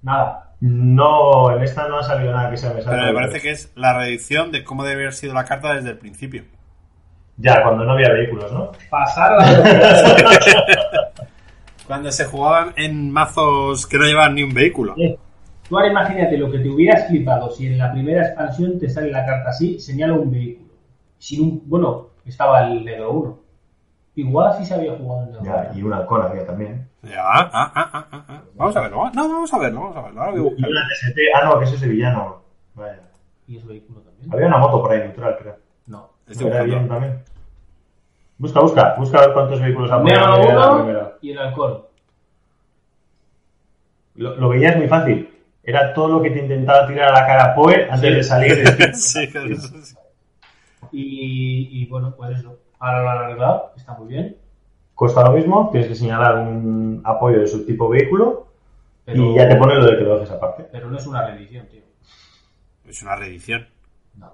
Nada. No, en esta no ha salido nada que sea me pero me parece que es la reedición de cómo debe haber sido la carta desde el principio. Ya, cuando no había vehículos, ¿no? Pasar a la Cuando se jugaban en mazos que no llevaban ni un vehículo. Eh, Tú ahora imagínate lo que te hubieras flipado si en la primera expansión te sale la carta así, señala un vehículo. Sin un, bueno, estaba el negro 1. Igual así se había jugado en el Ya, y un halcón había también. Ya, ah, ah, ah, ah, ah. Vamos a verlo. No, vamos a verlo, vamos a verlo. Ahora voy a Y buscar. una TST. Ah, no, que ese es sevillano. Vaya. Y es vehículo también. Había una moto por ahí neutral, creo. No. Estoy Era buscando. bien también. Busca, busca. Busca a ver cuántos vehículos ha Negro puesto en la 1 primera. y el halcón. Lo, lo veías muy fácil. Era todo lo que te intentaba tirar a la cara Poe antes de salir. Sí, claro, eso sí. Y, y bueno, pues eso. Ahora lo han arreglado, está muy bien. Cuesta lo mismo, tienes que señalar un apoyo de subtipo vehículo Pero, y ya te pone lo de que lo dejes aparte. pero no es una reedición, tío. Es una reedición.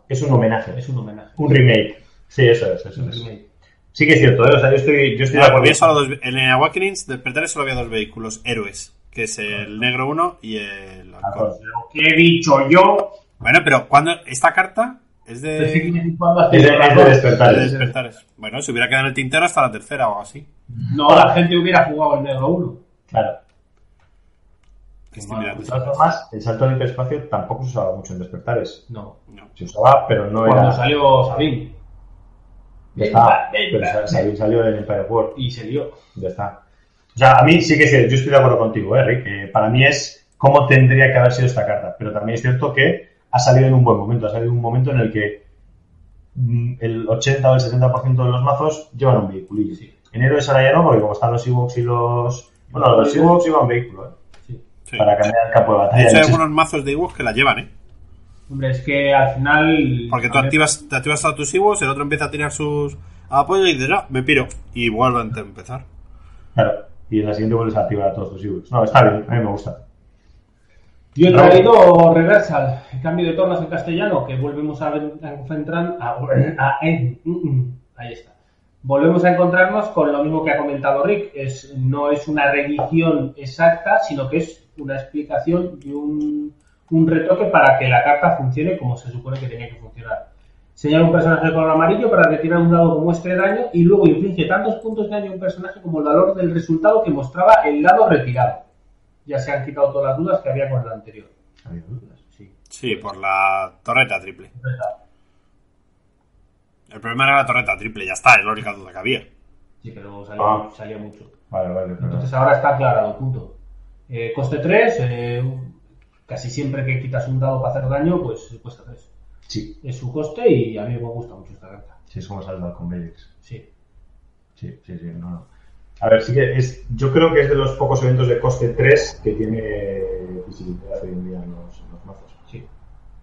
Es un homenaje, Es un homenaje. un remake. Sí, eso es, eso Un es. remake. Sí que es cierto, ¿eh? O sea, yo estoy, yo estoy de Ya, acuerdo. había solo dos- en el Awakenings, Despertares, solo había dos vehículos héroes, que es el negro 1 y el halcón. Lo que he dicho yo. Bueno, pero cuando esta carta es de, cuando Es de, es de de despertares. Despertares. Bueno, se hubiera quedado en el tintero hasta la tercera o algo así. No, la gente hubiera jugado el negro 1. Claro. De todas formas, el salto al hiperespacio tampoco se usaba mucho en despertares. No. No. Se usaba, pero no Cuando era. salió Sabine. Ya está. Pero sa- salió, salió en Empire World. Y se lió. Ya está. O sea, a mí sí que sí, yo estoy de acuerdo contigo, ¿eh, Rick? Eh, para mí es cómo tendría que haber sido esta carta. Pero también es cierto que ha salido en un buen momento. Ha salido en un momento en el que mm, el 80 o el 70% de los mazos llevan un vehiculillo. En héroes ahora ya no, porque como están los Ewoks y los... Bueno, los Ewoks llevan vehículo, ¿eh? Sí. Para cambiar el campo de De batalla. hecho, hay es- algunos mazos de Ewoks que la llevan, ¿eh? Hombre, es que al final. Porque tú activas, te activas a tus Ewoks, el otro empieza a tirar sus apoyos y dices, ah, me piro. Y vuelven a empezar. Claro. Y en la siguiente vuelves a activar a todos tus Ewoks. No, está bien, a mí me gusta. Yo he traído Reversal, el cambio de tornas en castellano, que volvemos a, ver- a encontrar. a- a- en- mm, mm, ahí está. Volvemos a encontrarnos con lo mismo que ha comentado Rick. Es, no es una reedición exacta, sino que es una explicación y un, un retoque para que la carta funcione como se supone que tenía que funcionar. Señala un personaje de color amarillo para retirar un dado que muestre daño y luego inflige tantos puntos de daño a un personaje como el valor del resultado que mostraba el dado retirado. Ya se han quitado todas las dudas que había con el anterior. Había dudas. Sí. Sí, por la torreta triple. El problema era la torreta triple, ya está, es la única duda que había. Sí, pero salía, Ah. salía mucho. Vale, vale. Entonces ahora está aclarado, punto. Eh, coste 3, casi siempre que quitas un dado para hacer daño, pues cuesta 3. Sí, Es su coste y a mí me gusta mucho esta carta. sí, es como salvar con Belix. Sí. Sí, sí, sí, no, no. A ver, sí que es, yo creo que es de los pocos eventos de coste 3 que tiene visibilidad hoy en día en los, en los mazos. Sí.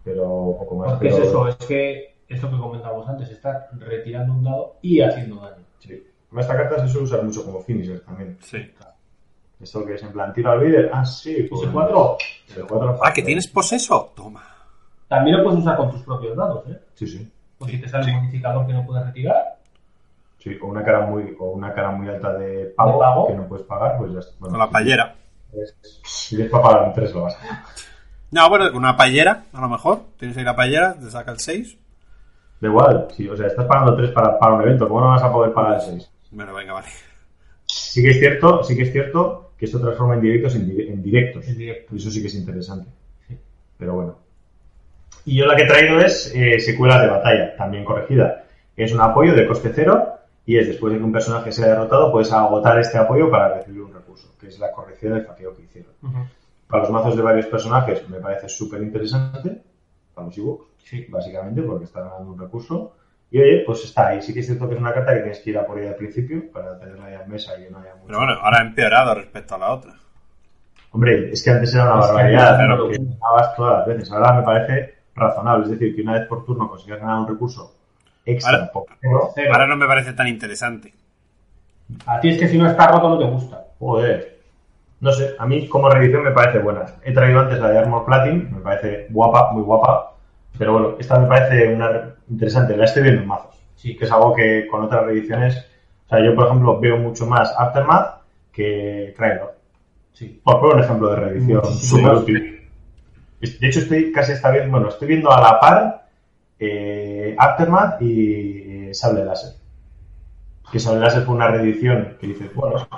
Pero poco más. Porque pero- es eso, es que es lo que comentábamos antes, estar retirando un dado y haciendo daño. Sí. Además, Esta carta se suele usar mucho como finisher también. Sí. Esto que es en plan, tiro al líder. Ah, sí. Pues, Ese 4 ese cuatro Ah, que tienes poseso. Toma. también lo puedes usar con tus propios dados, ¿eh? Sí, sí. O si te sale un modificador que no puedes retirar, Sí, o una cara muy, o una cara muy alta de pago, De pago. que no puedes pagar, pues ya está. Bueno, Con la payera. es- Si tienes para pagar en 3 lo vas a hacer. No, bueno, con una payera, a lo mejor. Tienes ahí la payera, te saca el 6. Da igual, sí, o sea, estás pagando 3 para, para un evento, ¿cómo no vas a poder pagar el 6? Bueno, venga, vale. Sí que es cierto, sí que es cierto que esto transforma indirectos en, di- en directos. En directos. Y eso sí que es interesante. Pero bueno. Y yo la que he traído es eh, secuelas de batalla, también corregida. Es un apoyo de coste cero y es después de que un personaje sea derrotado, puedes agotar este apoyo para recibir un recurso, que es la corrección del faqueo que hicieron. Para los mazos de varios personajes me parece súper interesante, para los Ewoks, Sí. básicamente, porque están ganando un recurso. Y oye, pues está ahí. Sí que es cierto que es una carta que tienes que ir a por ella al principio para tenerla ya en mesa y que no haya mucho. Pero bueno, ahora ha empeorado respecto a la otra. Hombre, es que antes era una barbaridad, una que ganabas todas las veces. Ahora me parece razonable, es decir, que una vez por turno consigas ganar un recurso extra Ahora- por cero. Cero. Ahora no me parece tan interesante. A ti es que si no está roto no te gusta. Joder. No sé, a mí como reedición me parece buena. He traído antes la de Armor Platinum, me parece guapa, muy guapa. Pero bueno, esta me parece una re- interesante. La estoy viendo en mazos. Sí, que es algo que con otras reediciones. O sea, yo por ejemplo veo mucho más Aftermath que Kraylor. Sí. Por poner un ejemplo de reedición súper útil. De hecho, estoy casi está bien, bueno, estoy viendo a la par eh, Aftermath y eh, Sable Láser. Que Sable Láser fue una reedición que dices, bueno,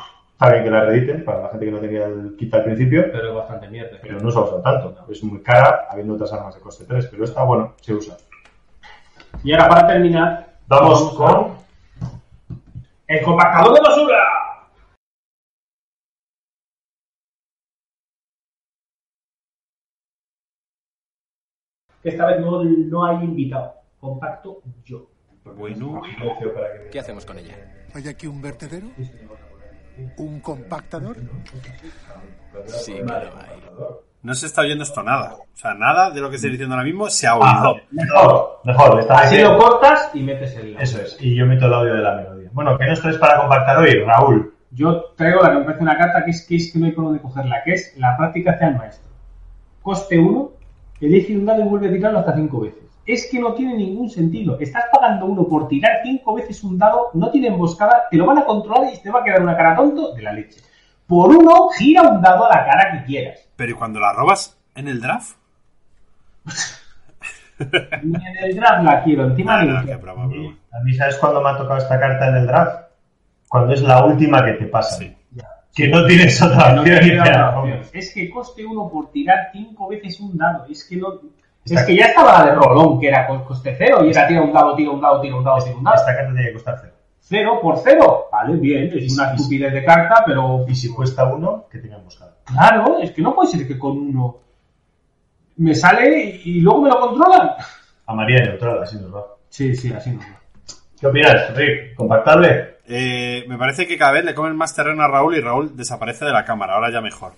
está bien que la reediten para la gente que no tenía el kit al principio, Pero es bastante mierda. pero no se usa tanto. Es muy cara, habiendo otras armas de coste 3, pero esta, bueno, se usa. Y ahora para terminar, Vamos con el compactador de basura. Esta vez no, no hay invitado. Compacto yo. Bueno. ¿Qué hacemos con ella? ¿Hay aquí un vertedero? ¿Un compactador? Sí, que lo hay. No se está oyendo esto nada. O sea, nada de lo que estoy diciendo ahora mismo se ha oído. Mejor, mejor. Está Así bien. lo cortas y metes el Eso es, y yo meto el audio de la melodía. Bueno, ¿qué nos traes para compactar hoy, Raúl? Yo traigo la que me parece una carta que es, que es que no hay por dónde cogerla, que es la práctica hacia el maestro. Coste 1, elige un dado y vuelve a tirarlo hasta 5 veces. Es que no tiene ningún sentido. Estás pagando uno por tirar 5 veces un dado, no tiene emboscada, te lo van a controlar y te va a quedar una cara tonto de la leche. Por uno, gira un dado a la cara que quieras. Pero ¿y cuando la robas en el draft? Ni en el draft la quiero, encima No, de no, qué broma, broma. A mí, ¿sabes cuándo me ha tocado esta carta en el draft? Cuando es la última que te pasa. Que no tienes otra no opción. Es que coste uno por tirar 5 veces un dado. Es que no. Esta- Es que ya estaba la de Rolón, que era co- coste cero, y era tira un dado, tira un dado, tira un dado, tira un dado. Esta carta tiene que costar cero. Cero por cero. Vale, bien, es una estupidez de carta, pero. Y si cuesta uno, que tenga emboscada. Claro, es que no puede ser que con uno me sale y, y luego me lo controlan. A María neutral, así nos va. Sí, sí, así nos va. ¿Qué opinas, Rick? ¿Compactable? Eh, me parece que cada vez le comen más terreno a Raúl y Raúl desaparece de la cámara. Ahora ya mejor.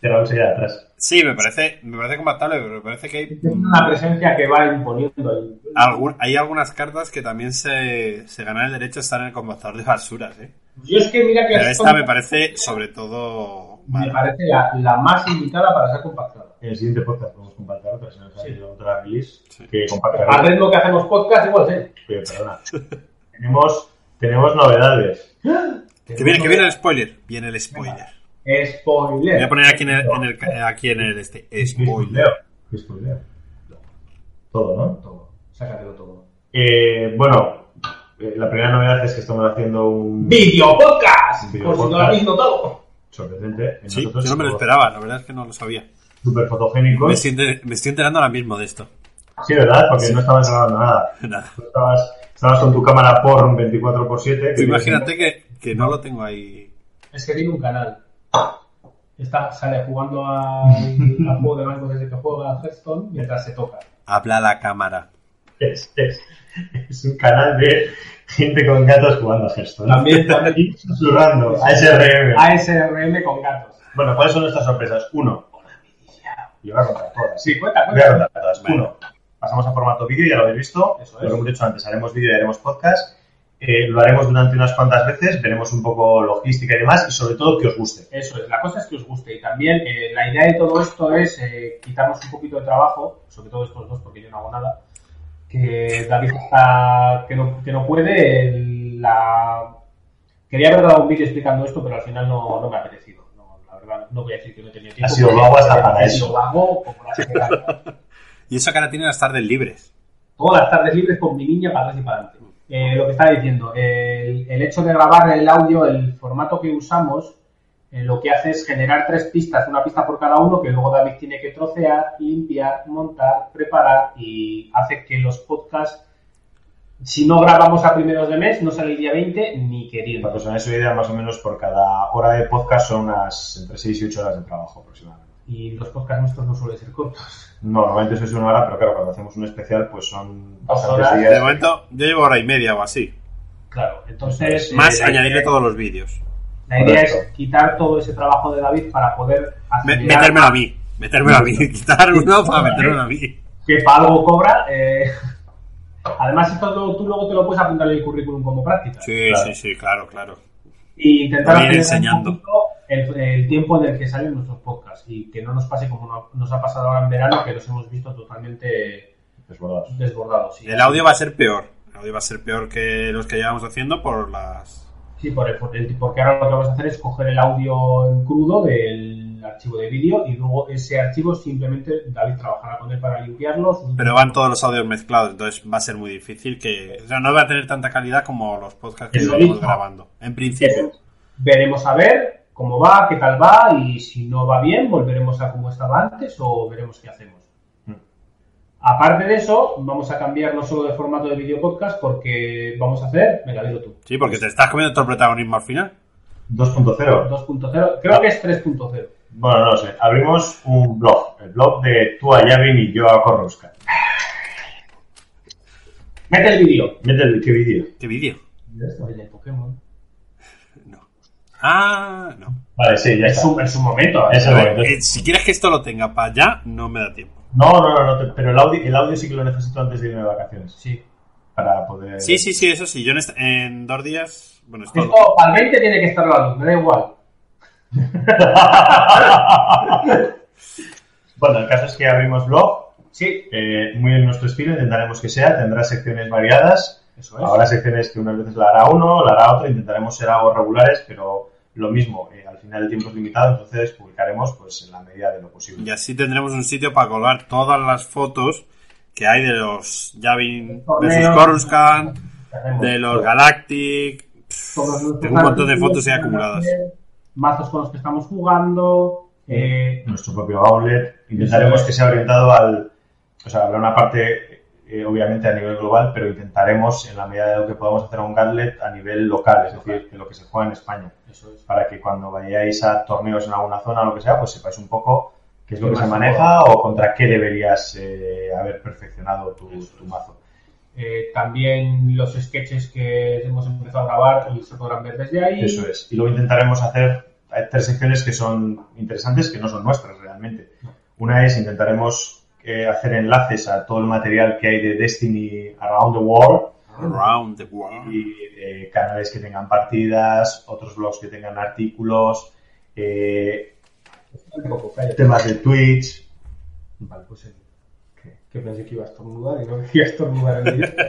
Te Raúl seguía atrás. Sí, me parece, me parece compactable, pero me parece que hay, Es una presencia que va imponiendo ahí. algún- hay algunas cartas que también se, se ganan el derecho a estar en el compactador de basuras, ¿eh? Yo es que mira que Pero esta me parece, sobre todo, me mala. parece la, la más indicada para ser compactada. En el siguiente podcast podemos compactar otra, si nos ha salido otra release que compacta. Al ritmo que hacemos podcast, igual sí. Oye, perdona. tenemos, tenemos novedades. Que viene, que viene el spoiler. Viene el spoiler. Spoiler. Voy a poner aquí en el, en el- aquí en el este. Spoiler. ¿Qué spoiler? Todo, ¿no? Todo. Sácatelo todo. Eh, bueno, eh, la primera novedad es que estamos haciendo un ¡Video podcast! Video Por si no lo podcast. habéis notado. sorprendente. Sí, yo no me lo esperaba, la verdad es que no lo sabía. Súper fotogénicos. Me estoy, me estoy enterando ahora mismo de esto. Sí, ¿verdad? Porque no estabas grabando nada. Nada. Tú estabas, estabas con tu cámara porn 24x7. que- Imagínate que, que no lo tengo ahí. Es que tiene un canal. Está, sale jugando al, al juego de banco desde que juega a Hearthstone mientras se toca. Habla la cámara. Es, es, es un canal de gente con gatos jugando a Hearthstone. También, también. Susurrando. ASRM. ASRM con gatos. Bueno, ¿cuáles son nuestras sorpresas? Uno. Yo voy a contar todas. Sí, cuenta, Voy a cuenta. contar todas. Uno. Pasamos a formato vídeo, ya lo habéis visto. Eso Lo que es. hemos dicho antes, haremos vídeo y haremos podcast. Eh, lo haremos durante unas cuantas veces, veremos un poco logística y demás, y sobre todo que os guste. Eso es, la cosa es que os guste. Y también eh, la idea de todo esto es eh, quitarnos un poquito de trabajo, sobre todo estos dos, porque yo no hago nada. Que David está. que no, que no puede. el- la... Quería haber dado un vídeo explicando esto, pero al final no, no me ha apetecido. No, la verdad, no voy a decir que no he tenido tiempo. Ha sido vago hasta para sido eso. vago como la. Y eso que ahora tiene las tardes libres. todas las tardes libres con mi niña para atrás y para adelante. Eh, lo que estaba diciendo, el, el hecho de grabar el audio, el formato que usamos, eh, lo que hace es generar tres pistas, una pista por cada uno, que luego David tiene que trocear, limpiar, montar, preparar y hace que los podcasts, si no grabamos a primeros de mes, no sale el día 20 ni queriendo. Para que os idea, más o menos por cada hora de podcast son unas entre 6 y 8 horas de trabajo aproximadamente. Y los podcasts nuestros no suelen ser cortos. No, normalmente eso es una hora, pero claro, cuando hacemos un especial, pues son Dos bastantes horas. días. De momento, yo llevo hora y media o así. Claro, entonces... Más eh, añadirle todos los vídeos. La idea Correcto. es quitar todo ese trabajo de David para poder Me- acelerar- metérmelo a mí. Metérmelo a mí. Quitar uno para metérmelo a mí. que para algo cobra. eh, Además, esto tú luego te lo puedes apuntar en el currículum como práctica. Sí, Claro. sí, sí, claro, claro. Y intentar ir enseñando. un poquito el, el tiempo en el que salen nuestros podcasts y que no nos pase como no- nos ha pasado ahora en verano, que nos hemos visto totalmente Desbordados. desbordados. sí. El audio va a ser peor. El audio va a ser peor que los que llevamos haciendo por las... Sí, por el- por el- porque ahora lo que vamos a hacer es coger el audio en crudo del archivo de vídeo y luego ese archivo simplemente David trabajará con él para limpiarlo. Pero van todos los audios mezclados, entonces va a ser muy difícil que... O sea, no va a tener tanta calidad como los podcasts que estamos grabando. En principio. Veremos a ver cómo va, qué tal va y si no va bien volveremos a como estaba antes o veremos qué hacemos. Aparte de eso, vamos a cambiar no solo de formato de video podcast porque vamos a hacer, venga, dilo tú, Sí, porque te estás comiendo todo el protagonismo al final. 2.0. 2.0, creo que es 3.0 Bueno, no lo sé. Abrimos un blog. El blog de tú a Yavin y yo a Korruska. Mete el vídeo. Mete el ¿qué vídeo. ¿Qué vídeo? El de Pokémon. Ah, no. Vale, sí, ya Es está. su, es su momento. Es el momento. Eh, si quieres que esto lo tenga para allá, no me da tiempo. No, no, no, no, te- pero el audio, el audio sí que lo necesito antes de irme de vacaciones. Sí. Para poder. Sí, sí, sí, eso sí. Yo en, dos días... Bueno. Esto para el 20 tiene que estar la luz, me da igual. Bueno, el caso es que abrimos blog. Sí. Eh, muy en nuestro estilo, intentaremos que sea. Tendrá secciones variadas. Eso es. Habrá secciones que unas veces la hará uno, la hará otro. Intentaremos ser algo regulares, pero lo mismo. eh, al final el tiempo es limitado, entonces publicaremos pues en la medida de lo posible. Y así tendremos un sitio para colgar todas las fotos que hay de los Torneos. versus Coruscant, de los Galactic. Tengo un montón de fotos ya que van a acumuladas. Mazos con los que estamos jugando. eh, nuestro propio outlet. Intentaremos es. que sea orientado al. O sea, habrá una parte, eh, obviamente, a nivel global, pero intentaremos, en la medida de lo que podamos, hacer un outlet a nivel local, es decir, que lo que se juega en España. Eso es. Para que cuando vayáis a torneos en alguna zona o lo que sea, pues sepáis un poco qué es lo ¿Qué que se maneja o contra qué deberías eh, haber perfeccionado tu, tu mazo. Eh, también los sketches que hemos empezado a grabar y se podrán ver desde ahí. Eso es. Y luego intentaremos hacer hay tres secciones que son interesantes, que no son nuestras realmente. Una es intentaremos eh, hacer enlaces a todo el material que hay de Destiny Around the World. Around the World. Y eh, canales que tengan partidas, otros blogs que tengan artículos, eh, temas de Twitch. Vale, pues sí. Que pensé que iba a estornudar y no decía estornudar en directo.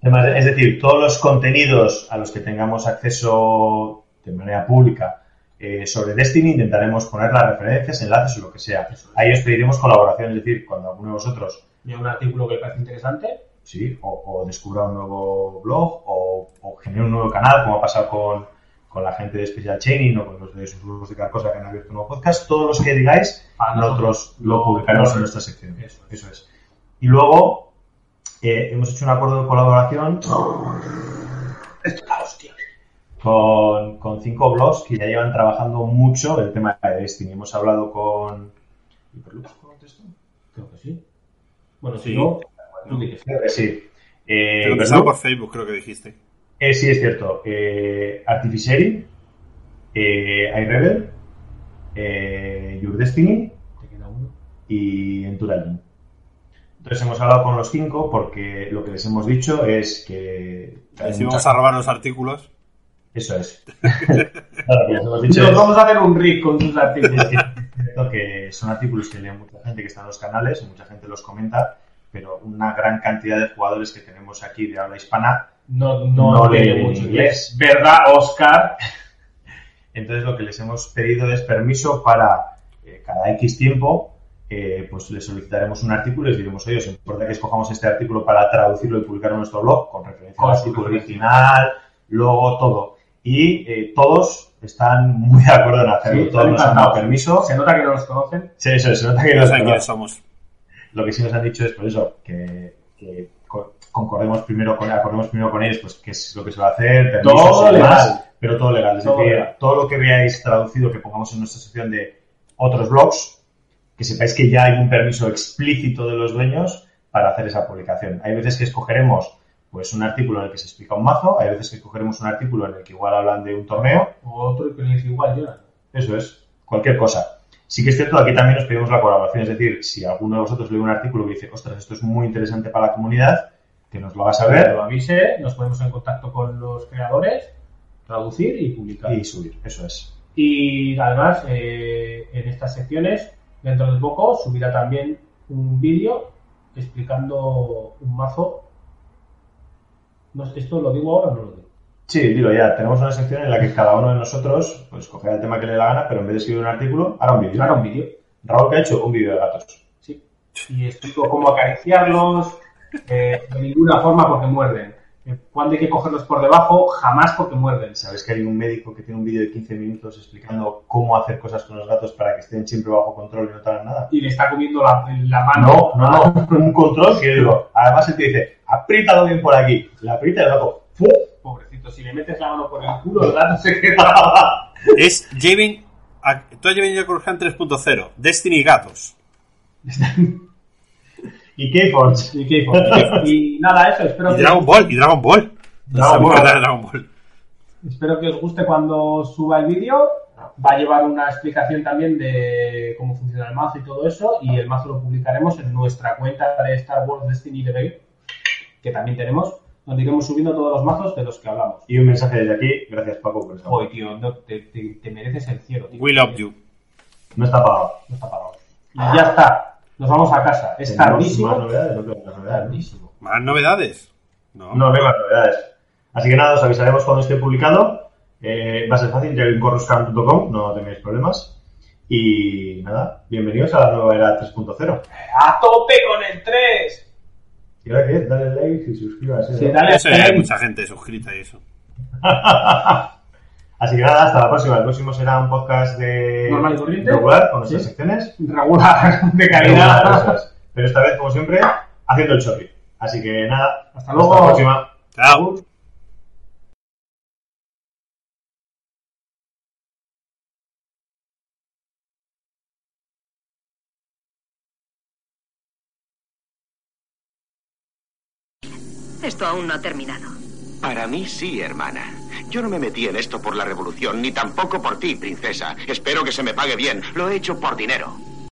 De- es decir, todos los contenidos a los que tengamos acceso de manera pública eh, sobre Destiny intentaremos poner las referencias, enlaces o lo que sea. Ahí os pediremos colaboración, es decir, cuando alguno de vosotros Y un artículo que le parece interesante. sí, o, o descubra un nuevo blog o, o genere un nuevo canal, como ha pasado con, con la gente de Special Chaining o con los de Susurros de Carcosa que han abierto un nuevo podcast. Todos los que digáis, Para nosotros lo publicaremos en nuestra sección. Eso Eso es. Y luego eh, hemos hecho un acuerdo de colaboración con, con cinco blogs que ya llevan trabajando mucho el tema de Destiny. Hemos hablado con... Creo que sí. Bueno, Sí. si no, tú di que sí. Creo que sí. Eh, Pero empezaba por Facebook, creo que dijiste. Eh, sí, es cierto. Eh, Artificeri, eh, iRebel, eh, Your Destiny Te queda uno. y Enturaging. Entonces hemos hablado con los cinco porque lo que les hemos dicho es que... Si mucha- vamos a robar los artículos. Eso es. Claro, que les hemos dicho Nos vamos a hacer un rig con sus artículos. es cierto que son artículos que lee mucha gente que está en los canales, y mucha gente los comenta, pero una gran cantidad de jugadores que tenemos aquí de habla hispana No, no, No lee mucho inglés. inglés. ¿Verdad, Oscar? Entonces lo que les hemos pedido es permiso para eh, cada X tiempo, eh, pues les solicitaremos un artículo y les diremos, oye, os importa que escojamos este artículo para traducirlo y publicarlo en nuestro blog, con referencia al artículo original, logo, todo. Y eh, todos están muy de acuerdo en hacerlo, Sí, todos nos han dado permiso. Se nota que no los conocen. Sí, eso, se nota que No nos saben quiénes conocen. somos. Lo que sí nos han dicho es, por eso, que, concordemos primero con, acordemos primero con ellos, pues qué es lo que se va a hacer, Todo y demás, legal. pero todo legal. Es Todo decir, legal. todo lo que veáis traducido que pongamos en nuestra sección de otros blogs, que sepáis que ya hay un permiso explícito de los dueños para hacer esa publicación. Hay veces que escogeremos pues un artículo en el que se explica un mazo, hay veces que escogeremos un artículo en el que igual hablan de un torneo, O otro que le dice igual, Jonathan. eso es, cualquier cosa. Sí que es cierto, aquí también nos pedimos la colaboración, es decir, si alguno de vosotros lee un artículo que dice, ostras, esto es muy interesante para la comunidad, que nos lo haga Que saber, lo avise, nos ponemos en contacto con los creadores traducir y publicar. Y subir, eso es. Y además, eh, en estas secciones, dentro de poco, subirá también un vídeo explicando un mazo. No ¿Esto lo digo ahora o no lo digo? Sí, dilo ya. Tenemos una sección en la que cada uno de nosotros pues cogerá el tema que le dé la gana, pero en vez de escribir un artículo, hará un vídeo. Hará un vídeo. Raúl, que ha hecho? Un vídeo de gatos. Sí. Y explico cómo acariciarlos, eh, de ninguna forma porque muerden. Eh, Cuándo hay que cogerlos por debajo, jamás porque muerden. ¿Sabes que hay un médico que tiene un vídeo de 15 minutos explicando cómo hacer cosas con los gatos para que estén siempre bajo control y no te hagan nada? Y le está comiendo la, la mano. No, no, no, un control que digo. Además, él te dice, apriétalo bien por aquí. Le aprieta y el gato, ¡fu! Pobrecito, si le metes la mano por el culo, el gato se queda. Es Javen. Tú has Javen Kurhan 3.0. Destiny Gatos. Y Keyforge. Y Keyforge. Y nada, eso, espero Y que. Dragon Ball. Y Dragon Ball. Dragon Ball. Esa Dragon Ball. Espero que os guste cuando suba el vídeo. Va a llevar una explicación también de cómo funciona el mazo y todo eso. Y el mazo lo publicaremos en nuestra cuenta de Star Wars Destiny Level, que también tenemos, donde iremos subiendo todos los mazos de los que hablamos. Y un mensaje desde aquí. Gracias, Paco, por eso. Tío, no, te, te- te mereces el cielo, tío. We love you. No está pagado. No está pagado. Y ya está. Nos vamos a casa. Es tardísimo. Más novedades, no tengo más novedades. Tardísimo. ¿Más novedades? No. No, no hay más novedades. Así que nada, os avisaremos cuando esté publicado. Eh, va a ser fácil, javincorruscan.com, no tenéis problemas. Y nada, bienvenidos a la nueva era 3.0. ¡A tope con el 3! Y ahora qué es, dale like y suscríbase. Sí, dale Eso ya hay mucha gente suscrita y eso. Así que nada, hasta la próxima. El próximo será un podcast de Normal y corriente. regular con nuestras Sí. secciones. Regular, de Regular, calidad. eso es. Pero esta vez, como siempre, haciendo el chorri. Así que nada, Hasta luego. Hasta la próxima. Chao. Esto aún no ha terminado. Para mí sí, hermana. Yo no me metí en esto por la revolución, ni tampoco por ti, princesa. Espero que se me pague bien. Lo he hecho por dinero.